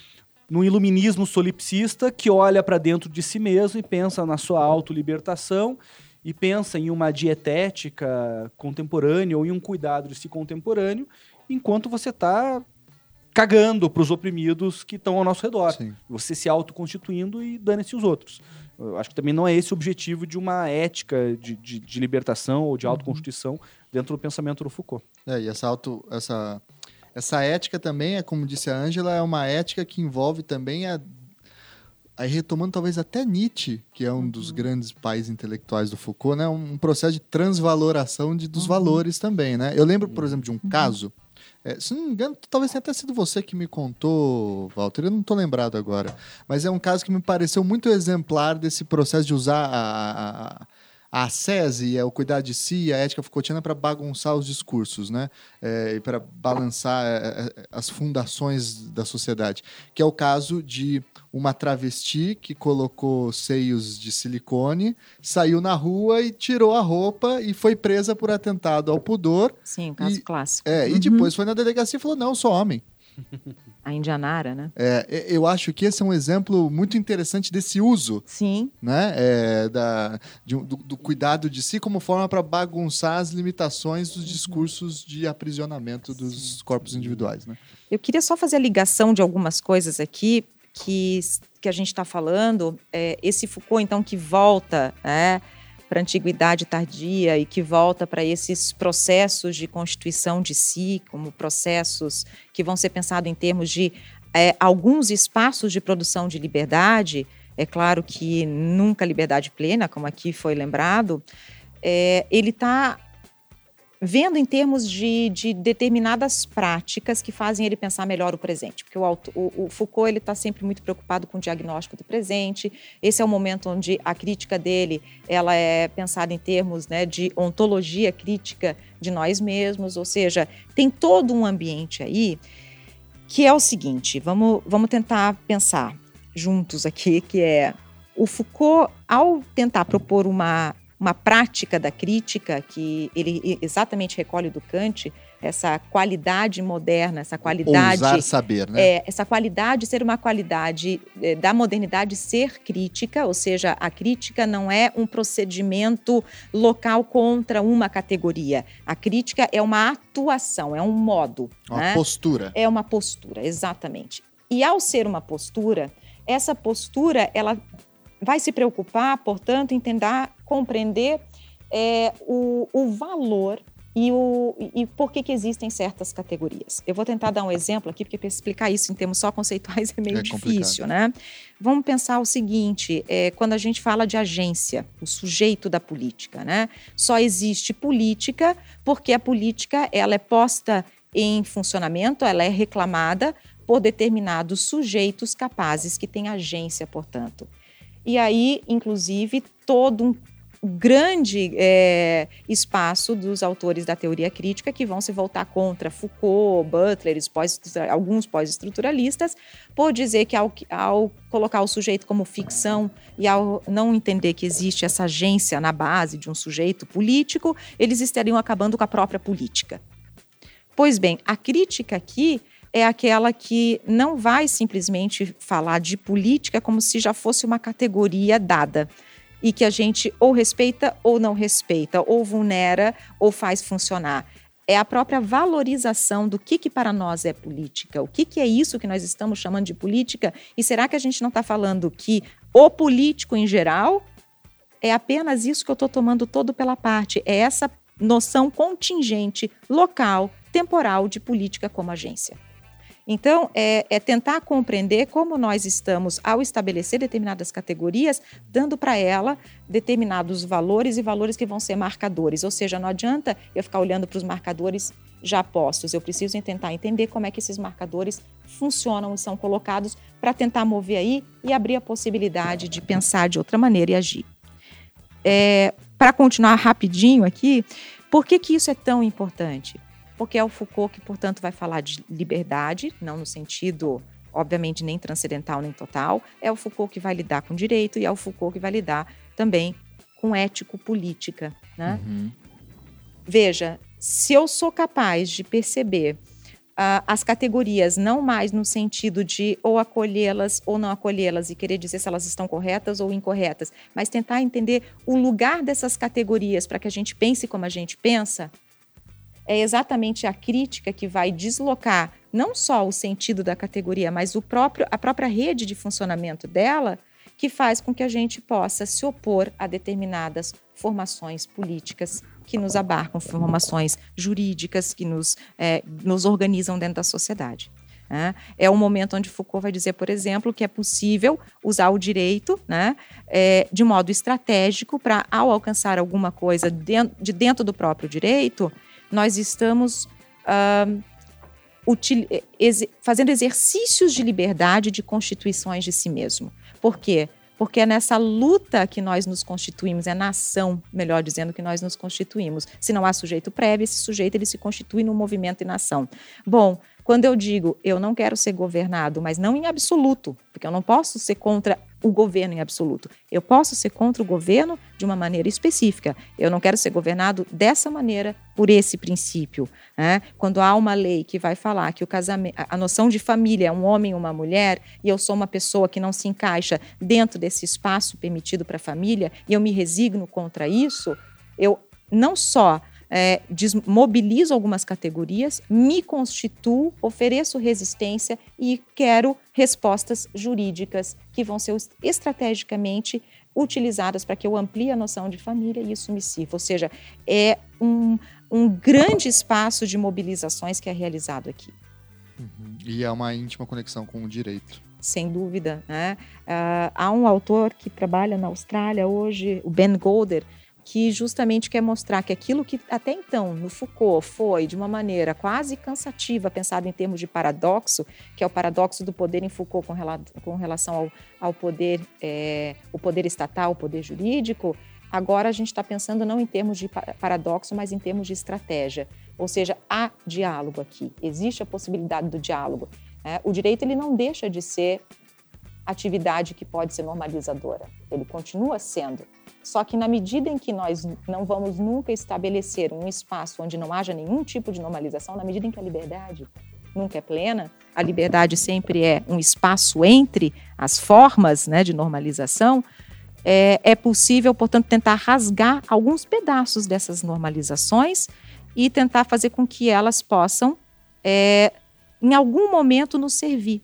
no iluminismo solipsista que olha para dentro de si mesmo e pensa na sua autolibertação e pensa em uma dietética contemporânea ou em um cuidado de si contemporâneo enquanto você está cagando para os oprimidos que estão ao nosso redor. Sim. Você se autoconstituindo e dane-se os outros. Eu acho que também não é esse o objetivo de uma ética de, de, de libertação ou de uhum. autoconstituição uhum. dentro do pensamento do Foucault. É, e essa, auto, essa, essa ética também, é, como disse a Ângela, é uma ética que envolve também a aí retomando talvez até Nietzsche, que é um dos uhum. grandes pais intelectuais do Foucault, né, um processo de transvaloração de, dos uhum. valores também, né? Eu lembro, por exemplo, de um uhum. caso é, se não me engano, talvez tenha até sido você que me contou, Walter, eu não estou lembrado agora. Mas é um caso que me pareceu muito exemplar desse processo de usar a, a a SESI, é o cuidar de si, a ética Foucaultiana para bagunçar os discursos, né? É, e para balançar é, é, as fundações da sociedade. Que é o caso de uma travesti que colocou seios de silicone, saiu na rua e tirou a roupa e foi presa por atentado ao pudor. Sim, um caso e, clássico. É, uhum. E depois foi na delegacia e falou: não, sou homem. A Indianara, né? É, eu acho que esse é um exemplo muito interessante desse uso. Sim. Né? É, da, de, do, do, cuidado de si como forma para bagunçar as limitações dos discursos de aprisionamento dos corpos individuais. Né? Eu queria só fazer a ligação de algumas coisas aqui que, que a gente está falando. É, esse Foucault, então, que volta né, para a antiguidade tardia e que volta para esses processos de constituição de si, como processos que vão ser pensados em termos de é, alguns espaços de produção de liberdade, é claro que nunca liberdade plena, como aqui foi lembrado, é, ele está vendo em termos de, de, determinadas práticas que fazem ele pensar melhor o presente, porque o, o, o Foucault ele está sempre muito preocupado com o diagnóstico do presente. Esse é o momento onde a crítica dele ela é pensada em termos né, de ontologia crítica de nós mesmos, ou seja, tem todo um ambiente aí que é o seguinte. Vamos, vamos tentar pensar juntos aqui, que é o Foucault, ao tentar propor uma uma prática da crítica que ele exatamente recolhe do Kant, essa qualidade moderna, essa qualidade. Ousar saber, né? É, essa qualidade ser uma qualidade é, da modernidade ser crítica, ou seja, a crítica não é um procedimento local contra uma categoria. A crítica é uma atuação, é um modo. Uma né? postura. É uma postura, exatamente. E ao ser uma postura, essa postura ela vai se preocupar, portanto, em tentar compreender é, o, o valor e, o, e por que, que existem certas categorias. Eu vou tentar dar um exemplo aqui, porque para explicar isso em termos só conceituais é meio é difícil, né? Vamos pensar o seguinte: é, quando a gente fala de agência, o sujeito da política, né? Só existe política porque a política ela é posta em funcionamento, ela é reclamada por determinados sujeitos capazes que têm agência, portanto. E aí, inclusive, todo um grande é, espaço dos autores da teoria crítica que vão se voltar contra Foucault, Butler, pós, alguns pós-estruturalistas, por dizer que ao, ao, colocar o sujeito como ficção e ao não entender que existe essa agência na base de um sujeito político, eles estariam acabando com a própria política. Pois bem, a crítica aqui é aquela que não vai simplesmente falar de política como se já fosse uma categoria dada e que a gente ou respeita ou não respeita, ou vulnera ou faz funcionar. É a própria valorização do que, que para nós é política, o que, que é isso que nós estamos chamando de política, e será que a gente não está falando que o político em geral é apenas isso que eu estou tomando todo pela parte, é essa noção contingente, local, temporal de política como agência. Então, é, é, tentar compreender como nós estamos, ao estabelecer determinadas categorias, dando para ela determinados valores e valores que vão ser marcadores. Ou seja, não adianta eu ficar olhando para os marcadores já postos, eu preciso tentar entender como é que esses marcadores funcionam e são colocados para tentar mover aí e abrir a possibilidade de pensar de outra maneira e agir. É, para continuar rapidinho aqui, por que, que isso é tão importante? Porque é o Foucault que, portanto, vai falar de liberdade, não no sentido, obviamente, nem transcendental nem total. É o Foucault que vai lidar com direito e é o Foucault que vai lidar também com ético-política. Né? Uhum. Veja, se eu sou capaz de perceber uh, as categorias não mais no sentido de ou acolhê-las ou não acolhê-las e querer dizer se elas estão corretas ou incorretas, mas tentar entender o lugar dessas categorias para que a gente pense como a gente pensa, é exatamente a crítica que vai deslocar não só o sentido da categoria, mas o próprio, a própria rede de funcionamento dela, que faz com que a gente possa se opor a determinadas formações políticas que nos abarcam, formações jurídicas que nos, é, nos organizam dentro da sociedade. Né? É o momento onde Foucault vai dizer, por exemplo, que é possível usar o direito né, é, de modo estratégico para, ao alcançar alguma coisa de dentro do próprio direito, nós estamos uh, ex fazendo exercícios de liberdade de constituições de si mesmo. Por quê? Porque é nessa luta que nós nos constituímos, é na ação, melhor dizendo, que nós nos constituímos. Se não há sujeito prévio, esse sujeito ele se constitui no movimento e na ação. Bom, quando eu digo eu não quero ser governado, mas não em absoluto, porque eu não posso ser contra o governo em absoluto. Eu posso ser contra o governo de uma maneira específica. Eu não quero ser governado dessa maneira por esse princípio. Né? Quando há uma lei que vai falar que o casamento, a noção de família é um homem e uma mulher, e eu sou uma pessoa que não se encaixa dentro desse espaço permitido para a família, e eu me resigno contra isso, eu não só é, desmobilizo algumas categorias, me constituo, ofereço resistência e quero respostas jurídicas que vão ser estrategicamente utilizadas para que eu amplie a noção de família e isso me sirva. Ou seja, é um, um grande espaço de mobilizações que é realizado aqui. Uhum. E é uma íntima conexão com o direito. Sem dúvida. Né? Uh, há um autor que trabalha na Austrália hoje, o Ben Golder, que justamente quer mostrar que aquilo que até então no Foucault foi de uma maneira quase cansativa, pensado em termos de paradoxo, que é o paradoxo do poder em Foucault com, rela com relação ao, ao poder, é, o poder estatal, o poder jurídico, agora a gente está pensando não em termos de paradoxo, mas em termos de estratégia. Ou seja, há diálogo aqui, existe a possibilidade do diálogo. É, o direito ele não deixa de ser atividade que pode ser normalizadora, ele continua sendo. Só que na medida em que nós não vamos nunca estabelecer um espaço onde não haja nenhum tipo de normalização, na medida em que a liberdade nunca é plena, a liberdade sempre é um espaço entre as formas né, de normalização, é, é possível, portanto, tentar rasgar alguns pedaços dessas normalizações e tentar fazer com que elas possam, é, em algum momento, nos servir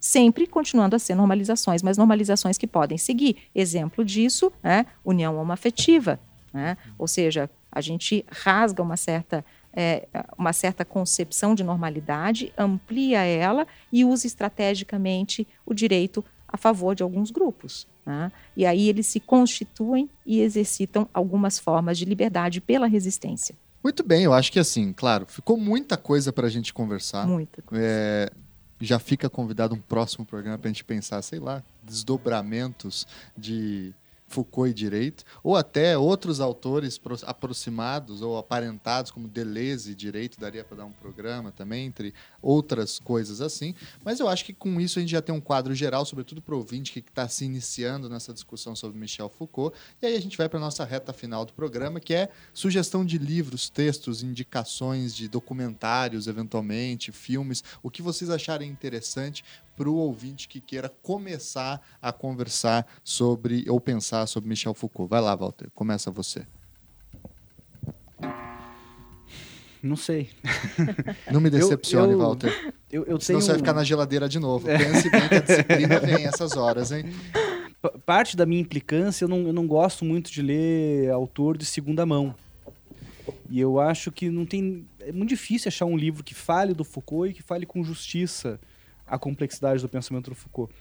sempre continuando a ser normalizações, mas normalizações que podem seguir. Exemplo disso, né, união homoafetiva, né? ou seja, a gente rasga uma certa é, uma certa concepção de normalidade, amplia ela e usa estrategicamente o direito a favor de alguns grupos. Né? E aí eles se constituem e exercitam algumas formas de liberdade pela resistência. Muito bem, eu acho que assim, claro, ficou muita coisa para a gente conversar. Muita coisa. É, já fica convidado um próximo programa para a gente pensar, sei lá, desdobramentos de Foucault e direito, ou até outros autores aproximados ou aparentados, como Deleuze e direito, daria para dar um programa também, entre outras coisas assim. Mas eu acho que com isso a gente já tem um quadro geral, sobretudo para o ouvinte que está se iniciando nessa discussão sobre Michel Foucault. E aí a gente vai para a nossa reta final do programa, que é sugestão de livros, textos, indicações de documentários, eventualmente, filmes, o que vocês acharem interessante para o ouvinte que queira começar a conversar sobre ou pensar sobre Michel Foucault. Vai lá, Walter, começa você. Não sei. Não me decepcione, eu, eu, Walter. Eu, eu Senão tenho... você vai ficar na geladeira de novo. É. Pense bem que a disciplina vem essas horas, hein? Parte da minha implicância, eu não, eu não gosto muito de ler autor de segunda mão. E eu acho que não tem. É muito difícil achar um livro que fale do Foucault e que fale com justiça a complexidade do pensamento do Foucault.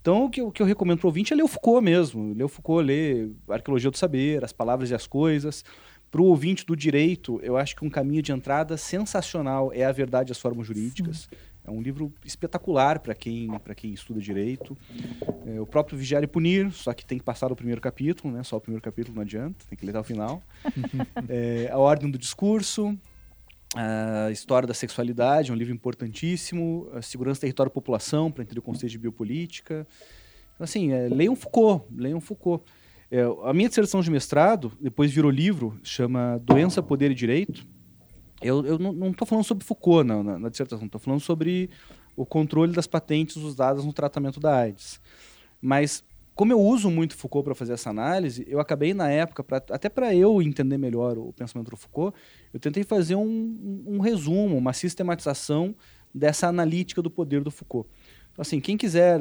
Então, o que eu, o que eu recomendo para o ouvinte é ler o Foucault mesmo. Ler o Foucault, ler Arqueologia do Saber, As Palavras e as Coisas. Para o ouvinte do direito, eu acho que um caminho de entrada sensacional é A Verdade e as Formas Jurídicas. Sim. É um livro espetacular para quem, quem estuda direito. É, o próprio Vigiar e Punir, só que tem que passar o primeiro capítulo, né? só o primeiro capítulo não adianta, tem que ler até o final. é, a Ordem do Discurso, a História da Sexualidade, um livro importantíssimo. Segurança, Território e População, para entender o conceito de biopolítica. Então, assim, é, leiam Foucault, leiam Foucault. É, a minha dissertação de mestrado, depois virou livro, chama Doença, Poder e Direito. Eu, eu não estou falando sobre Foucault na, na dissertação, estou falando sobre o controle das patentes usadas no tratamento da AIDS. Mas como eu uso muito Foucault para fazer essa análise, eu acabei na época, pra, até para eu entender melhor o pensamento do Foucault, eu tentei fazer um, um, um resumo, uma sistematização dessa analítica do poder do Foucault. Então, assim, quem quiser,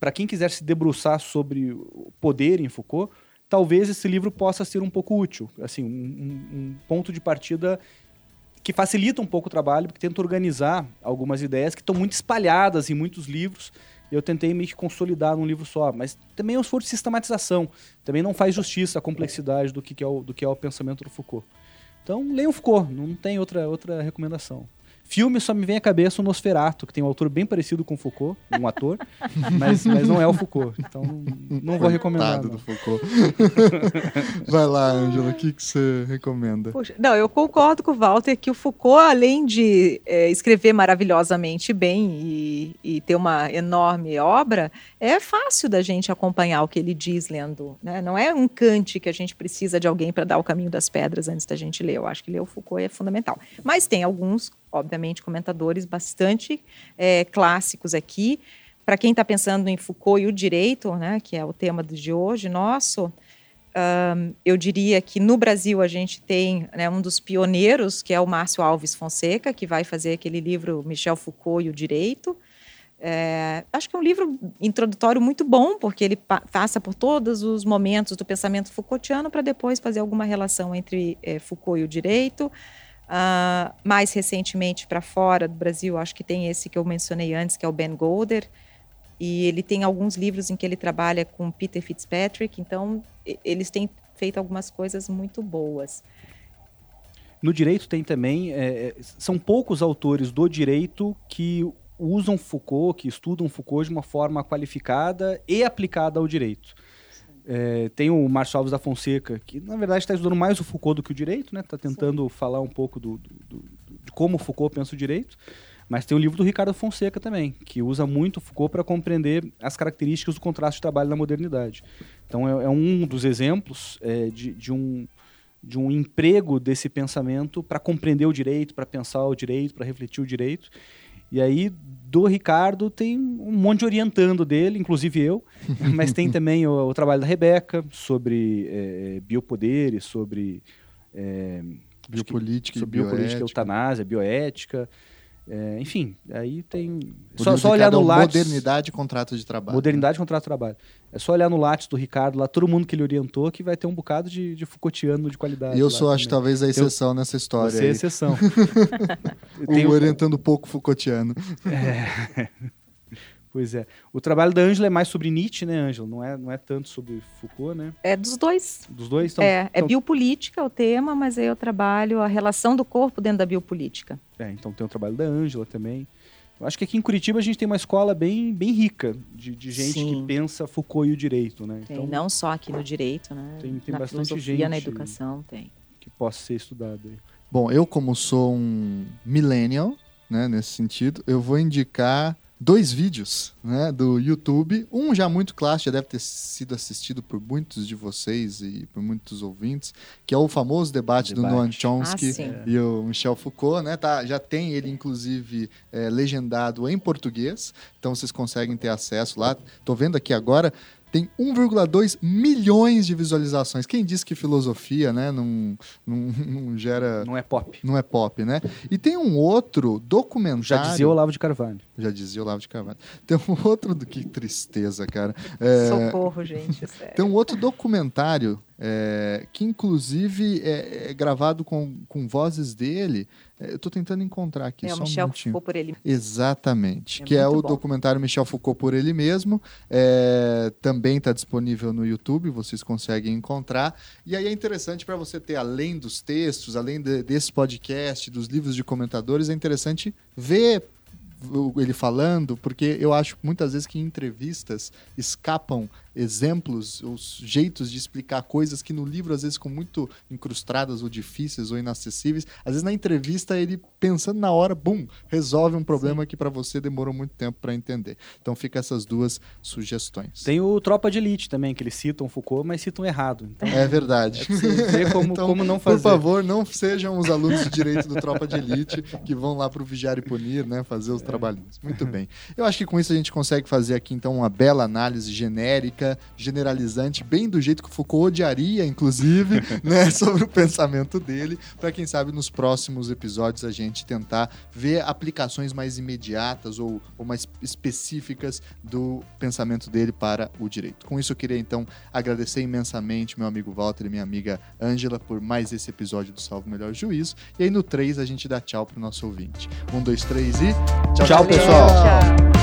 para quem quiser se debruçar sobre o poder em Foucault, talvez esse livro possa ser um pouco útil, assim, um, um ponto de partida que facilita um pouco o trabalho, porque tenta organizar algumas ideias que estão muito espalhadas em muitos livros eu tentei que consolidar num livro só. Mas também é um esforço de sistematização. Também não faz justiça à complexidade do que, que, é, o, do que é o pensamento do Foucault. Então, leiam Foucault, não tem outra, outra recomendação. Filme só me vem à cabeça o Nosferato, que tem um autor bem parecido com Foucault, um ator, mas, mas não é o Foucault. Então não vou recomendar. Não. do Foucault. Vai lá, Angela, o que, que você recomenda? Poxa, não, eu concordo com o Walter que o Foucault, além de é, escrever maravilhosamente bem e, e, ter uma enorme obra, é fácil da gente acompanhar o que ele diz lendo. Né? Não é um Kant que a gente precisa de alguém para dar o caminho das pedras antes da gente ler. Eu acho que ler o Foucault é fundamental. Mas tem alguns obviamente, comentadores bastante é, clássicos aqui. Para quem está pensando em Foucault e o direito, né, que é o tema de hoje nosso, um, eu diria que no Brasil a gente tem né, um dos pioneiros, que é o Márcio Alves Fonseca, que vai fazer aquele livro Michel Foucault e o Direito. É, acho que é um livro introdutório muito bom, porque ele pa passa por todos os momentos do pensamento Foucaultiano para depois fazer alguma relação entre é, Foucault e o direito. Uh, mais recentemente, para fora do Brasil, acho que tem esse que eu mencionei antes, que é o Ben Golder, e ele tem alguns livros em que ele trabalha com Peter Fitzpatrick, então eles têm feito algumas coisas muito boas. No direito tem também, é, é são poucos autores do direito que usam Foucault, que estudam Foucault de uma forma qualificada e aplicada ao direito. É, tem o Márcio Alves da Fonseca, que na verdade está estudando mais o Foucault do que o direito, né? Está tentando Sim. falar um pouco do, do, do, de como Foucault pensa o direito. Mas tem o livro do Ricardo Fonseca também, que usa muito Foucault para compreender as características do contraste de trabalho na modernidade. Então é, é um dos exemplos é, de, de, um, de um emprego desse pensamento para compreender o direito, para pensar o direito, para refletir o direito. E aí, do Ricardo, tem um monte de orientando dele, inclusive eu, mas tem também o, o, trabalho da Rebeca sobre é, biopoderes, sobre. É, biopolítica, sobre biopolítica, eutanásia, bioética. É, enfim, aí tem. Só, só olhar no Lattes. Modernidade e contrato de trabalho. Modernidade e né? contrato de trabalho. É só olhar no Lattes do Ricardo, lá todo mundo que ele orientou, que vai ter um bocado de, de Foucaultiano de qualidade. E eu sou, acho, talvez, a exceção eu, nessa história. Você é a exceção. o orientando pouco Foucaultiano. É. Pois é. O trabalho da Ângela é mais sobre Nietzsche, né, Ângela? Não é, não é tanto sobre Foucault, né? É dos dois. Dos dois? Então, é, é biopolítica o tema, mas aí eu trabalho a relação do corpo dentro da biopolítica. É, então tem o trabalho da Ângela também. Eu acho que aqui em Curitiba a gente tem uma escola bem, bem rica de, de gente Sim. que pensa Foucault e o direito, né? Tem, então, não só aqui no direito, né? Tem, tem na bastante gente. na educação, tem. Que possa ser estudado aí. Bom, eu como sou um millennial, né, nesse sentido, eu vou indicar dois vídeos né, do YouTube. Um já muito clássico, já deve ter sido assistido por muitos de vocês e por muitos ouvintes, que é o famoso debate, debate. do Noam Chomsky ah, e o Michel Foucault. Né, tá, já tem ele, inclusive, é, legendado em português, então vocês conseguem ter acesso lá. Estou vendo aqui agora, tem 1,2 milhões de visualizações. Quem disse que filosofia, né, não, não, não, gera... Não é pop. Não é pop, né? E tem um outro documentário... Já dizia o Olavo de Carvalho. Já dizia o Olavo de Carvalho. Tem um outro... Que tristeza, cara. É... Socorro, gente, sério. Tem um outro documentário é, que inclusive é, é, gravado com, com vozes dele. É, eu estou tentando encontrar aqui. É o Michel um Foucault por ele. Exatamente. É que é o bom. documentário Michel Foucault por ele mesmo. É, também está disponível no YouTube, vocês conseguem encontrar. E aí é interessante para você ter, além dos textos, além de, desse podcast, dos livros de comentadores, é interessante ver ele falando, porque eu acho muitas vezes que entrevistas escapam exemplos, os jeitos de explicar coisas que no livro às vezes ficam muito incrustadas ou difíceis ou inacessíveis. Às vezes na entrevista ele pensando na hora, bum, resolve um problema Sim. que para você demorou muito tempo para entender. Então fica essas duas sugestões. Tem o Tropa de Elite também, que eles citam Foucault, mas citam errado. Então, é verdade. É como, então, como não fazer. Por favor, não sejam os alunos de direito do Tropa de Elite que vão lá para o Vigiar e Punir, né, fazer os é. trabalhinhos. Muito bem. Eu acho que com isso a gente consegue fazer aqui então uma bela análise genérica generalizante, bem do jeito que o Foucault odiaria, inclusive, né, sobre o pensamento dele, para quem sabe nos próximos episódios a gente tentar ver aplicações mais imediatas ou, ou mais específicas do pensamento dele para o direito. Com isso eu queria então agradecer imensamente meu amigo Walter e minha amiga Ângela por mais esse episódio do Salvo Melhor Juízo. E aí no 3 a gente dá tchau pro nosso ouvinte. Um, dois, três e tchau, tchau pessoal! Tchau.